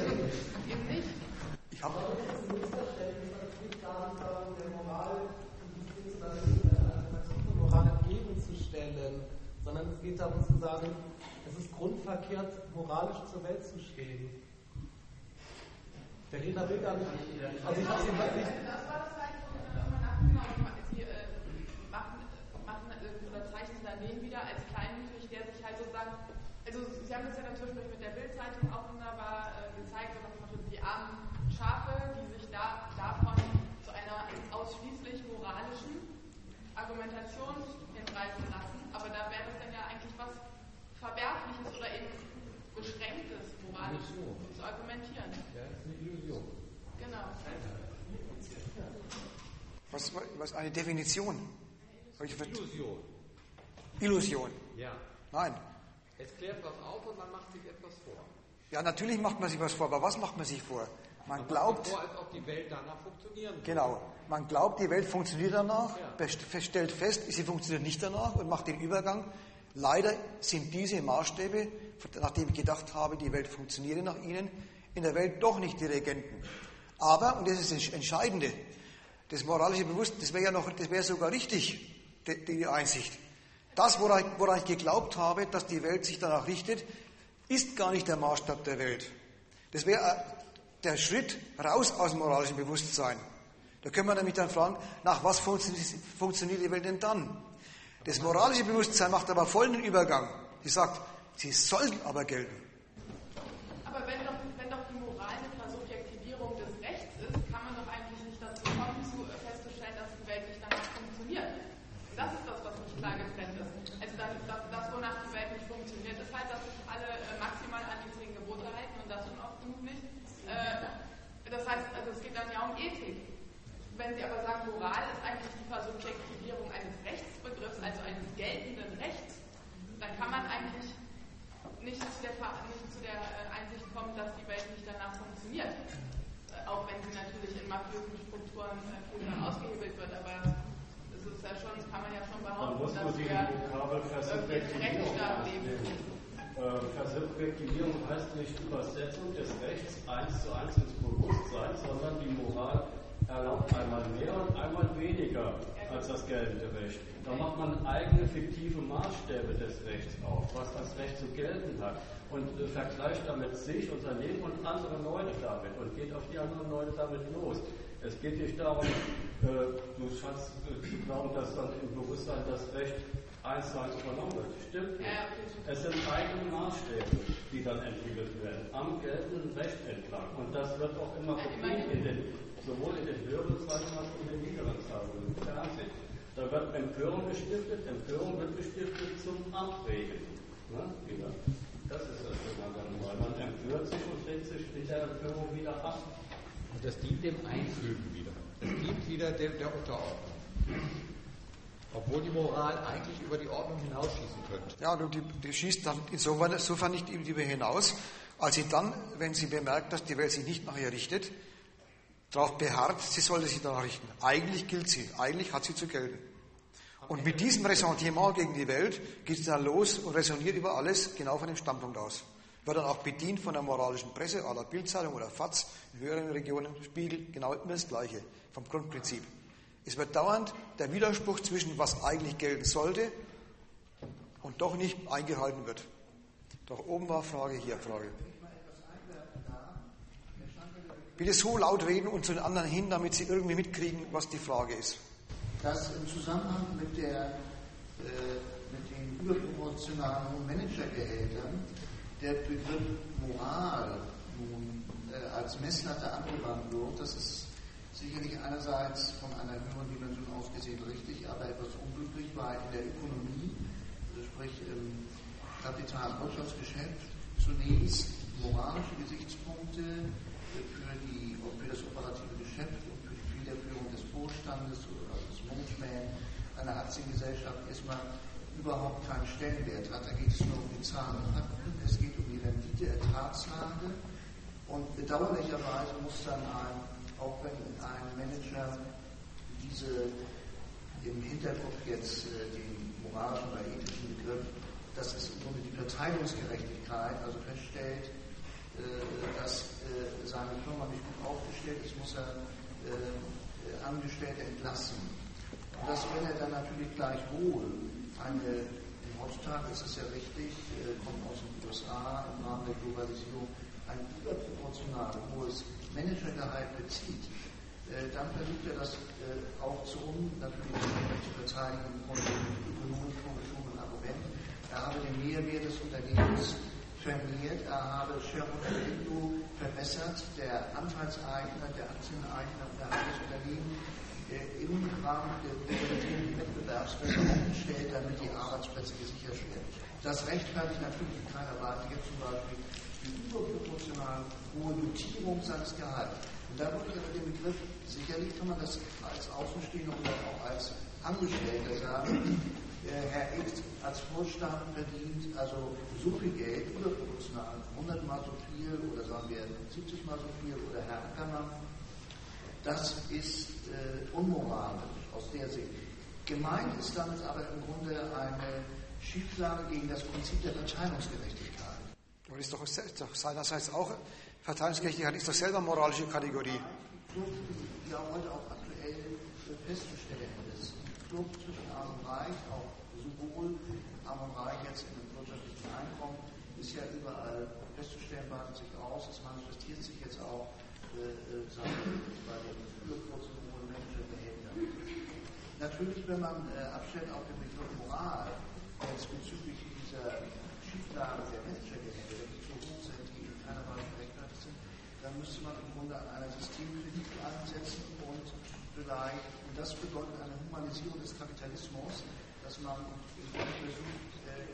Eben nicht. Ich habe. Moral entgegenzustellen, sondern es geht darum zu sagen, grundverkehrt, moralisch zur Welt zu stehen. Der Redner will gar nicht. Also ich habe sie wirklich. Das war das halt, sie äh, machen, machen oder zeichnen dann den wieder als kleinmütig, der sich halt sozusagen, also Sie haben das ja dann zum Beispiel mit der Bildzeitung auch wunderbar äh, gezeigt, so nach dem Motto, die armen Schafe, die sich da davon zu walten lassen, aber da wäre das dann ja eigentlich was Verwerfliches oder eben Beschränktes, moralisch zu argumentieren. Ja, das ist eine Illusion. Genau. Was, was eine Definition? Illusion. Illusion. Ja. Nein. Es klärt was auf und man macht sich etwas vor. Ja, natürlich macht man sich was vor, aber was macht man sich vor? Man Man glaubt, vor, als ob die Welt danach funktionieren würde. genau, man glaubt, die Welt funktioniert danach, Ja. stellt fest, sie funktioniert nicht danach und macht den Übergang. Leider sind diese Maßstäbe, nachdem ich gedacht habe, die Welt funktioniere nach ihnen, in der Welt doch nicht die Regenten. Aber, und das ist das Entscheidende, das moralische Bewusstsein, das wäre ja noch, das wäre sogar richtig, die, die Einsicht. Das, woran ich, woran ich geglaubt habe, dass die Welt sich danach richtet, ist gar nicht der Maßstab der Welt. Das wäre äh, der Schritt raus aus dem moralischen Bewusstsein. Da können wir nämlich dann fragen, nach was funktioniert, die Welt denn dann? Das moralische Bewusstsein macht aber folgenden Übergang. Sie sagt, sie sollten aber gelten. Aber wenn doch, wenn doch die Moral eine Versubjektivierung des Rechts ist, kann man doch eigentlich nicht dazu kommen, zu, äh, festzustellen, dass die Welt nicht danach funktioniert. Und das ist das, was nicht klar getrennt ist. Also dann, das, das, wonach die Welt nicht funktioniert, ist halt, dass sich alle äh, maximal an die zehn Gebote halten und das schon oft genug nicht. Äh, das heißt, also es geht dann ja um Ethik. Wenn Sie aber sagen, Moral ist eigentlich die Versubjektivierung eines Rechtsbegriffs, also eines geltenden Rechts, dann kann man eigentlich nicht zu der, Ver- nicht zu der äh, Einsicht kommen, dass die Welt nicht danach funktioniert. Äh, Auch wenn sie natürlich in mafiösen Strukturen äh, viel mehr ausgehebelt wird, aber es ist ja schon, kann man ja schon Dann behaupten, muss dass man die wir Vokabel irgendwie im Versubjektivierung Rechtsstaat leben. Äh, Versubjektivierung heißt nicht Übersetzung des Rechts eins zu eins ins Bewusstsein, sondern die Moral erlaubt einmal mehr und einmal weniger als das geltende Recht. Da macht man eigene fiktive Maßstäbe des Rechts auf, was das Recht zu gelten hat und äh, vergleicht damit sich Leben und andere Leute damit und geht auf die anderen Leute damit los. Es geht nicht darum, äh, du scheinst äh, zu glauben, dass dann im Bewusstsein das Recht eins zu eins übernommen wird. Stimmt nicht. Es sind eigene Maßstäbe, die dann entwickelt werden, am geltenden Recht entlang. Und das wird auch immer immerhin. in den, sowohl in den höheren Zeitungen als auch in den niederen Zeitungen, im Fernsehen. Da wird Empörung gestiftet, Empörung wird gestiftet zum Abregen. Ne? Wieder. Das ist das Schöne daran, weil man empört sich und regt sich in der Empörung wieder ab. Und das dient dem Einfügen wieder. Das dient wieder der, der Unterordnung. Obwohl die Moral eigentlich über die Ordnung hinausschießen könnte. Ja, und die, die schießt dann insofern, insofern nicht über hinaus, als sie dann, wenn sie bemerkt, dass die Welt sich nicht nach ihr richtet, darauf beharrt, sie sollte sich danach richten. Eigentlich gilt sie, eigentlich hat sie zu gelten. Und mit diesem Ressentiment gegen die Welt geht sie dann los und resoniert über alles genau von dem Standpunkt aus. Wird dann auch bedient von der moralischen Presse, aller Bildzeitung oder FATS, in höheren Regionen, Spiegel, genau immer das Gleiche, vom Grundprinzip. Es wird dauernd der Widerspruch zwischen was eigentlich gelten sollte und doch nicht eingehalten wird. Doch oben war Frage, hier Frage. Bitte so laut reden und zu den anderen hin, damit sie irgendwie mitkriegen, was die Frage ist. dass im Zusammenhang mit, der, äh, mit den überproportionalen Managergehältern der Begriff Moral nun äh, als Messlatte angewandt wird. Das ist sicherlich einerseits von einer höheren gesehen richtig, aber etwas unglücklich, weil in der Ökonomie, also sprich im Kapital- und Wirtschaftsgeschäft, zunächst moralische Gesichtspunkte für, die, für das operative Geschäft und für die Federführung des Vorstandes oder des Management einer Aktiengesellschaft erstmal überhaupt keinen Stellenwert hat. Da geht es nur um die Zahlen und Fakten, es geht um die Rendite, Ertragslage und bedauerlicherweise muss dann ein, auch wenn ein Manager diese im Hinterkopf jetzt äh, den moralischen oder ethischen Begriff, das ist im Grunde die Verteilungsgerechtigkeit, also feststellt, äh, dass äh, seine Firma nicht gut aufgestellt ist, muss er äh, Angestellte entlassen. Und das, wenn er dann natürlich gleichwohl eine, heutzutage ist es ja richtig, äh, kommt aus den USA im Rahmen der Globalisierung, ein überproportional hohes Managergehalt bezieht, äh, dann versucht er das äh, auch zu um, natürlich zu verteidigen von dem ökonomisch vorgeschobenen Argument. Er habe den Mehrwert des Unternehmens vermehrt, er habe Shareholder Value verbessert, der Anteilseigner, der Aktieneigner der das Unternehmen äh, im Rahmen der libertären Wettbewerbsrechte aufgestellt, damit die Arbeitsplätze gesichert werden. Das rechtfertigt natürlich in keiner Weise jetzt zum Beispiel die überproportional hohe Notierung. Und da würde ich aber den Begriff, sicherlich kann man das als Außenstehender oder auch als Angestellter sagen, äh, Herr X als Vorstand verdient also so viel Geld, überproportional, 100 mal so viel oder sagen wir 70 mal so viel oder Herr Ackermann. Das ist äh, unmoralisch aus der Sicht. Gemeint ist damit aber im Grunde eine Schieflage gegen das Prinzip der Verteilungsgerechtigkeit. Aber das ist doch seinerseits auch, Verteilungsgerechtigkeit ist doch selber moralische Kategorie. Ja heute auch aktuell festzustellen ist. Flucht zwischen Arm und Reich, auch sowohl Arm und Reich jetzt dem wirtschaftlichen Einkommen, ist ja überall festzustellen, weitet sich aus. Es manifestiert sich jetzt auch äh, äh bei den überkurzen hohen Menschengehältern. Natürlich, wenn man äh, abstellt auf den Begriff Moral, jetzt bezüglich dieser Schieflage der Managergehälter, die so hoch sind, die in keiner Weise gerechtfertigt sind, dann müsste man im Grunde an einer Systemkritik ansetzen und vielleicht, und das bedeutet eine Humanisierung des Kapitalismus, dass man versucht, äh,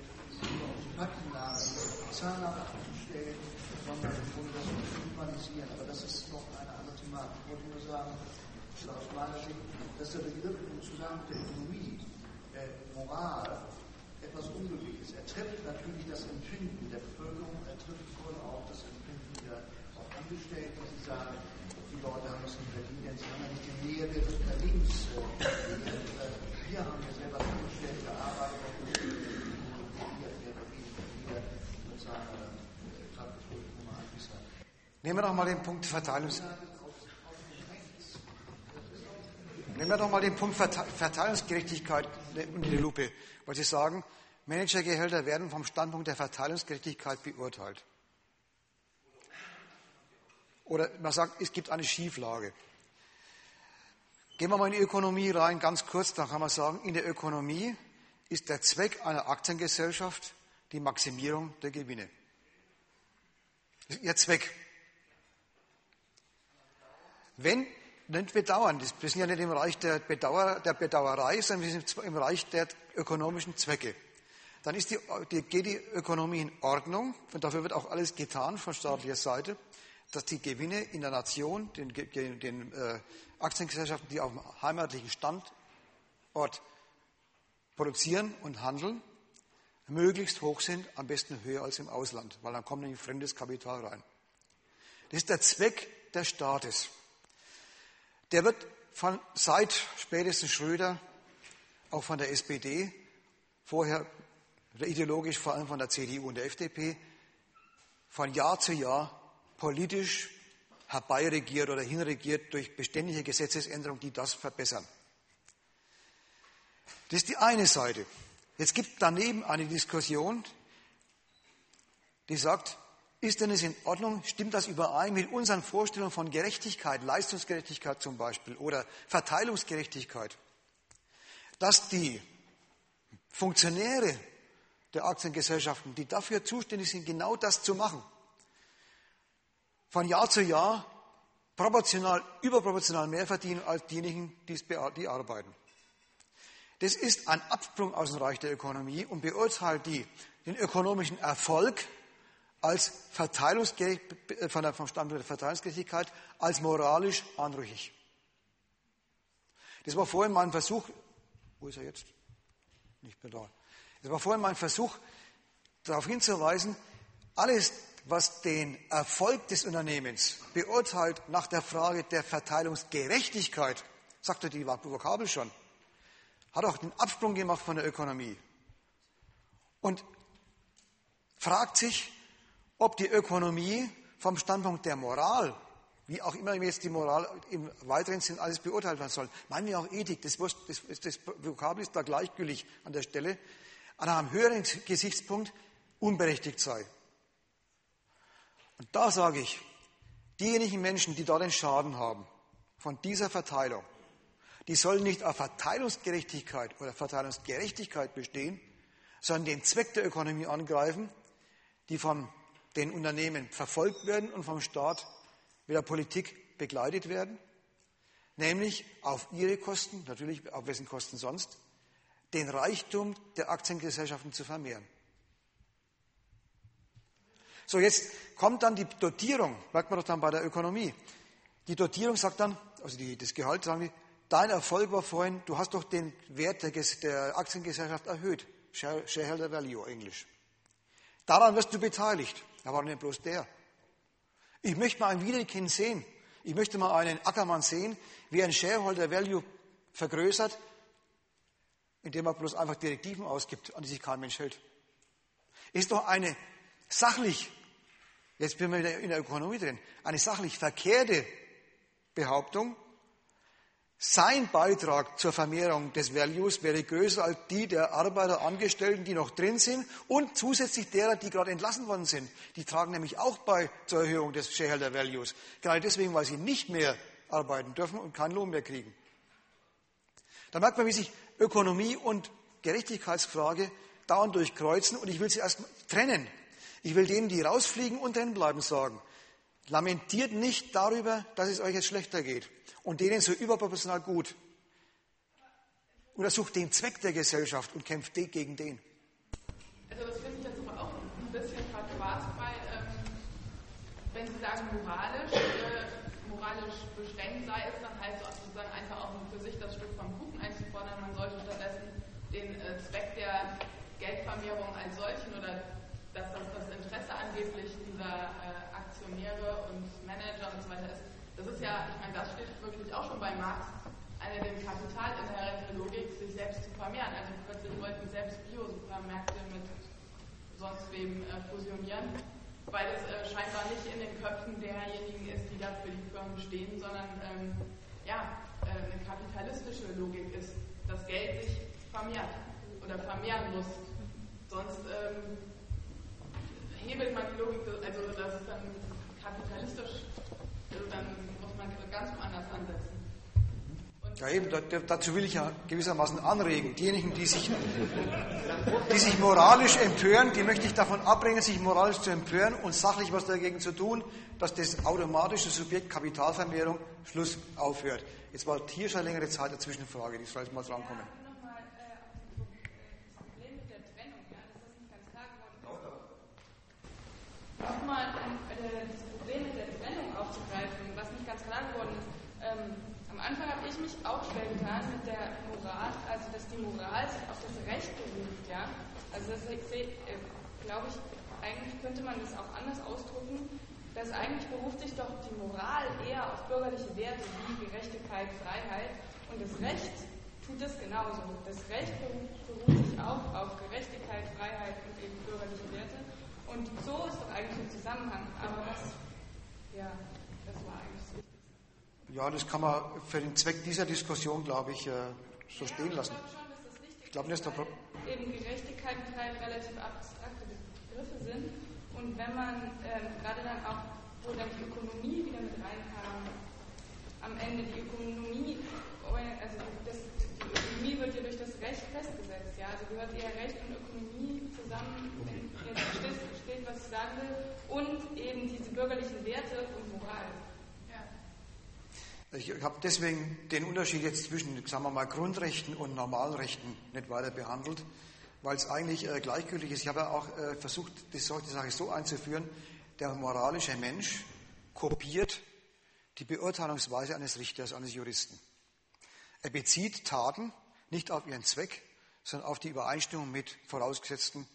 zahlreich abzustellen, sondern im Grunde das zu humanisieren. Aber das ist noch eine andere Thematik. Ich wollte nur sagen, aus meiner Sicht, dass der Begriff im Zusammenhang mit der Ökonomie, äh, Moral, etwas unglücklich ist. Er trifft natürlich das Empfinden der Bevölkerung, er trifft voll auch das Empfinden der auch Angestellten, die sagen, die Leute haben es nicht verdient, sie haben ja nicht Mehrwert des Unternehmens. Äh, wir haben ja selber angestellt, gearbeitet, Nehmen wir doch mal den Punkt Verteilungs Nehmen wir doch mal den Punkt Verteilungsgerechtigkeit unter die Lupe, weil Sie sagen, Managergehälter werden vom Standpunkt der Verteilungsgerechtigkeit beurteilt. Oder man sagt, es gibt eine Schieflage. Gehen wir mal in die Ökonomie rein, ganz kurz, dann kann man sagen, in der Ökonomie ist der Zweck einer Aktiengesellschaft die Maximierung der Gewinne. Das ist ihr Zweck. Wenn, nicht bedauern, wir sind ja nicht im Reich der, Bedauer, der Bedauerei, sondern wir sind im Reich der ökonomischen Zwecke dann ist die, die, geht die Ökonomie in Ordnung und dafür wird auch alles getan von staatlicher Seite, dass die Gewinne in der Nation, den, den äh, Aktiengesellschaften, die auf dem heimatlichen Standort produzieren und handeln, möglichst hoch sind, am besten höher als im Ausland, weil dann kommt nämlich fremdes Kapital rein. Das ist der Zweck des Staates. Der wird von, seit spätestens Schröder, auch von der SPD, vorher ideologisch vor allem von der CDU und der FDP, von Jahr zu Jahr politisch herbeiregiert oder hinregiert durch beständige Gesetzesänderungen, die das verbessern. Das ist die eine Seite. Jetzt gibt daneben eine Diskussion, die sagt, ist denn es in Ordnung, stimmt das überein mit unseren Vorstellungen von Gerechtigkeit, Leistungsgerechtigkeit zum Beispiel oder Verteilungsgerechtigkeit, dass die Funktionäre der Aktiengesellschaften, die dafür zuständig sind, genau das zu machen. Von Jahr zu Jahr proportional, überproportional mehr verdienen als diejenigen, die arbeiten. Das ist ein Absprung aus dem Reich der Ökonomie und beurteilt die, den ökonomischen Erfolg als äh, von der, vom Standpunkt der Verteilungsgerechtigkeit als moralisch anrüchig. Das war vorhin mein Versuch, wo ist er jetzt? Nicht mehr da. Das war vorhin mein Versuch, darauf hinzuweisen, alles, was den Erfolg des Unternehmens beurteilt nach der Frage der Verteilungsgerechtigkeit, sagte die Vokabel schon, hat auch den Absprung gemacht von der Ökonomie und fragt sich, ob die Ökonomie vom Standpunkt der Moral, wie auch immer jetzt die Moral im weiteren Sinn alles beurteilt werden soll, meinen wir auch Ethik, das, das, das Vokabel ist da gleichgültig an der Stelle, an einem höheren Gesichtspunkt unberechtigt sei. Und da sage ich, diejenigen Menschen, die da den Schaden haben von dieser Verteilung, die sollen nicht auf Verteilungsgerechtigkeit oder Verteilungsgerechtigkeit bestehen, sondern den Zweck der Ökonomie angreifen, die von den Unternehmen verfolgt werden und vom Staat mit der Politik begleitet werden. nämlich auf ihre Kosten, natürlich auf wessen Kosten sonst, den Reichtum der Aktiengesellschaften zu vermehren. So, jetzt kommt dann die Dotierung, merkt man doch dann bei der Ökonomie. Die Dotierung sagt dann, also die, das Gehalt sagen die, dein Erfolg war vorhin, du hast doch den Wert der, der Aktiengesellschaft erhöht. Shareholder Value, Englisch. Daran wirst du beteiligt. Aber nicht bloß der. Ich möchte mal ein Wiederkind sehen. Ich möchte mal einen Ackermann sehen, wie ein Shareholder Value vergrößert, indem er bloß einfach Direktiven ausgibt, an die sich kein Mensch hält. Ist doch eine sachlich, jetzt bin ich wieder in der Ökonomie drin, eine sachlich verkehrte Behauptung, sein Beitrag zur Vermehrung des Values wäre größer als die der Arbeiter, Angestellten, die noch drin sind und zusätzlich derer, die gerade entlassen worden sind. Die tragen nämlich auch bei zur Erhöhung des Shareholder Values. Gerade deswegen, weil sie nicht mehr arbeiten dürfen und keinen Lohn mehr kriegen. Da merkt man, wie sich Ökonomie und Gerechtigkeitsfrage dauernd durchkreuzen und ich will sie erst trennen. Ich will denen, die rausfliegen und drin bleiben, sagen, lamentiert nicht darüber, dass es euch jetzt schlechter geht und denen so überproportional gut. Untersucht den Zweck der Gesellschaft und kämpft gegen den. Also das finde ich jetzt aber auch ein bisschen verquast, weil ähm, wenn Sie sagen moralisch, äh, moralisch beschränkt sei es, dann heißt es sozusagen einfach auch nur für sich das Stück vom Kuchen einzufordern. Man sollte stattdessen den äh, Zweck der Geldvermehrung als solchen oder dass das das Interesse dieser äh, Aktionäre und Manager und so weiter ist, das ist ja, ich meine, das steht wirklich auch schon bei Marx, eine dem Kapital inhärente Logik, sich selbst zu vermehren. Also plötzlich wollten selbst Bio-Supermärkte mit sonst wem äh, fusionieren, weil es äh, scheinbar nicht in den Köpfen derjenigen ist, die da für die Firmen stehen, sondern ähm, ja, äh, eine kapitalistische Logik ist, dass Geld sich vermehrt oder vermehren muss. Sonst ähm, hebelt man die Logik, also das ist dann kapitalistisch dann muss man ganz woanders ansetzen. Ja, eben, dazu will ich ja gewissermaßen anregen. Diejenigen, die sich, [LAUGHS] die sich moralisch empören, die möchte ich davon abbringen, sich moralisch zu empören und sachlich was dagegen zu tun, dass das automatische Subjekt Kapitalvermehrung Schluss aufhört. Jetzt war hier schon längere Zeit eine Zwischenfrage, die soll jetzt mal drankommen. Nochmal äh, das Problem mit der aufzugreifen, was nicht ganz klar geworden ist. Ähm, am Anfang habe ich mich auch schwer getan mit der Moral, also dass die Moral sich auf das Recht beruft, ja. Also das äh, glaube ich, eigentlich könnte man das auch anders ausdrücken, dass eigentlich beruft sich doch die Moral eher auf bürgerliche Werte wie Gerechtigkeit, Freiheit und das Recht tut es genauso. Das Recht beruht sich auch auf Gerechtigkeit, Freiheit und eben bürgerliche Werte. Und so ist doch eigentlich ein Zusammenhang. Aber das, ja, ja, das kann man für den Zweck dieser Diskussion, glaube ich, äh, so stehen lassen. Ich glaube, das ist der Eben Gerechtigkeit und Freiheit relativ abstrakte Begriffe sind. Und wenn man ähm, gerade dann auch, wo dann die Ökonomie wieder mit reinkam, am Ende die Ökonomie, also das, die Ökonomie wird ja durch das Recht festgesetzt, ja, also gehört eher Recht und Ökonomie zusammen, wenn jetzt steht, was ich sagen will, und eben diese bürgerlichen Werte und Moral. Ich habe deswegen den Unterschied jetzt zwischen, sagen wir mal, Grundrechten und Normalrechten nicht weiter behandelt, weil es eigentlich äh, gleichgültig ist. Ich habe ja auch äh, versucht, die, die Sache so einzuführen, der moralische Mensch kopiert die Beurteilungsweise eines Richters, eines Juristen. Er bezieht Taten nicht auf ihren Zweck, sondern auf die Übereinstimmung mit vorausgesetzten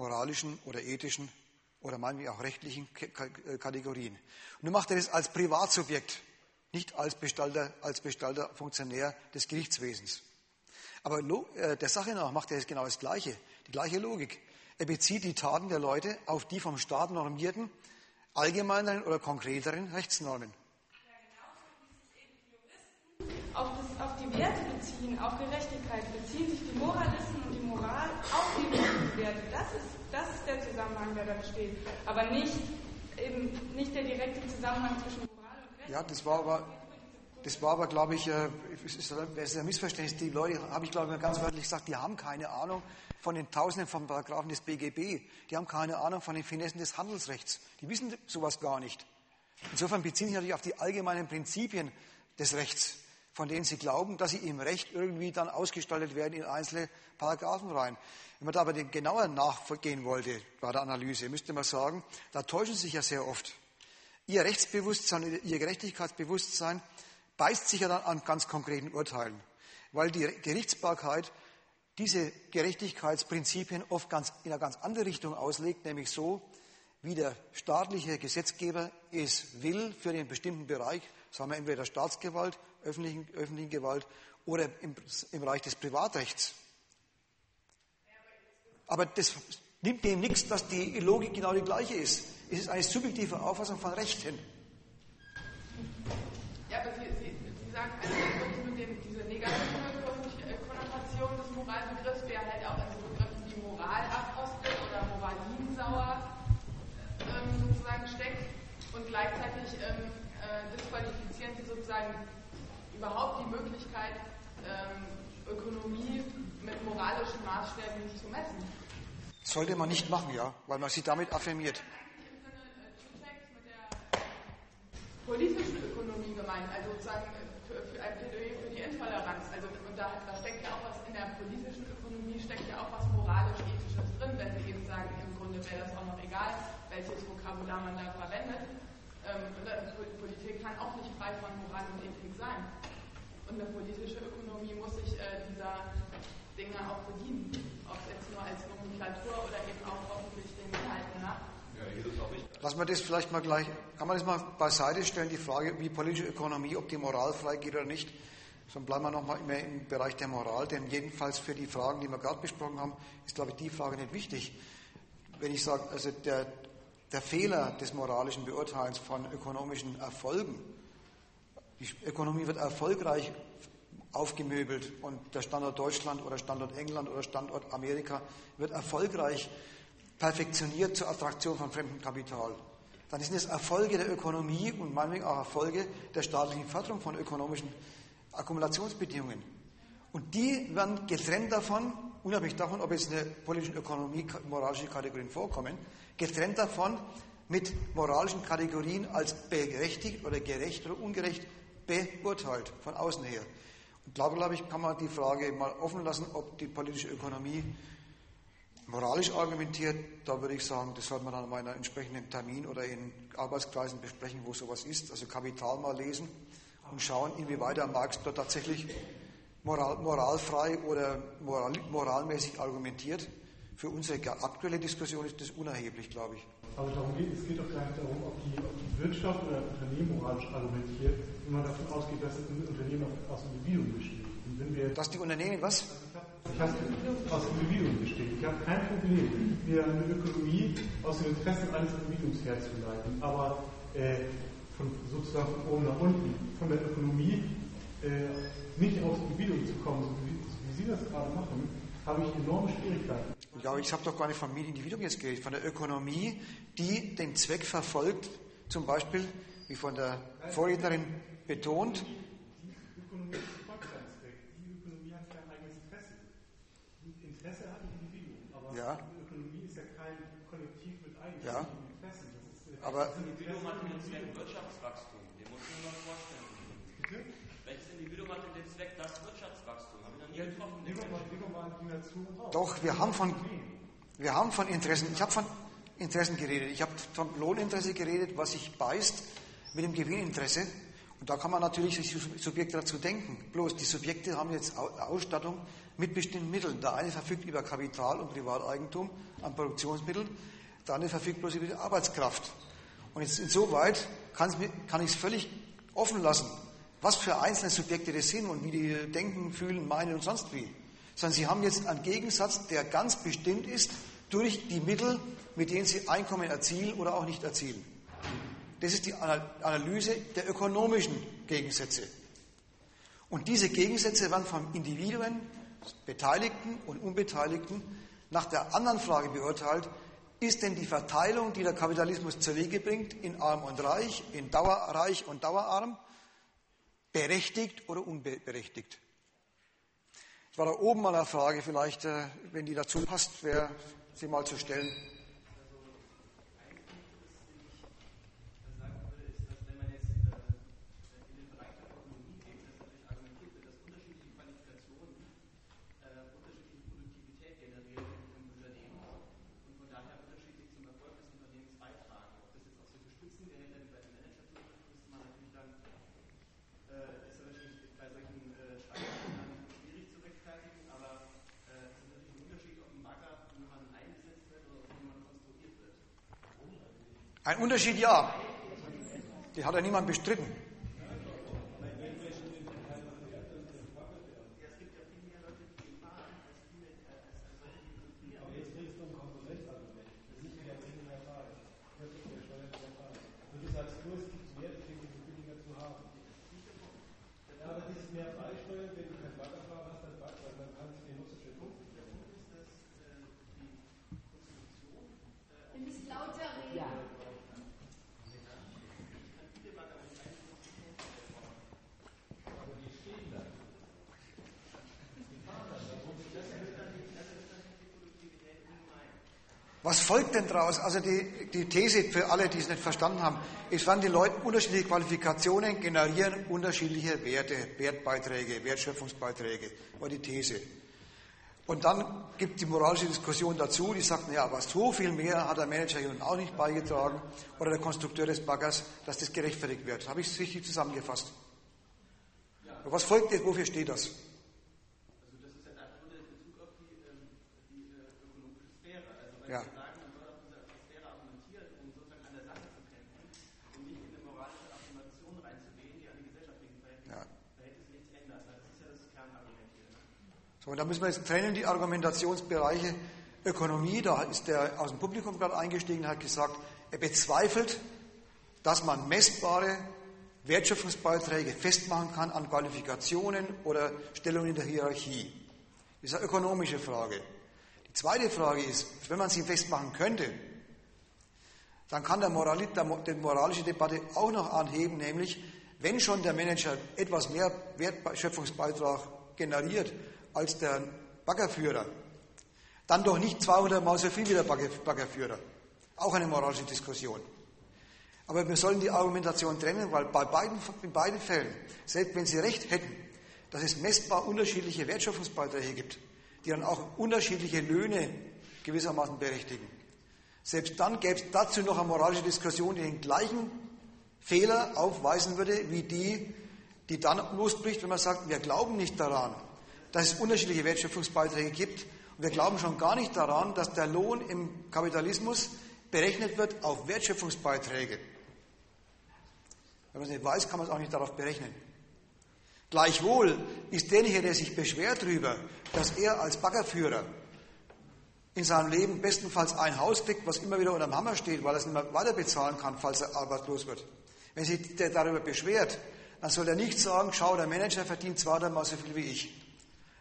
moralischen oder ethischen oder meinetwegen auch rechtlichen Kategorien. Und nun macht er das als Privatsubjekt nicht als Gestalter, als Gestalter Funktionär des Gerichtswesens. Aber äh, der Sache nach macht er jetzt genau das Gleiche, die gleiche Logik. Er bezieht die Taten der Leute auf die vom Staat normierten, allgemeineren oder konkreteren Rechtsnormen. Auf, das, auf die Werte beziehen, auf Gerechtigkeit beziehen sich die Moralisten und die Moral auf die Werte. Das ist, das ist der Zusammenhang, der da besteht. Aber nicht, eben, nicht der direkte Zusammenhang zwischen ja, das war aber, das war aber, glaube ich, äh, es ist ein Missverständnis. Die Leute, habe ich glaube ich ganz wörtlich gesagt, die haben keine Ahnung von den Tausenden von Paragraphen des BGB. Die haben keine Ahnung von den Finessen des Handelsrechts. Die wissen sowas gar nicht. Insofern beziehen sich natürlich auf die allgemeinen Prinzipien des Rechts, von denen sie glauben, dass sie im Recht irgendwie dann ausgestaltet werden in einzelne Paragraphen rein. Wenn man da aber genauer nachgehen wollte bei der Analyse, müsste man sagen, da täuschen sie sich ja sehr oft. Ihr Rechtsbewusstsein, ihr Gerechtigkeitsbewusstsein beißt sich ja dann an ganz konkreten Urteilen, weil die Gerichtsbarkeit diese Gerechtigkeitsprinzipien oft ganz, in einer ganz andere Richtung auslegt, nämlich so, wie der staatliche Gesetzgeber es will für den bestimmten Bereich, sagen wir entweder Staatsgewalt, öffentlichen, öffentlichen Gewalt oder im, im Bereich des Privatrechts. Aber das nimmt dem nichts, dass die Logik genau die gleiche ist. Es ist eine subjektive Auffassung von Rechten. Ja, aber Sie, Sie, Sie sagen, also mit dem, diese negative Konnotation des Moralbegriffs, der halt auch in so Begriffen wie Moralapostel oder Moralinsauer ähm, sozusagen steckt und gleichzeitig ähm, äh, disqualifizieren Sie sozusagen überhaupt die Möglichkeit, ähm, Ökonomie mit moralischen Maßstäben zu messen. Sollte man nicht machen, ja, weil man sie damit affirmiert. politische Ökonomie gemeint, also sozusagen für, für ein Plädoyer für die Intoleranz. Also und da, da, steckt ja auch was in der politischen Ökonomie steckt ja auch was moralisch-ethisches drin, wenn Sie eben sagen, im Grunde wäre das auch noch egal, welches Vokabular man da verwendet. Ähm, und Politik kann auch nicht frei von Moral und Ethik sein. Und eine politische Ökonomie muss sich äh, dieser Dinge auch bedienen, ob jetzt nur als Nomenklatur oder eben auch hoffentlich den Inhalten nach. Lassen wir das vielleicht mal gleich, kann man das mal beiseite stellen, die Frage, wie politische Ökonomie, ob die Moral freigeht oder nicht. Dann bleiben wir nochmal immer im Bereich der Moral, denn jedenfalls für die Fragen, die wir gerade besprochen haben, ist, glaube ich, die Frage nicht wichtig. Wenn ich sage, also der, der Fehler des moralischen Beurteilens von ökonomischen Erfolgen, die Ökonomie wird erfolgreich aufgemöbelt und der Standort Deutschland oder Standort England oder Standort Amerika wird erfolgreich perfektioniert zur Attraktion von fremdem Kapital. Dann sind es Erfolge der Ökonomie und meinetwegen auch Erfolge der staatlichen Förderung von ökonomischen Akkumulationsbedingungen. Und die werden getrennt davon, unabhängig davon, ob jetzt in der politischen Ökonomie moralische Kategorien vorkommen, getrennt davon mit moralischen Kategorien als berechtigt oder gerecht oder ungerecht beurteilt von außen her. Und da, glaube ich, kann man die Frage mal offen lassen, ob die politische Ökonomie moralisch argumentiert, da würde ich sagen, das sollte man in einem entsprechenden Termin oder in Arbeitskreisen besprechen, wo sowas ist. Also Kapital mal lesen und schauen, inwieweit der Marx dort tatsächlich moral, moralfrei oder moral, moralmäßig argumentiert. Für unsere aktuelle Diskussion ist das unerheblich, glaube ich. Aber darum geht, es geht doch gar nicht darum, ob die, ob die Wirtschaft oder ein Unternehmen moralisch argumentiert, wenn man davon ausgeht, dass ein Unternehmen aus Individuen besteht. dass die Unternehmen was? Ich habe aus Individuen besteht. Ich habe kein Problem, mir eine Ökonomie aus den Interessen eines Individuums herzuleiten. Aber äh, von, sozusagen von oben nach unten, von der Ökonomie äh, nicht aufs Individuum zu kommen, so wie, wie Sie das gerade machen, habe ich enorme Schwierigkeiten. Ja, ich habe doch gar nicht von mir Individuum jetzt geredet, von der Ökonomie, die den Zweck verfolgt, zum Beispiel, wie von der Vorrednerin betont, die Ökonomie verfolgt seinen Zweck. Die Ökonomie hat kein eigenes Interesse. Interesse hat ein Individuum, aber ja. die Ökonomie ist ja kein Kollektiv mit eigenen ja. Interessen. Das ist, äh, aber das Individuum hat den Zweck Wirtschaftswachstum. Den muss man nur vorstellen. Bitte? Welches Individuum hat denn den Zweck das Wirtschaftswachstum? Habe ich noch nie getroffen. nehmen wir mal, nehmen wir mal die. Doch, wir haben von, wir haben von Interessen, ich habe von Interessen geredet. Ich habe vom Lohninteresse geredet, was sich beißt mit dem Gewinninteresse. Und da kann man natürlich sich Subjekte dazu denken. Bloß die Subjekte haben jetzt Ausstattung mit bestimmten Mitteln. Der eine verfügt über Kapital und Privateigentum an Produktionsmitteln, der andere verfügt bloß über die Arbeitskraft. Und insoweit kann ich es völlig offen lassen, was für einzelne Subjekte das sind und wie die denken, fühlen, meinen und sonst wie. Sondern sie haben jetzt einen Gegensatz, der ganz bestimmt ist durch die Mittel, mit denen sie Einkommen erzielen oder auch nicht erzielen. Das ist die Analyse der ökonomischen Gegensätze. Und diese Gegensätze werden von Individuen, Beteiligten und Unbeteiligten nach der anderen Frage beurteilt, ist denn die Verteilung, die der Kapitalismus zur Wege bringt, in arm und reich, in dauerreich und dauerarm, berechtigt oder unberechtigt? Ich war da oben mal eine Frage, vielleicht, äh, wenn die dazu passt, wäre sie mal zu stellen. sagen würde, ist, dass wenn man jetzt äh, in den Bereich der Ökonomie Ein Unterschied ja. Die hat ja niemand bestritten. Was daraus? Also die, die These für alle, die es nicht verstanden haben, ist, wenn die Leute unterschiedliche Qualifikationen generieren unterschiedliche Werte, Wertbeiträge, Wertschöpfungsbeiträge, war die These. Und dann gibt es die moralische Diskussion dazu, die sagt, naja, aber so viel mehr hat der Manager hier auch nicht beigetragen oder der Konstrukteur des Baggers, dass das gerechtfertigt wird. Habe ich es richtig zusammengefasst? Ja. Was folgt jetzt? Wofür steht das? Ja. So, und da müssen wir jetzt trennen, die Argumentationsbereiche Ökonomie, da ist der aus dem Publikum gerade eingestiegen, hat gesagt, er bezweifelt, dass man messbare Wertschöpfungsbeiträge festmachen kann an Qualifikationen oder Stellungen in der Hierarchie. Das ist eine ökonomische Frage. Die zweite Frage ist, wenn man sie festmachen könnte, dann kann der Moralit, die moralische Debatte auch noch anheben, nämlich, wenn schon der Manager etwas mehr Wertschöpfungsbeitrag generiert, als der Baggerführer. Dann doch nicht 200 Mal so viel wie der Baggerführer. Auch eine moralische Diskussion. Aber wir sollen die Argumentation trennen, weil bei beiden, in beiden Fällen, selbst wenn Sie recht hätten, dass es messbar unterschiedliche Wertschöpfungsbeiträge gibt, die dann auch unterschiedliche Löhne gewissermaßen berechtigen, selbst dann gäbe es dazu noch eine moralische Diskussion, die den gleichen Fehler aufweisen würde, wie die, die dann losbricht, wenn man sagt, wir glauben nicht daran, dass es unterschiedliche Wertschöpfungsbeiträge gibt. Und wir glauben schon gar nicht daran, dass der Lohn im Kapitalismus berechnet wird auf Wertschöpfungsbeiträge. Wenn man es nicht weiß, kann man es auch nicht darauf berechnen. Gleichwohl ist derjenige, der sich beschwert darüber, dass er als Baggerführer in seinem Leben bestenfalls ein Haus kriegt, was immer wieder unter dem Hammer steht, weil er es nicht mehr weiter bezahlen kann, falls er arbeitslos wird. Wenn sich der darüber beschwert, dann soll er nicht sagen, schau, der Manager verdient zweimal so viel wie ich.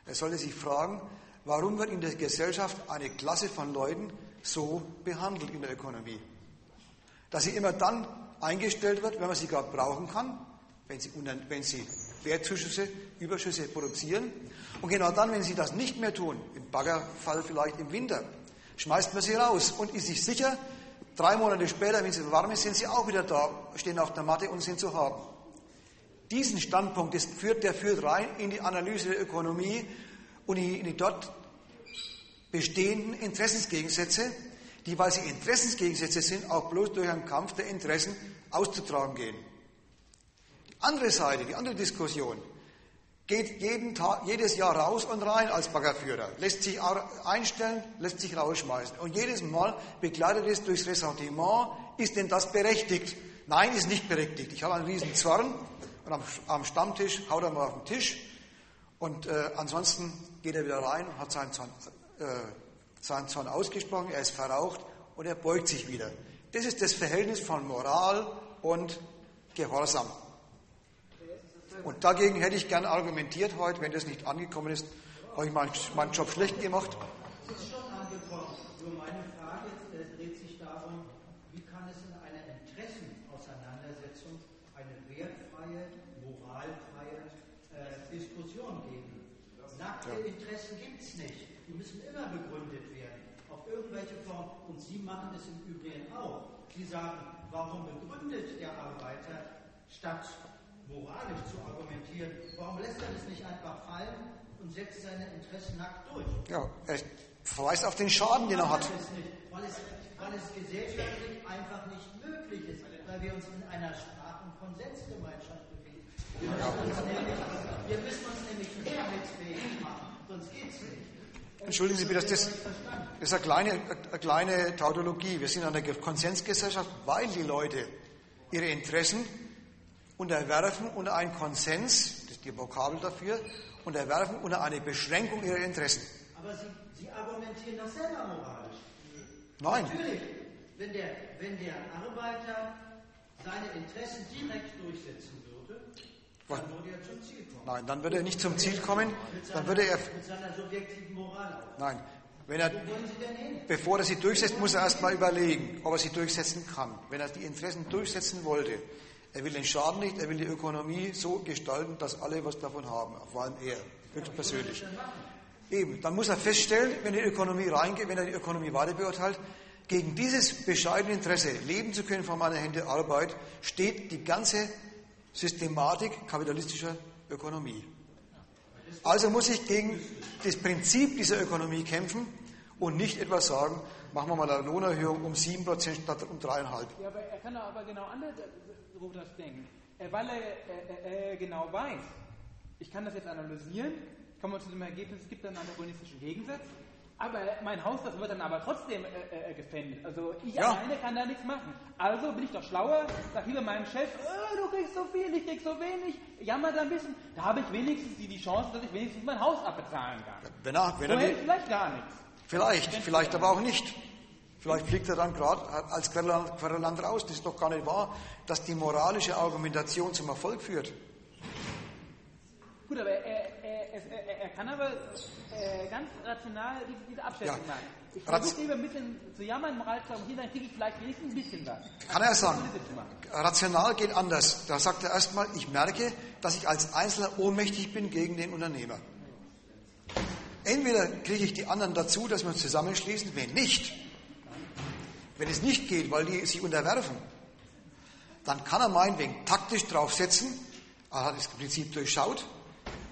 Er sollte sich fragen, warum wird in der Gesellschaft eine Klasse von Leuten so behandelt in der Ökonomie? Dass sie immer dann eingestellt wird, wenn man sie gerade brauchen kann, wenn sie, wenn sie Wertzuschüsse, Überschüsse produzieren. Und genau dann, wenn sie das nicht mehr tun, im Baggerfall vielleicht im Winter, schmeißt man sie raus und ist sich sicher, drei Monate später, wenn sie warm ist, sind sie auch wieder da, stehen auf der Matte und sind zu haben. Diesen Standpunkt, das führt, der führt rein in die Analyse der Ökonomie und in die dort bestehenden Interessensgegensätze, die, weil sie Interessensgegensätze sind, auch bloß durch einen Kampf der Interessen auszutragen gehen. Die andere Seite, die andere Diskussion, geht jeden Tag, jedes Jahr raus und rein als Baggerführer, lässt sich einstellen, lässt sich rausschmeißen. Und jedes Mal begleitet es durchs Ressentiment, ist denn das berechtigt? Nein, ist nicht berechtigt. Ich habe einen riesen Zorn und am, am Stammtisch haut er mal auf den Tisch und äh, ansonsten geht er wieder rein und hat seinen Zorn, äh, seinen Zorn ausgesprochen, er ist verraucht und er beugt sich wieder. Das ist das Verhältnis von Moral und Gehorsam. Und dagegen hätte ich gern argumentiert heute, wenn das nicht angekommen ist, habe ich meinen, meinen Job schlecht gemacht. Sie machen es im Übrigen auch. Sie sagen, warum begründet der Arbeiter, statt moralisch zu argumentieren, warum lässt er das nicht einfach fallen und setzt seine Interessen nackt durch? Ja, er verweist auf den Schaden, den er hat. Es nicht, weil, es, weil es gesellschaftlich einfach nicht möglich ist, weil wir uns in einer Sprach- und Konsensgemeinschaft bewegen. Wir müssen, uns nämlich, wir müssen uns nämlich mehrheitsfähig machen, sonst geht es nicht. Entschuldigen Sie bitte, das, ist eine kleine, eine kleine Tautologie. Wir sind eine Konsensgesellschaft, weil die Leute ihre Interessen unterwerfen unter einen Konsens, das ist die Vokabel dafür, unterwerfen unter eine Beschränkung ihrer Interessen. Aber Sie, Sie argumentieren doch selber moralisch. Nein. Natürlich, wenn der, wenn der Arbeiter seine Interessen direkt durchsetzen würde, Was? dann würde er zum Ziel kommen. Nein, dann würde er nicht zum Ziel kommen, dann würde er, nein, wenn er, bevor er sie durchsetzt, muss er erst mal überlegen, ob er sie durchsetzen kann. Wenn er die Interessen durchsetzen wollte, er will den Schaden nicht, er will die Ökonomie so gestalten, dass alle was davon haben, vor allem er, höchstpersönlich. Eben, dann muss er feststellen, wenn die Ökonomie reingeht, wenn er die Ökonomie weiter beurteilt, gegen dieses bescheidene Interesse, leben zu können von meiner Hände Arbeit, steht die ganze Systematik kapitalistischer Ökonomie. Also muss ich gegen das Prinzip dieser Ökonomie kämpfen und nicht etwa sagen, machen wir mal eine Lohnerhöhung um 7% statt um 3,5%. Ja, aber er kann doch aber genau anders das denken. Äh, Weil er äh, äh, genau weiß, ich kann das jetzt analysieren, ich komme zu dem Ergebnis, es gibt einen antagonistischen Gegensatz, aber mein Haus, das wird dann aber trotzdem äh, äh, gefändet. Also ich Ja. alleine kann da nichts machen. Also bin ich doch schlauer, sag lieber meinem Chef, äh, du kriegst so viel, ich krieg so wenig, jammer da ein bisschen. Da habe ich wenigstens die, die Chance, dass ich wenigstens mein Haus abbezahlen kann. Wenn er, wenn so er hält vielleicht gar nichts. vielleicht, vielleicht aber auch nicht. Vielleicht fliegt er dann gerade als Querulant raus. Das ist doch gar nicht wahr, dass die moralische Argumentation zum Erfolg führt. Gut, aber er, er kann aber äh, ganz rational diese, diese Abschätzung Ja. machen. Ich versuche lieber ein bisschen zu jammern, Moral zu argumentieren, dann kriege ich vielleicht wenigstens ein bisschen was. Kann er sagen. Rational geht anders. Da sagt er erstmal, ich merke, dass ich als Einzelner ohnmächtig bin gegen den Unternehmer. Entweder kriege ich die anderen dazu, dass wir uns zusammenschließen, wenn nicht, wenn es nicht geht, weil die sich unterwerfen, dann kann er meinetwegen taktisch draufsetzen, er hat das Prinzip durchschaut,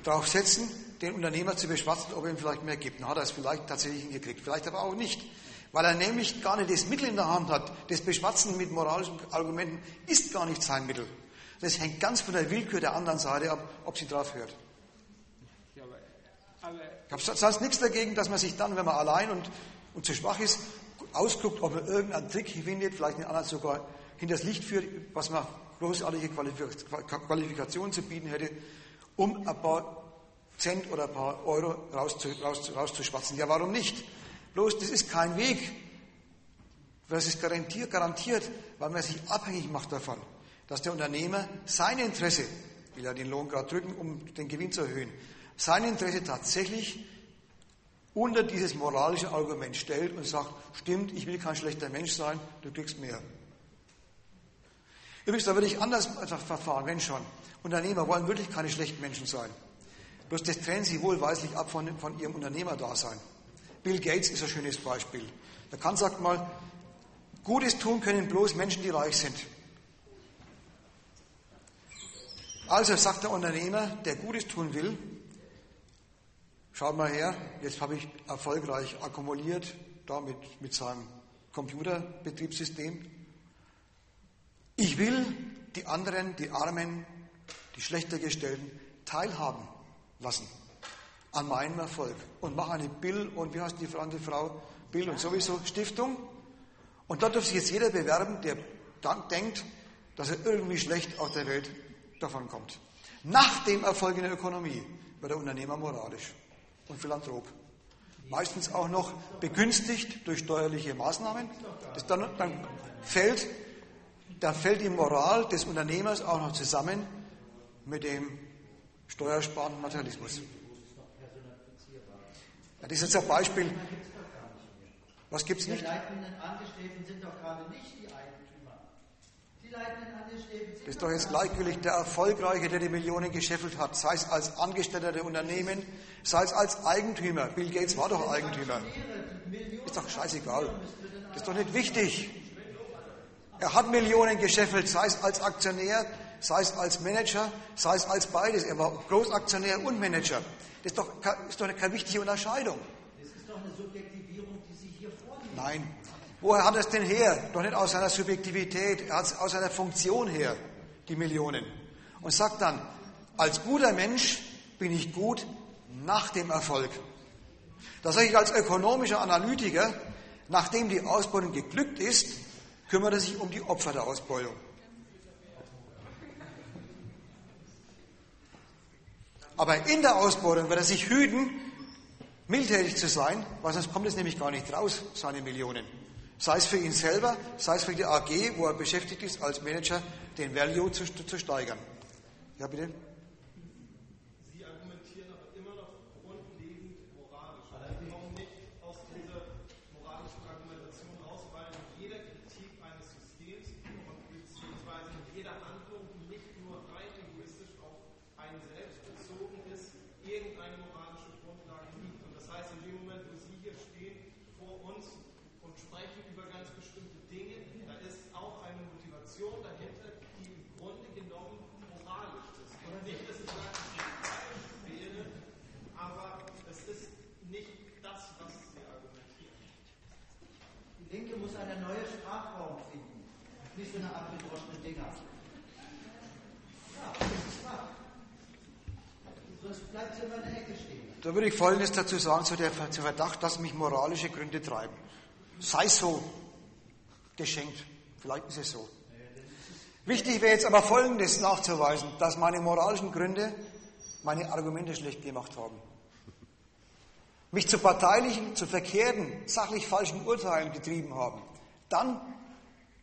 draufsetzen, den Unternehmer zu beschwatzen, ob er ihm vielleicht mehr gibt. Dann hat er es vielleicht tatsächlich hingekriegt, vielleicht aber auch nicht. Weil er nämlich gar nicht das Mittel in der Hand hat. Das Beschwatzen mit moralischen Argumenten ist gar nicht sein Mittel. Das hängt ganz von der Willkür der anderen Seite ab, ob sie drauf hört. Ich habe sonst nichts dagegen, dass man sich dann, wenn man allein und, und zu schwach ist, ausguckt, ob man irgendeinen Trick findet, vielleicht den anderen sogar hinters Licht führt, was man großartige Qualifik- Qualifikationen zu bieten hätte, um ein paar Cent oder ein paar Euro rauszu, rauszu, rauszuschwatzen. Ja, warum nicht? Bloß, das ist kein Weg. Das ist garantiert, garantiert, weil man sich abhängig macht davon, dass der Unternehmer sein Interesse, will er den Lohn gerade drücken, um den Gewinn zu erhöhen, sein Interesse tatsächlich unter dieses moralische Argument stellt und sagt, stimmt, ich will kein schlechter Mensch sein, du kriegst mehr. Übrigens, da würde ich anders verfahren, wenn schon. Unternehmer wollen wirklich keine schlechten Menschen sein. Bloß das trennen sie wohlweislich ab von, von ihrem Unternehmerdasein. Bill Gates ist ein schönes Beispiel. Der Kant sagt mal, Gutes tun können bloß Menschen, die reich sind. Also sagt der Unternehmer, der Gutes tun will, schaut mal her, jetzt habe ich erfolgreich akkumuliert, damit mit seinem Computerbetriebssystem. Ich will die anderen, die Armen, die schlechter gestellten teilhaben lassen an meinem Erfolg und mache eine Bill und wie heißt die andere Frau? Bill und sowieso Stiftung. Und dort darf sich jetzt jeder bewerben, der dann denkt, dass er irgendwie schlecht aus der Welt davon kommt. Nach dem Erfolg in der Ökonomie wird der Unternehmer moralisch und Philanthrop. Meistens auch noch begünstigt durch steuerliche Maßnahmen. Dann, dann, fällt, dann fällt die Moral des Unternehmers auch noch zusammen mit dem steuersparenden Materialismus. Ja, das ist jetzt ein Beispiel. Was gibt es Die nicht? leitenden Angestellten sind doch gerade nicht die Eigentümer. Die leitenden Angestellten sind Das ist doch jetzt gleichgültig. Der Erfolgreiche, der die Millionen gescheffelt hat, sei es als Angestellter der Unternehmen, sei es als Eigentümer. Bill Gates war doch Eigentümer. Ist doch scheißegal. Das ist doch nicht wichtig. Er hat Millionen gescheffelt, sei es als Aktionär, sei es als Manager, sei es als beides. Er war Großaktionär und Manager. Das ist doch, ist doch keine wichtige Unterscheidung. Das ist doch eine Subjektivierung, die Sie hier vornehmen. Nein. Woher hat er es denn her? Doch nicht aus seiner Subjektivität, er hat es aus seiner Funktion her, die Millionen. Und sagt dann, als guter Mensch bin ich gut nach dem Erfolg. Da sage ich als ökonomischer Analytiker, nachdem die Ausbeutung geglückt ist, kümmert er sich um die Opfer der Ausbeutung. Aber in der Ausbeutung wird er sich hüten, mildtätig zu sein, weil sonst kommt es nämlich gar nicht raus, seine Millionen. Sei es für ihn selber, sei es für die AG, wo er beschäftigt ist, als Manager den Value zu, zu steigern. Ja, bitte? Da würde ich Folgendes dazu sagen, zu der, zu Verdacht, dass mich moralische Gründe treiben. Sei so geschenkt. Vielleicht ist es so. Wichtig wäre jetzt aber Folgendes nachzuweisen, dass meine moralischen Gründe meine Argumente schlecht gemacht haben. Mich zu parteilichen, zu verkehrten, sachlich falschen Urteilen getrieben haben. Dann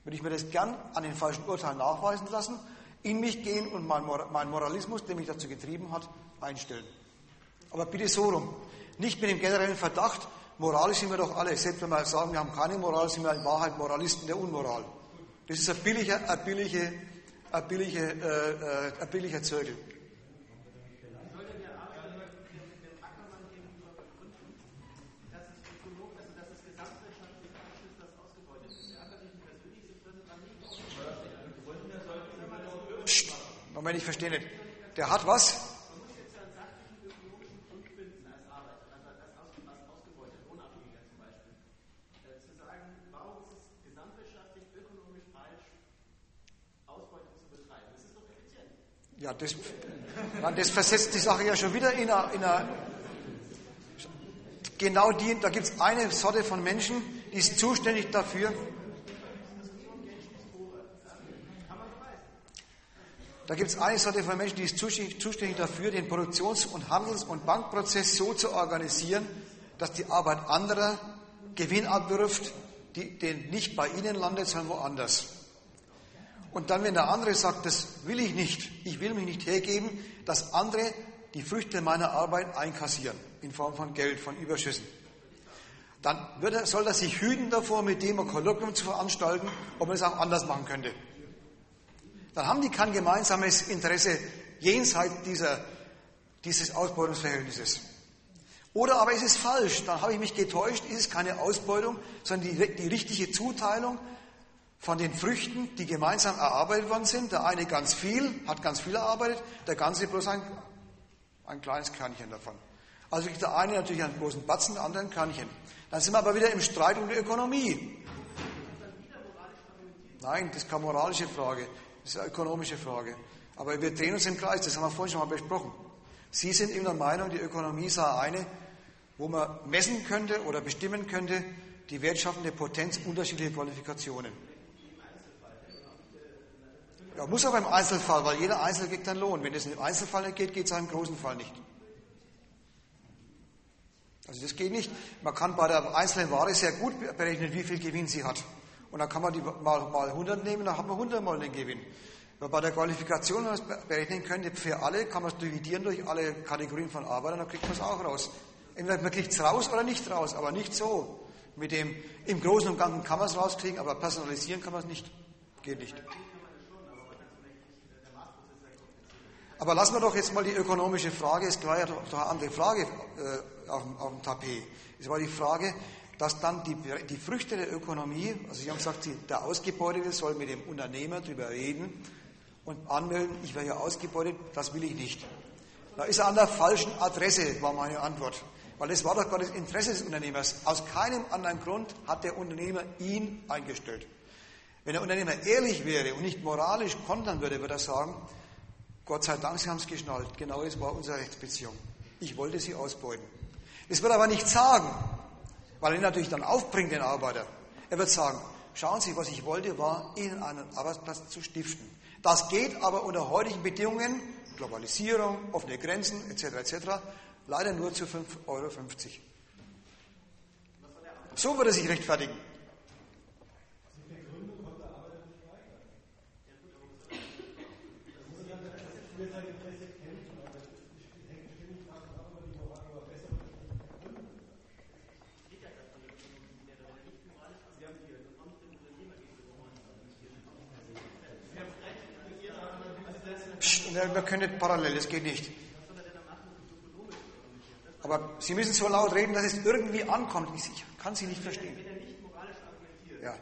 würde ich mir das gern an den falschen Urteilen nachweisen lassen, in mich gehen und meinen Moralismus, der mich dazu getrieben hat, einstellen. Aber bitte so rum. Nicht mit dem generellen Verdacht, moralisch sind wir doch alle. Selbst wenn wir sagen, wir haben keine Moral, sind wir in Wahrheit Moralisten der Unmoral. Das ist ein billiger, ein billiger, ein billiger, äh, äh, ein billiger Zirkel. Moment, ich verstehe nicht. Der hat was? Ja, das, man, das versetzt die Sache ja schon wieder in einer. In einer genau die, da gibt es eine Sorte von Menschen, die ist zuständig dafür. Da gibt es eine Sorte von Menschen, die ist zuständig dafür, den Produktions- und Handels- und Bankprozess so zu organisieren, dass die Arbeit anderer Gewinn abwirft, die, den nicht bei ihnen landet, sondern woanders. Und dann, wenn der andere sagt, das will ich nicht, ich will mich nicht hergeben, dass andere die Früchte meiner Arbeit einkassieren in Form von Geld, von Überschüssen. Dann er, soll er sich hüten davor, mit dem ein Kolloquium zu veranstalten, ob man es auch anders machen könnte. Dann haben die kein gemeinsames Interesse jenseits dieser, dieses Ausbeutungsverhältnisses. Oder aber ist es falsch, dann habe ich mich getäuscht, ist es keine Ausbeutung, sondern die, die richtige Zuteilung von den Früchten, die gemeinsam erarbeitet worden sind. Der eine ganz viel, hat ganz viel erarbeitet, der ganze bloß ein, ein kleines Körnchen davon. Also kriegt der eine natürlich einen großen Batzen, der andere ein Körnchen. Dann sind wir aber wieder im Streit um die Ökonomie. Nein, das ist keine moralische Frage, das ist eine ökonomische Frage. Aber wir drehen uns im Kreis, das haben wir vorhin schon mal besprochen. Sie sind in der Meinung, die Ökonomie sei eine, wo man messen könnte oder bestimmen könnte, die wertschaffende Potenz unterschiedlicher Qualifikationen. Ja, muss aber im Einzelfall, weil jeder Einzelne kriegt einen Lohn. Wenn es im Einzelfall nicht geht, geht es auch im großen Fall nicht. Also das geht nicht. Man kann bei der einzelnen Ware sehr gut berechnen, wie viel Gewinn sie hat. Und dann kann man die mal, mal 100 nehmen, dann hat man 100 mal den Gewinn. Weil bei der Qualifikation, wenn man es berechnen könnte, für alle, kann man es dividieren durch alle Kategorien von Arbeitern, dann kriegt man es auch raus. Entweder man kriegt es raus oder nicht raus, aber nicht so. Mit dem, im Großen und Ganzen kann man es rauskriegen, aber personalisieren kann man es nicht. Geht nicht. Aber lassen wir doch jetzt mal die ökonomische Frage, es war ja doch eine andere Frage äh, auf, auf, dem Tapet. Es war die Frage, dass dann die, die Früchte der Ökonomie, also Sie haben gesagt, der Ausgebeutete soll mit dem Unternehmer darüber reden und anmelden, ich werde ja ausgebeutet, das will ich nicht. Da ist er an der falschen Adresse, war meine Antwort. Weil es war doch gar das Interesse des Unternehmers. Aus keinem anderen Grund hat der Unternehmer ihn eingestellt. Wenn der Unternehmer ehrlich wäre und nicht moralisch kontern würde, würde er sagen, Gott sei Dank, Sie haben es geschnallt. Genau das war unsere Rechtsbeziehung. Ich wollte Sie ausbeuten. Das wird er aber nicht sagen, weil er natürlich dann aufbringt, den Arbeiter. Er wird sagen, schauen Sie, was ich wollte, war, Ihnen einen Arbeitsplatz zu stiften. Das geht aber unter heutigen Bedingungen, Globalisierung, offene Grenzen etc. etc., leider nur zu 5,50 Euro. So würde er sich rechtfertigen. Wir können nicht parallel, das geht nicht. Aber Sie müssen so laut reden, dass es irgendwie ankommt. Ich kann Sie nicht verstehen. Ja.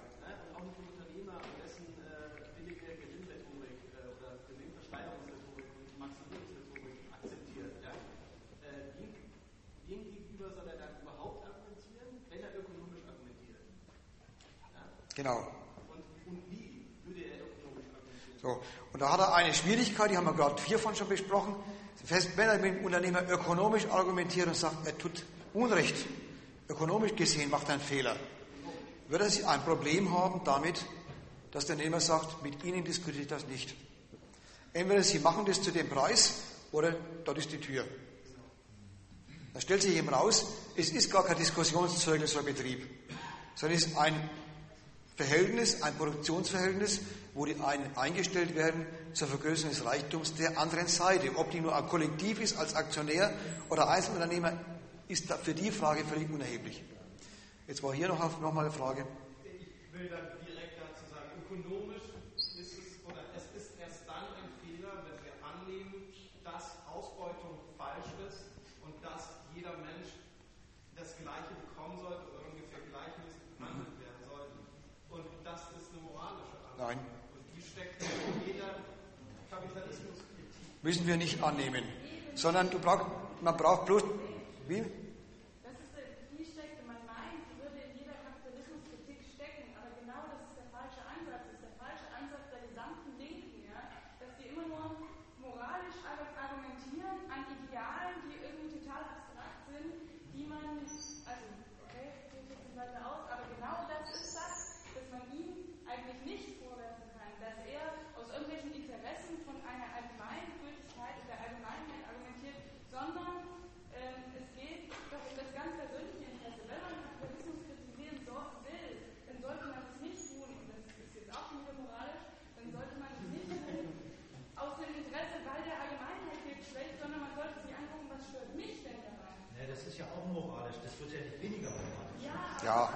Genau. So, und da hat er eine Schwierigkeit, die haben wir gerade vier von schon besprochen. Wenn er mit dem Unternehmer ökonomisch argumentiert und sagt, er tut Unrecht, ökonomisch gesehen macht er einen Fehler, wird er ein Problem haben damit, dass der Unternehmer sagt, mit Ihnen diskutiere ich das nicht. Entweder Sie machen das zu dem Preis oder dort ist die Tür. Da stellt sich eben raus, es ist gar kein Diskussionszeugnis für Betrieb, sondern es ist ein Verhältnis, ein Produktionsverhältnis, wo die einen eingestellt werden zur Vergrößerung des Reichtums der anderen Seite. Ob die nur ein Kollektiv ist als Aktionär oder Einzelunternehmer, ist für die Frage völlig unerheblich. Jetzt war hier noch, noch mal eine Frage. Ich will dann direkt dazu sagen, ökonomisch ist es, oder es ist erst dann ein Fehler, wenn wir annehmen, dass Ausbeutung falsch ist und dass jeder Mensch das Gleiche bekommen sollte oder ungefähr gleichmäßig behandelt werden sollte. Und das ist eine moralische Annahme. Nein. Müssen wir nicht annehmen, sondern du brauch, man braucht bloß. Wie? Ja.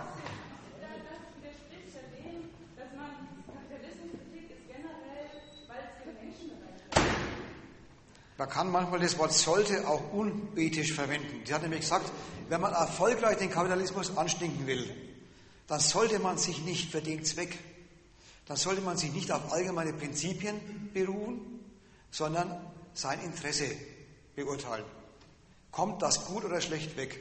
Man kann manchmal das Wort sollte auch unethisch verwenden. Sie hat nämlich gesagt, wenn man erfolgreich den Kapitalismus anstinken will, dann sollte man sich nicht für den Zweck, dann sollte man sich nicht auf allgemeine Prinzipien beruhen, sondern sein Interesse beurteilen. Kommt das gut oder schlecht weg?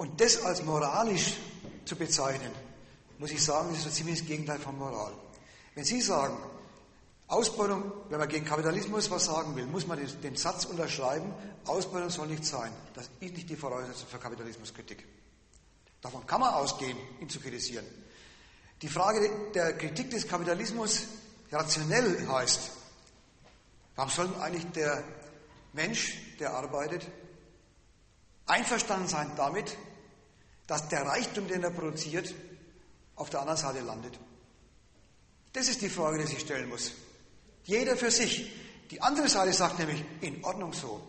Und das als moralisch zu bezeichnen, muss ich sagen, ist so ziemlich das Gegenteil von Moral. Wenn Sie sagen, Ausbeutung, wenn man gegen Kapitalismus was sagen will, muss man den Satz unterschreiben, Ausbeutung soll nicht sein. Das ist nicht die Voraussetzung für Kapitalismuskritik. Davon kann man ausgehen, ihn zu kritisieren. Die Frage der Kritik des Kapitalismus rationell heißt, warum soll eigentlich der Mensch, der arbeitet, einverstanden sein damit, dass der Reichtum, den er produziert, auf der anderen Seite landet. Das ist die Frage, die sich stellen muss. Jeder für sich. Die andere Seite sagt nämlich, in Ordnung so.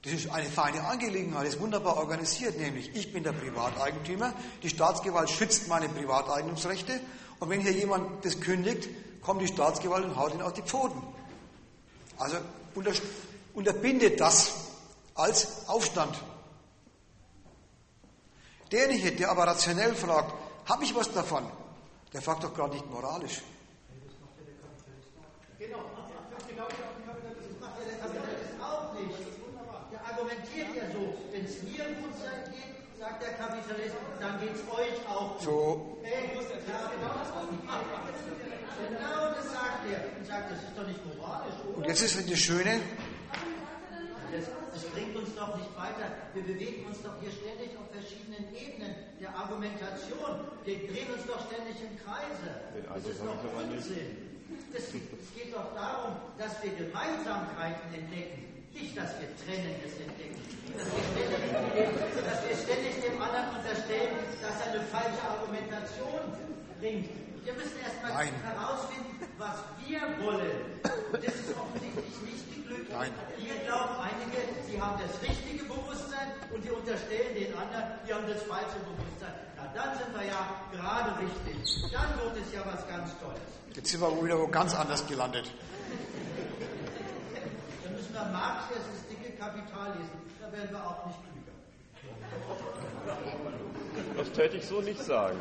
Das ist eine feine Angelegenheit, ist wunderbar organisiert, nämlich ich bin der Privateigentümer, die Staatsgewalt schützt meine Privateigentumsrechte und wenn hier jemand das kündigt, kommt die Staatsgewalt und haut ihn auf die Pfoten. Also unterbindet das als Aufstand. Derjenige, der aber rationell fragt, habe ich was davon? Der fragt doch gerade nicht moralisch. Genau, genau das macht ja der Kapitalist auch nicht. Der argumentiert ja so, wenn es mir gut geht, sagt der Kapitalist, dann geht es euch auch gut. So. Hey, ja, genau, genau das sagt er. Und sagt, das ist doch nicht moralisch, oder? Und jetzt ist das Schöne. Das, das bringt uns doch nicht weiter. Wir bewegen uns doch hier ständig auf verschiedenen Ebenen der Argumentation. Wir drehen uns doch ständig im Kreise. Das ist doch Unsinn. Es, es geht doch darum, dass wir Gemeinsamkeiten entdecken. Nicht, dass wir Trennendes entdecken. Dass wir, ständig, dass wir ständig dem anderen unterstellen, dass er eine falsche Argumentation bringt. Wir müssen erstmal herausfinden, was wir wollen. Und das ist offensichtlich nicht geglückt. Nein. Hier glauben einige, sie haben das richtige Bewusstsein und die unterstellen den anderen, die haben das falsche Bewusstsein. Na, dann sind wir ja gerade richtig. Dann wird es ja was ganz Tolles. Jetzt sind wir wieder wo ganz anders gelandet. Dann müssen wir Marx erst das dicke Kapital lesen. Da werden wir auch nicht klüger. Das täte ich so nicht sagen.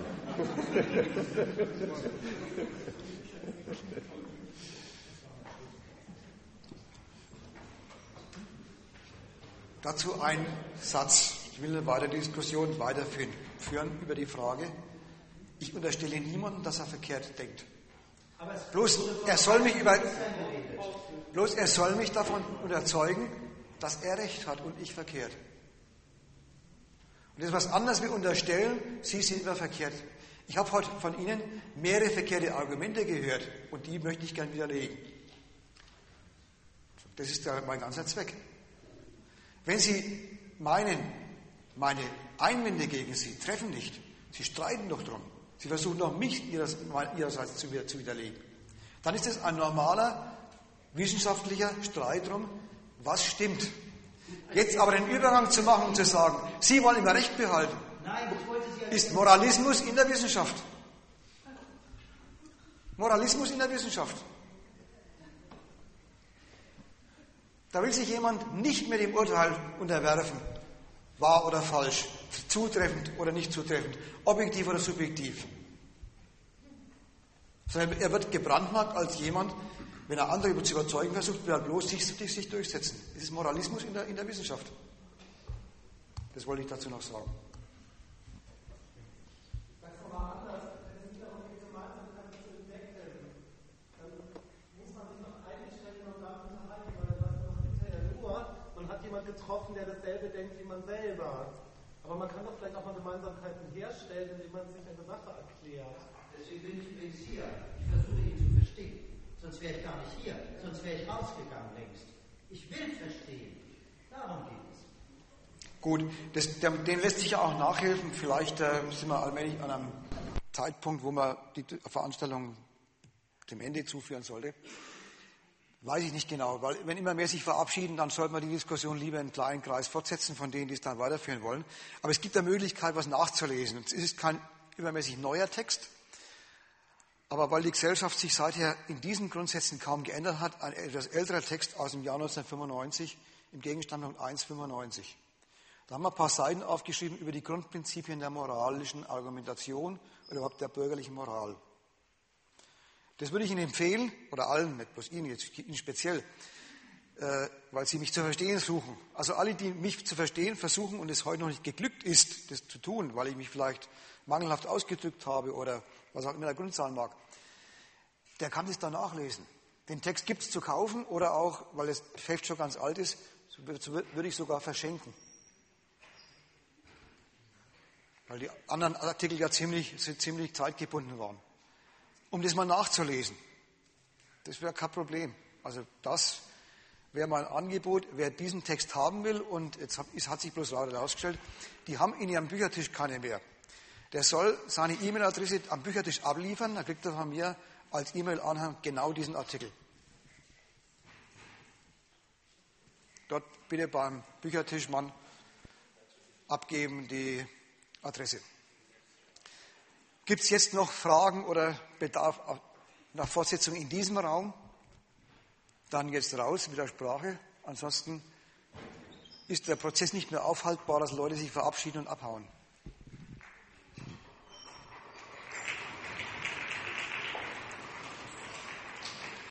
Dazu ein Satz. Ich will eine weitere Diskussion weiterführen über die Frage. Ich unterstelle niemandem, dass er verkehrt denkt. Bloß er soll mich über, bloß er soll mich davon überzeugen, dass er recht hat und ich verkehrt. Und das ist was anderes wie unterstellen, Sie sind immer verkehrt. Ich habe heute von Ihnen mehrere verkehrte Argumente gehört und die möchte ich gern widerlegen. Das ist mein ganzer Zweck. Wenn Sie meinen, meine Einwände gegen Sie treffen nicht, Sie streiten doch drum, Sie versuchen doch mich Ihrerseits zu widerlegen, dann ist es ein normaler wissenschaftlicher Streit drum, was stimmt. Jetzt aber den Übergang zu machen und zu sagen, Sie wollen immer Recht behalten, ist Moralismus in der Wissenschaft. Moralismus in der Wissenschaft. Da will sich jemand nicht mehr dem Urteil unterwerfen, wahr oder falsch, zutreffend oder nicht zutreffend, objektiv oder subjektiv. Sondern er wird gebrandmarkt als jemand, wenn er andere zu überzeugen versucht, will er bloß sich, sich durchsetzen. Das ist Moralismus in der, in der Wissenschaft. Das wollte ich dazu noch sagen. getroffen, der dasselbe denkt wie man selber. Aber man kann doch vielleicht auch mal Gemeinsamkeiten herstellen, indem man sich eine Sache erklärt. Deswegen bin ich übrigens hier. Ich versuche ihn zu. Sonst wäre ich gar nicht hier. Sonst wäre ich rausgegangen längst. Ich will verstehen. Darum geht es. Gut, das, dem lässt sich ja auch nachhelfen. Vielleicht äh, sind wir allmählich an einem Zeitpunkt, wo man die Veranstaltung dem Ende zuführen sollte. Weiß ich nicht genau, weil wenn immer mehr sich verabschieden, dann sollte man die Diskussion lieber in einen kleinen Kreis fortsetzen von denen, die es dann weiterführen wollen. Aber es gibt eine Möglichkeit, was nachzulesen. Es ist kein übermäßig neuer Text, aber weil die Gesellschaft sich seither in diesen Grundsätzen kaum geändert hat, ein etwas älterer Text aus dem Jahr 1995 im Gegenstandpunkt 1,95. Da haben wir ein paar Seiten aufgeschrieben über die Grundprinzipien der moralischen Argumentation oder überhaupt der bürgerlichen Moral. Das würde ich Ihnen empfehlen, oder allen, nicht bloß Ihnen, jetzt Ihnen speziell, äh, weil Sie mich zu verstehen suchen. Also alle, die mich zu verstehen versuchen und es heute noch nicht geglückt ist, das zu tun, weil ich mich vielleicht mangelhaft ausgedrückt habe oder was auch immer der Grund sein mag, der kann das dann nachlesen. Den Text gibt es zu kaufen oder auch, weil das Heft schon ganz alt ist, würde ich sogar verschenken. Weil die anderen Artikel ja ziemlich, ziemlich zeitgebunden waren um das mal nachzulesen. Das wäre kein Problem. Also das wäre mein Angebot, wer diesen Text haben will, und jetzt hat sich bloß leider herausgestellt, die haben in ihrem Büchertisch keine mehr. Der soll seine E-Mail-Adresse am Büchertisch abliefern, dann kriegt er von mir als E-Mail-Anhang genau diesen Artikel. Dort bitte beim Büchertischmann abgeben die Adresse. Gibt es jetzt noch Fragen oder Bedarf nach Fortsetzung in diesem Raum? Dann jetzt raus mit der Sprache. Ansonsten ist der Prozess nicht mehr aufhaltbar, dass Leute sich verabschieden und abhauen.